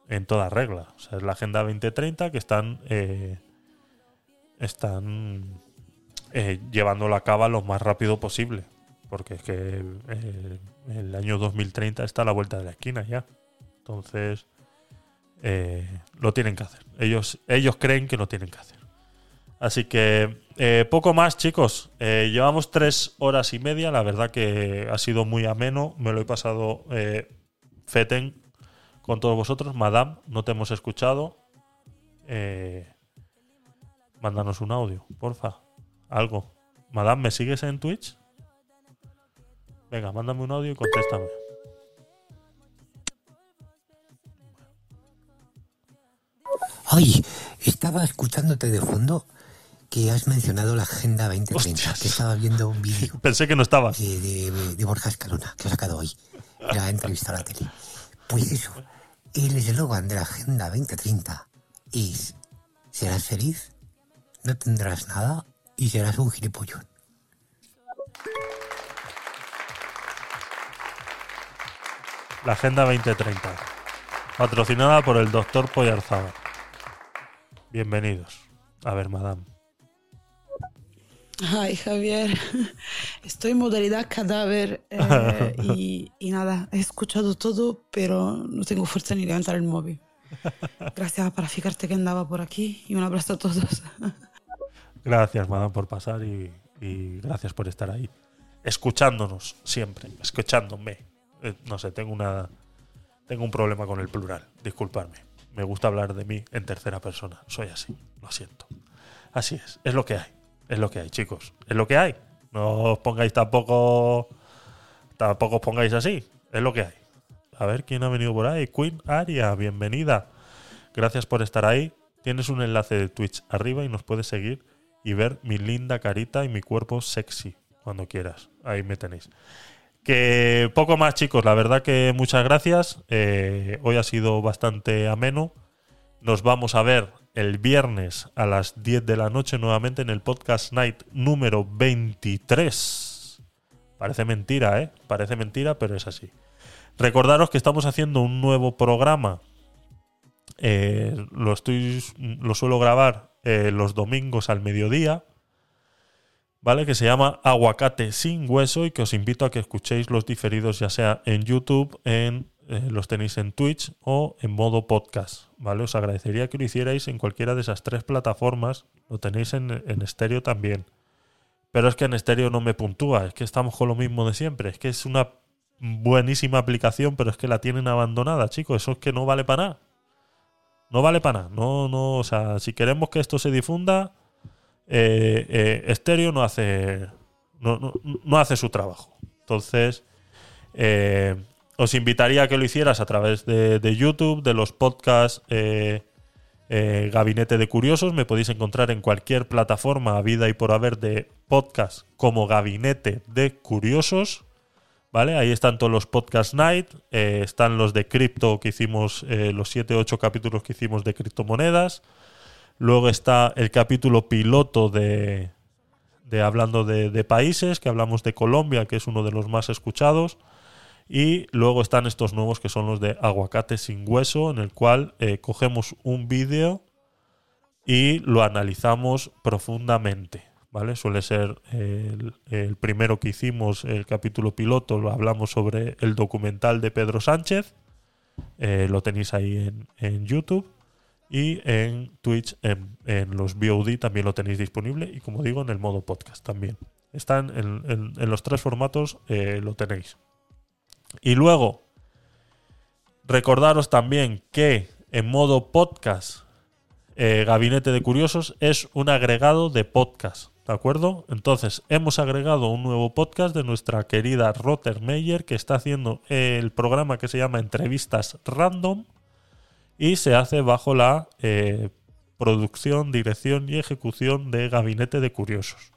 en toda regla. O sea, es la Agenda 2030 que están, eh, están eh, llevándolo a cabo lo más rápido posible. Porque es que el año 2030 está a la vuelta de la esquina ya. Entonces, lo tienen que hacer. Ellos, ellos creen que lo tienen que hacer. Así que eh, poco más, chicos. Eh, llevamos tres horas y media. La verdad que ha sido muy ameno. Me lo he pasado eh, feten con todos vosotros. Madame, no te hemos escuchado. Eh, mándanos un audio, porfa. Algo. Madame, ¿me sigues en Twitch? Venga, mándame un audio y contéstame. Oye, estaba escuchándote de fondo que has mencionado la Agenda 2030, que estaba viendo un vídeo <laughs> Pensé que no estabas. de, de- de Borja Escalona, que ha sacado hoy, la ha entrevistado a la tele. Pues eso, el eslogan de la Agenda 2030 es serás feliz, no tendrás nada y serás un gilipollón. La Agenda 2030. Patrocinada por el doctor Poyarzaba. Bienvenidos. A ver, madame. Ay, Javier, <laughs> estoy en modalidad cadáver eh, <laughs> y, y nada, he escuchado todo, pero no tengo fuerza ni levantar el móvil. Gracias para fijarte que andaba por aquí y un abrazo a todos. <laughs> Gracias, madame, por pasar y, y gracias por estar ahí. Escuchándonos siempre. Escuchándome. Eh, no sé, tengo una. Tengo un problema con el plural. Disculpadme. Me gusta hablar de mí en tercera persona. Soy así. Lo siento. Así es. Es lo que hay. Es lo que hay, chicos. Es lo que hay. No os pongáis tampoco. Tampoco os pongáis así. Es lo que hay. A ver quién ha venido por ahí. Queen Aria, bienvenida. Gracias por estar ahí. Tienes un enlace de Twitch arriba y nos puedes seguir y ver mi linda carita y mi cuerpo sexy cuando quieras. Ahí me tenéis. Que poco más, chicos. La verdad que muchas gracias. Eh, hoy ha sido bastante ameno. Nos vamos a ver el viernes a las 10 de la noche nuevamente en el podcast night número 23. Parece mentira, ¿eh? Parece mentira, pero es así. Recordaros que estamos haciendo un nuevo programa. Eh, lo, estoy, lo suelo grabar eh, los domingos al mediodía. ¿Vale? Que se llama Aguacate sin hueso y que os invito a que escuchéis los diferidos ya sea en YouTube, en eh, los tenéis en Twitch o en modo podcast, ¿vale? Os agradecería que lo hicierais en cualquiera de esas tres plataformas. Lo tenéis en, en estéreo también. Pero es que en estéreo no me puntúa, es que estamos con lo mismo de siempre. Es que es una buenísima aplicación, pero es que la tienen abandonada, chicos. Eso es que no vale para nada. No vale para nada. No, no, o sea, si queremos que esto se difunda, eh, eh, estéreo no hace, no, no- no hace su trabajo. Entonces, eh, os invitaría a que lo hicieras a través de, de YouTube, de los podcasts eh, eh, Gabinete de Curiosos. Me podéis encontrar en cualquier plataforma a vida y por haber de podcast como Gabinete de Curiosos. ¿Vale? Ahí están todos los podcast night, eh, están los de cripto que hicimos, los 7 8 capítulos que hicimos de criptomonedas. Luego está el capítulo piloto de, de hablando de países, que hablamos de Colombia, que es uno de los más escuchados. Y luego están estos nuevos que son los de aguacate sin hueso, en el cual eh, cogemos un vídeo y lo analizamos profundamente. ¿Vale? Suele ser el, primero que hicimos, el capítulo piloto, lo hablamos sobre el documental de Pedro Sánchez. Eh, lo tenéis ahí en, en YouTube. Y en Twitch, en, en los VOD también lo tenéis disponible. Y como digo, en el modo podcast también. Están en, en- en los tres formatos, eh, lo tenéis. Y luego, recordaros también que en modo podcast, eh, Gabinete de Curiosos es un agregado de podcast. ¿De acuerdo? Entonces, hemos agregado un nuevo podcast de nuestra querida Rottermeyer que está haciendo el programa que se llama Entrevistas Random y se hace bajo la eh, producción, dirección y ejecución de Gabinete de Curiosos.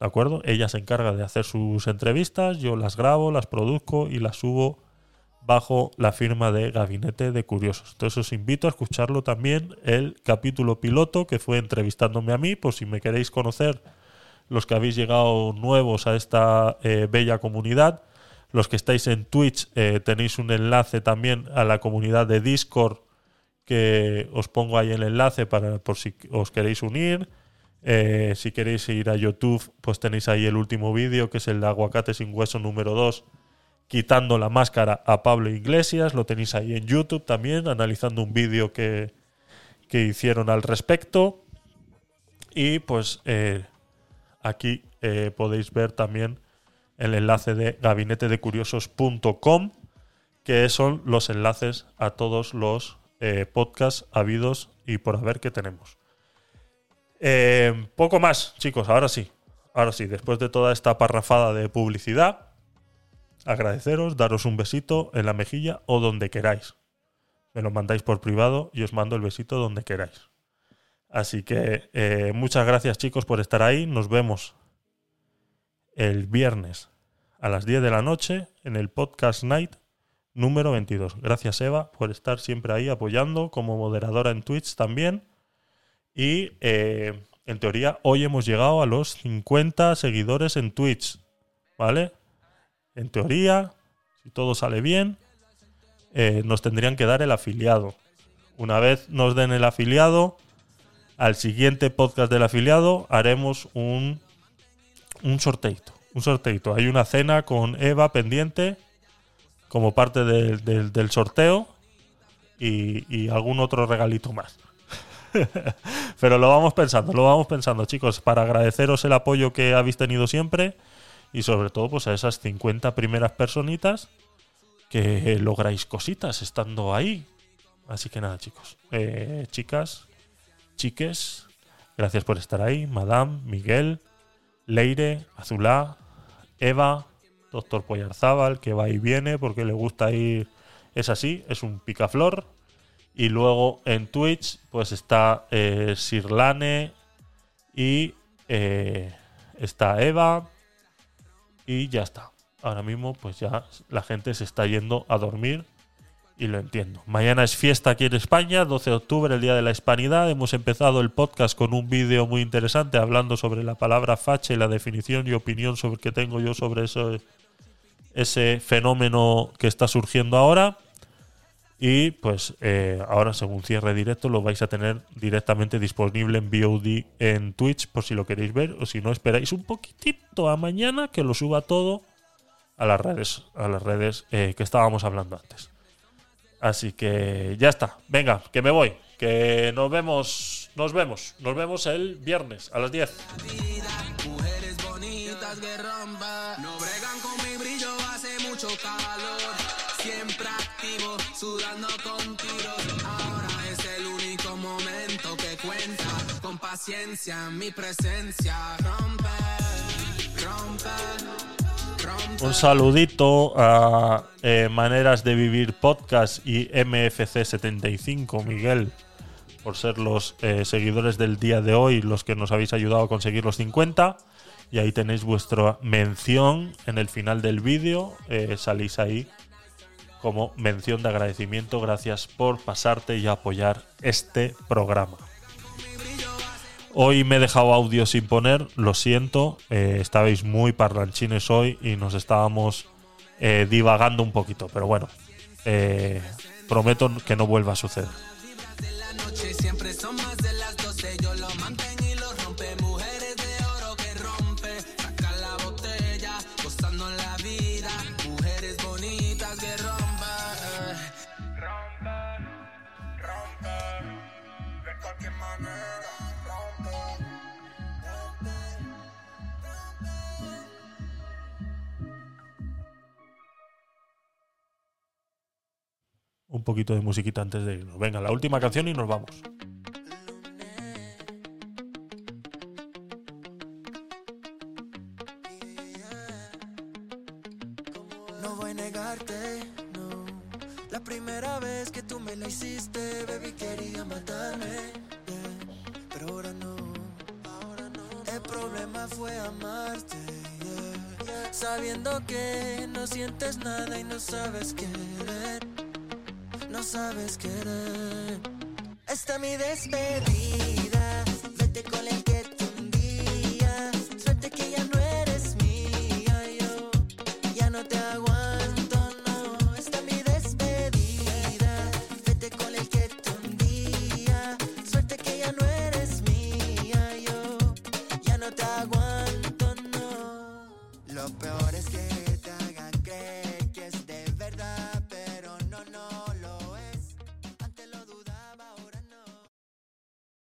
¿De acuerdo? Ella se encarga de hacer sus entrevistas, yo las grabo, las produzco y las subo bajo la firma de Gabinete de Curiosos. Entonces os invito a escucharlo también el capítulo piloto que fue entrevistándome a mí, por si me queréis conocer los que habéis llegado nuevos a esta eh, bella comunidad. Los que estáis en Twitch eh, tenéis un enlace también a la comunidad de Discord que os pongo ahí el enlace para por si os queréis unir. Eh, si queréis ir a YouTube, pues tenéis ahí el último vídeo, que es el de Aguacate sin hueso número 2, quitando la máscara a Pablo Iglesias. Lo tenéis ahí en YouTube también, analizando un vídeo que, que hicieron al respecto. Y pues eh, aquí eh, podéis ver también el enlace de gabinetedecuriosos.com, que son los enlaces a todos los podcasts habidos y por haber que tenemos. Eh, poco más, chicos, ahora sí. Ahora sí, después de toda esta parrafada de publicidad, agradeceros, daros un besito en la mejilla o donde queráis. Me lo mandáis por privado y os mando el besito donde queráis. Así que eh, muchas gracias chicos por estar ahí. Nos vemos el viernes a las 10 de la noche en el podcast night número 22. Gracias Eva por estar siempre ahí apoyando como moderadora en Twitch también. Y eh, en teoría hoy hemos llegado a los 50 seguidores en Twitch. ¿Vale? En teoría, si todo sale bien, eh, nos tendrían que dar el afiliado. Una vez nos den el afiliado, al siguiente podcast del afiliado haremos un, un sorteito. Un. Hay una cena con Eva pendiente como parte del, sorteo y algún otro regalito más. <laughs> Pero lo vamos pensando, lo vamos pensando, chicos, para agradeceros el apoyo que habéis tenido siempre y sobre todo pues a esas 50 primeras personitas que lográis cositas estando ahí. Así que nada, chicos, Eh, chicas, chiques, gracias por estar ahí, Madame, Miguel, Leire, Azulá, Eva, Doctor Poyarzábal, que va y viene porque le gusta ir. Es así, es un picaflor. Y luego en Twitch, pues está eh, Sirlane y eh, está Eva. Y ya está. Ahora mismo, pues ya la gente se está yendo a dormir. Y lo entiendo. Mañana es fiesta aquí en España, 12 de octubre, el Día de la Hispanidad. Hemos empezado el podcast con un vídeo muy interesante hablando sobre la palabra facha y la definición y opinión sobre que tengo yo sobre eso, ese fenómeno que está surgiendo ahora. Y pues eh, ahora, según cierre directo, lo vais a tener directamente disponible en VOD en Twitch, por si lo queréis ver, o si no, esperáis un poquitito a mañana que lo suba todo a las redes, a las redes eh, que estábamos hablando antes. Así que ya está. Venga, que me voy. Que nos vemos. Nos vemos. Nos vemos el viernes a las 10. Mujeres bonitas que rompan. No bregan con mi brillo, hace mucho calor. Un saludito a eh, Maneras de Vivir Podcast y MFC75, Miguel, por ser los eh, seguidores del día de hoy, los que nos habéis ayudado a conseguir los 50. Y ahí tenéis vuestra mención en el final del vídeo. eh, salís ahí como mención de agradecimiento. Gracias por pasarte y apoyar este programa. Hoy me he dejado audio sin poner, lo siento. eh, estabais muy parlanchines hoy y nos estábamos eh, divagando un poquito, pero bueno, eh, prometo que no vuelva a suceder. Un poquito de musiquita antes de irnos. Venga, la última canción y nos vamos. No voy a negarte, no. La primera vez que tú me la hiciste, baby, quería matarme. yeah. Pero ahora no, ahora no. El problema fue amarte, yeah. Sabiendo que no sientes nada y no sabes querer. Esta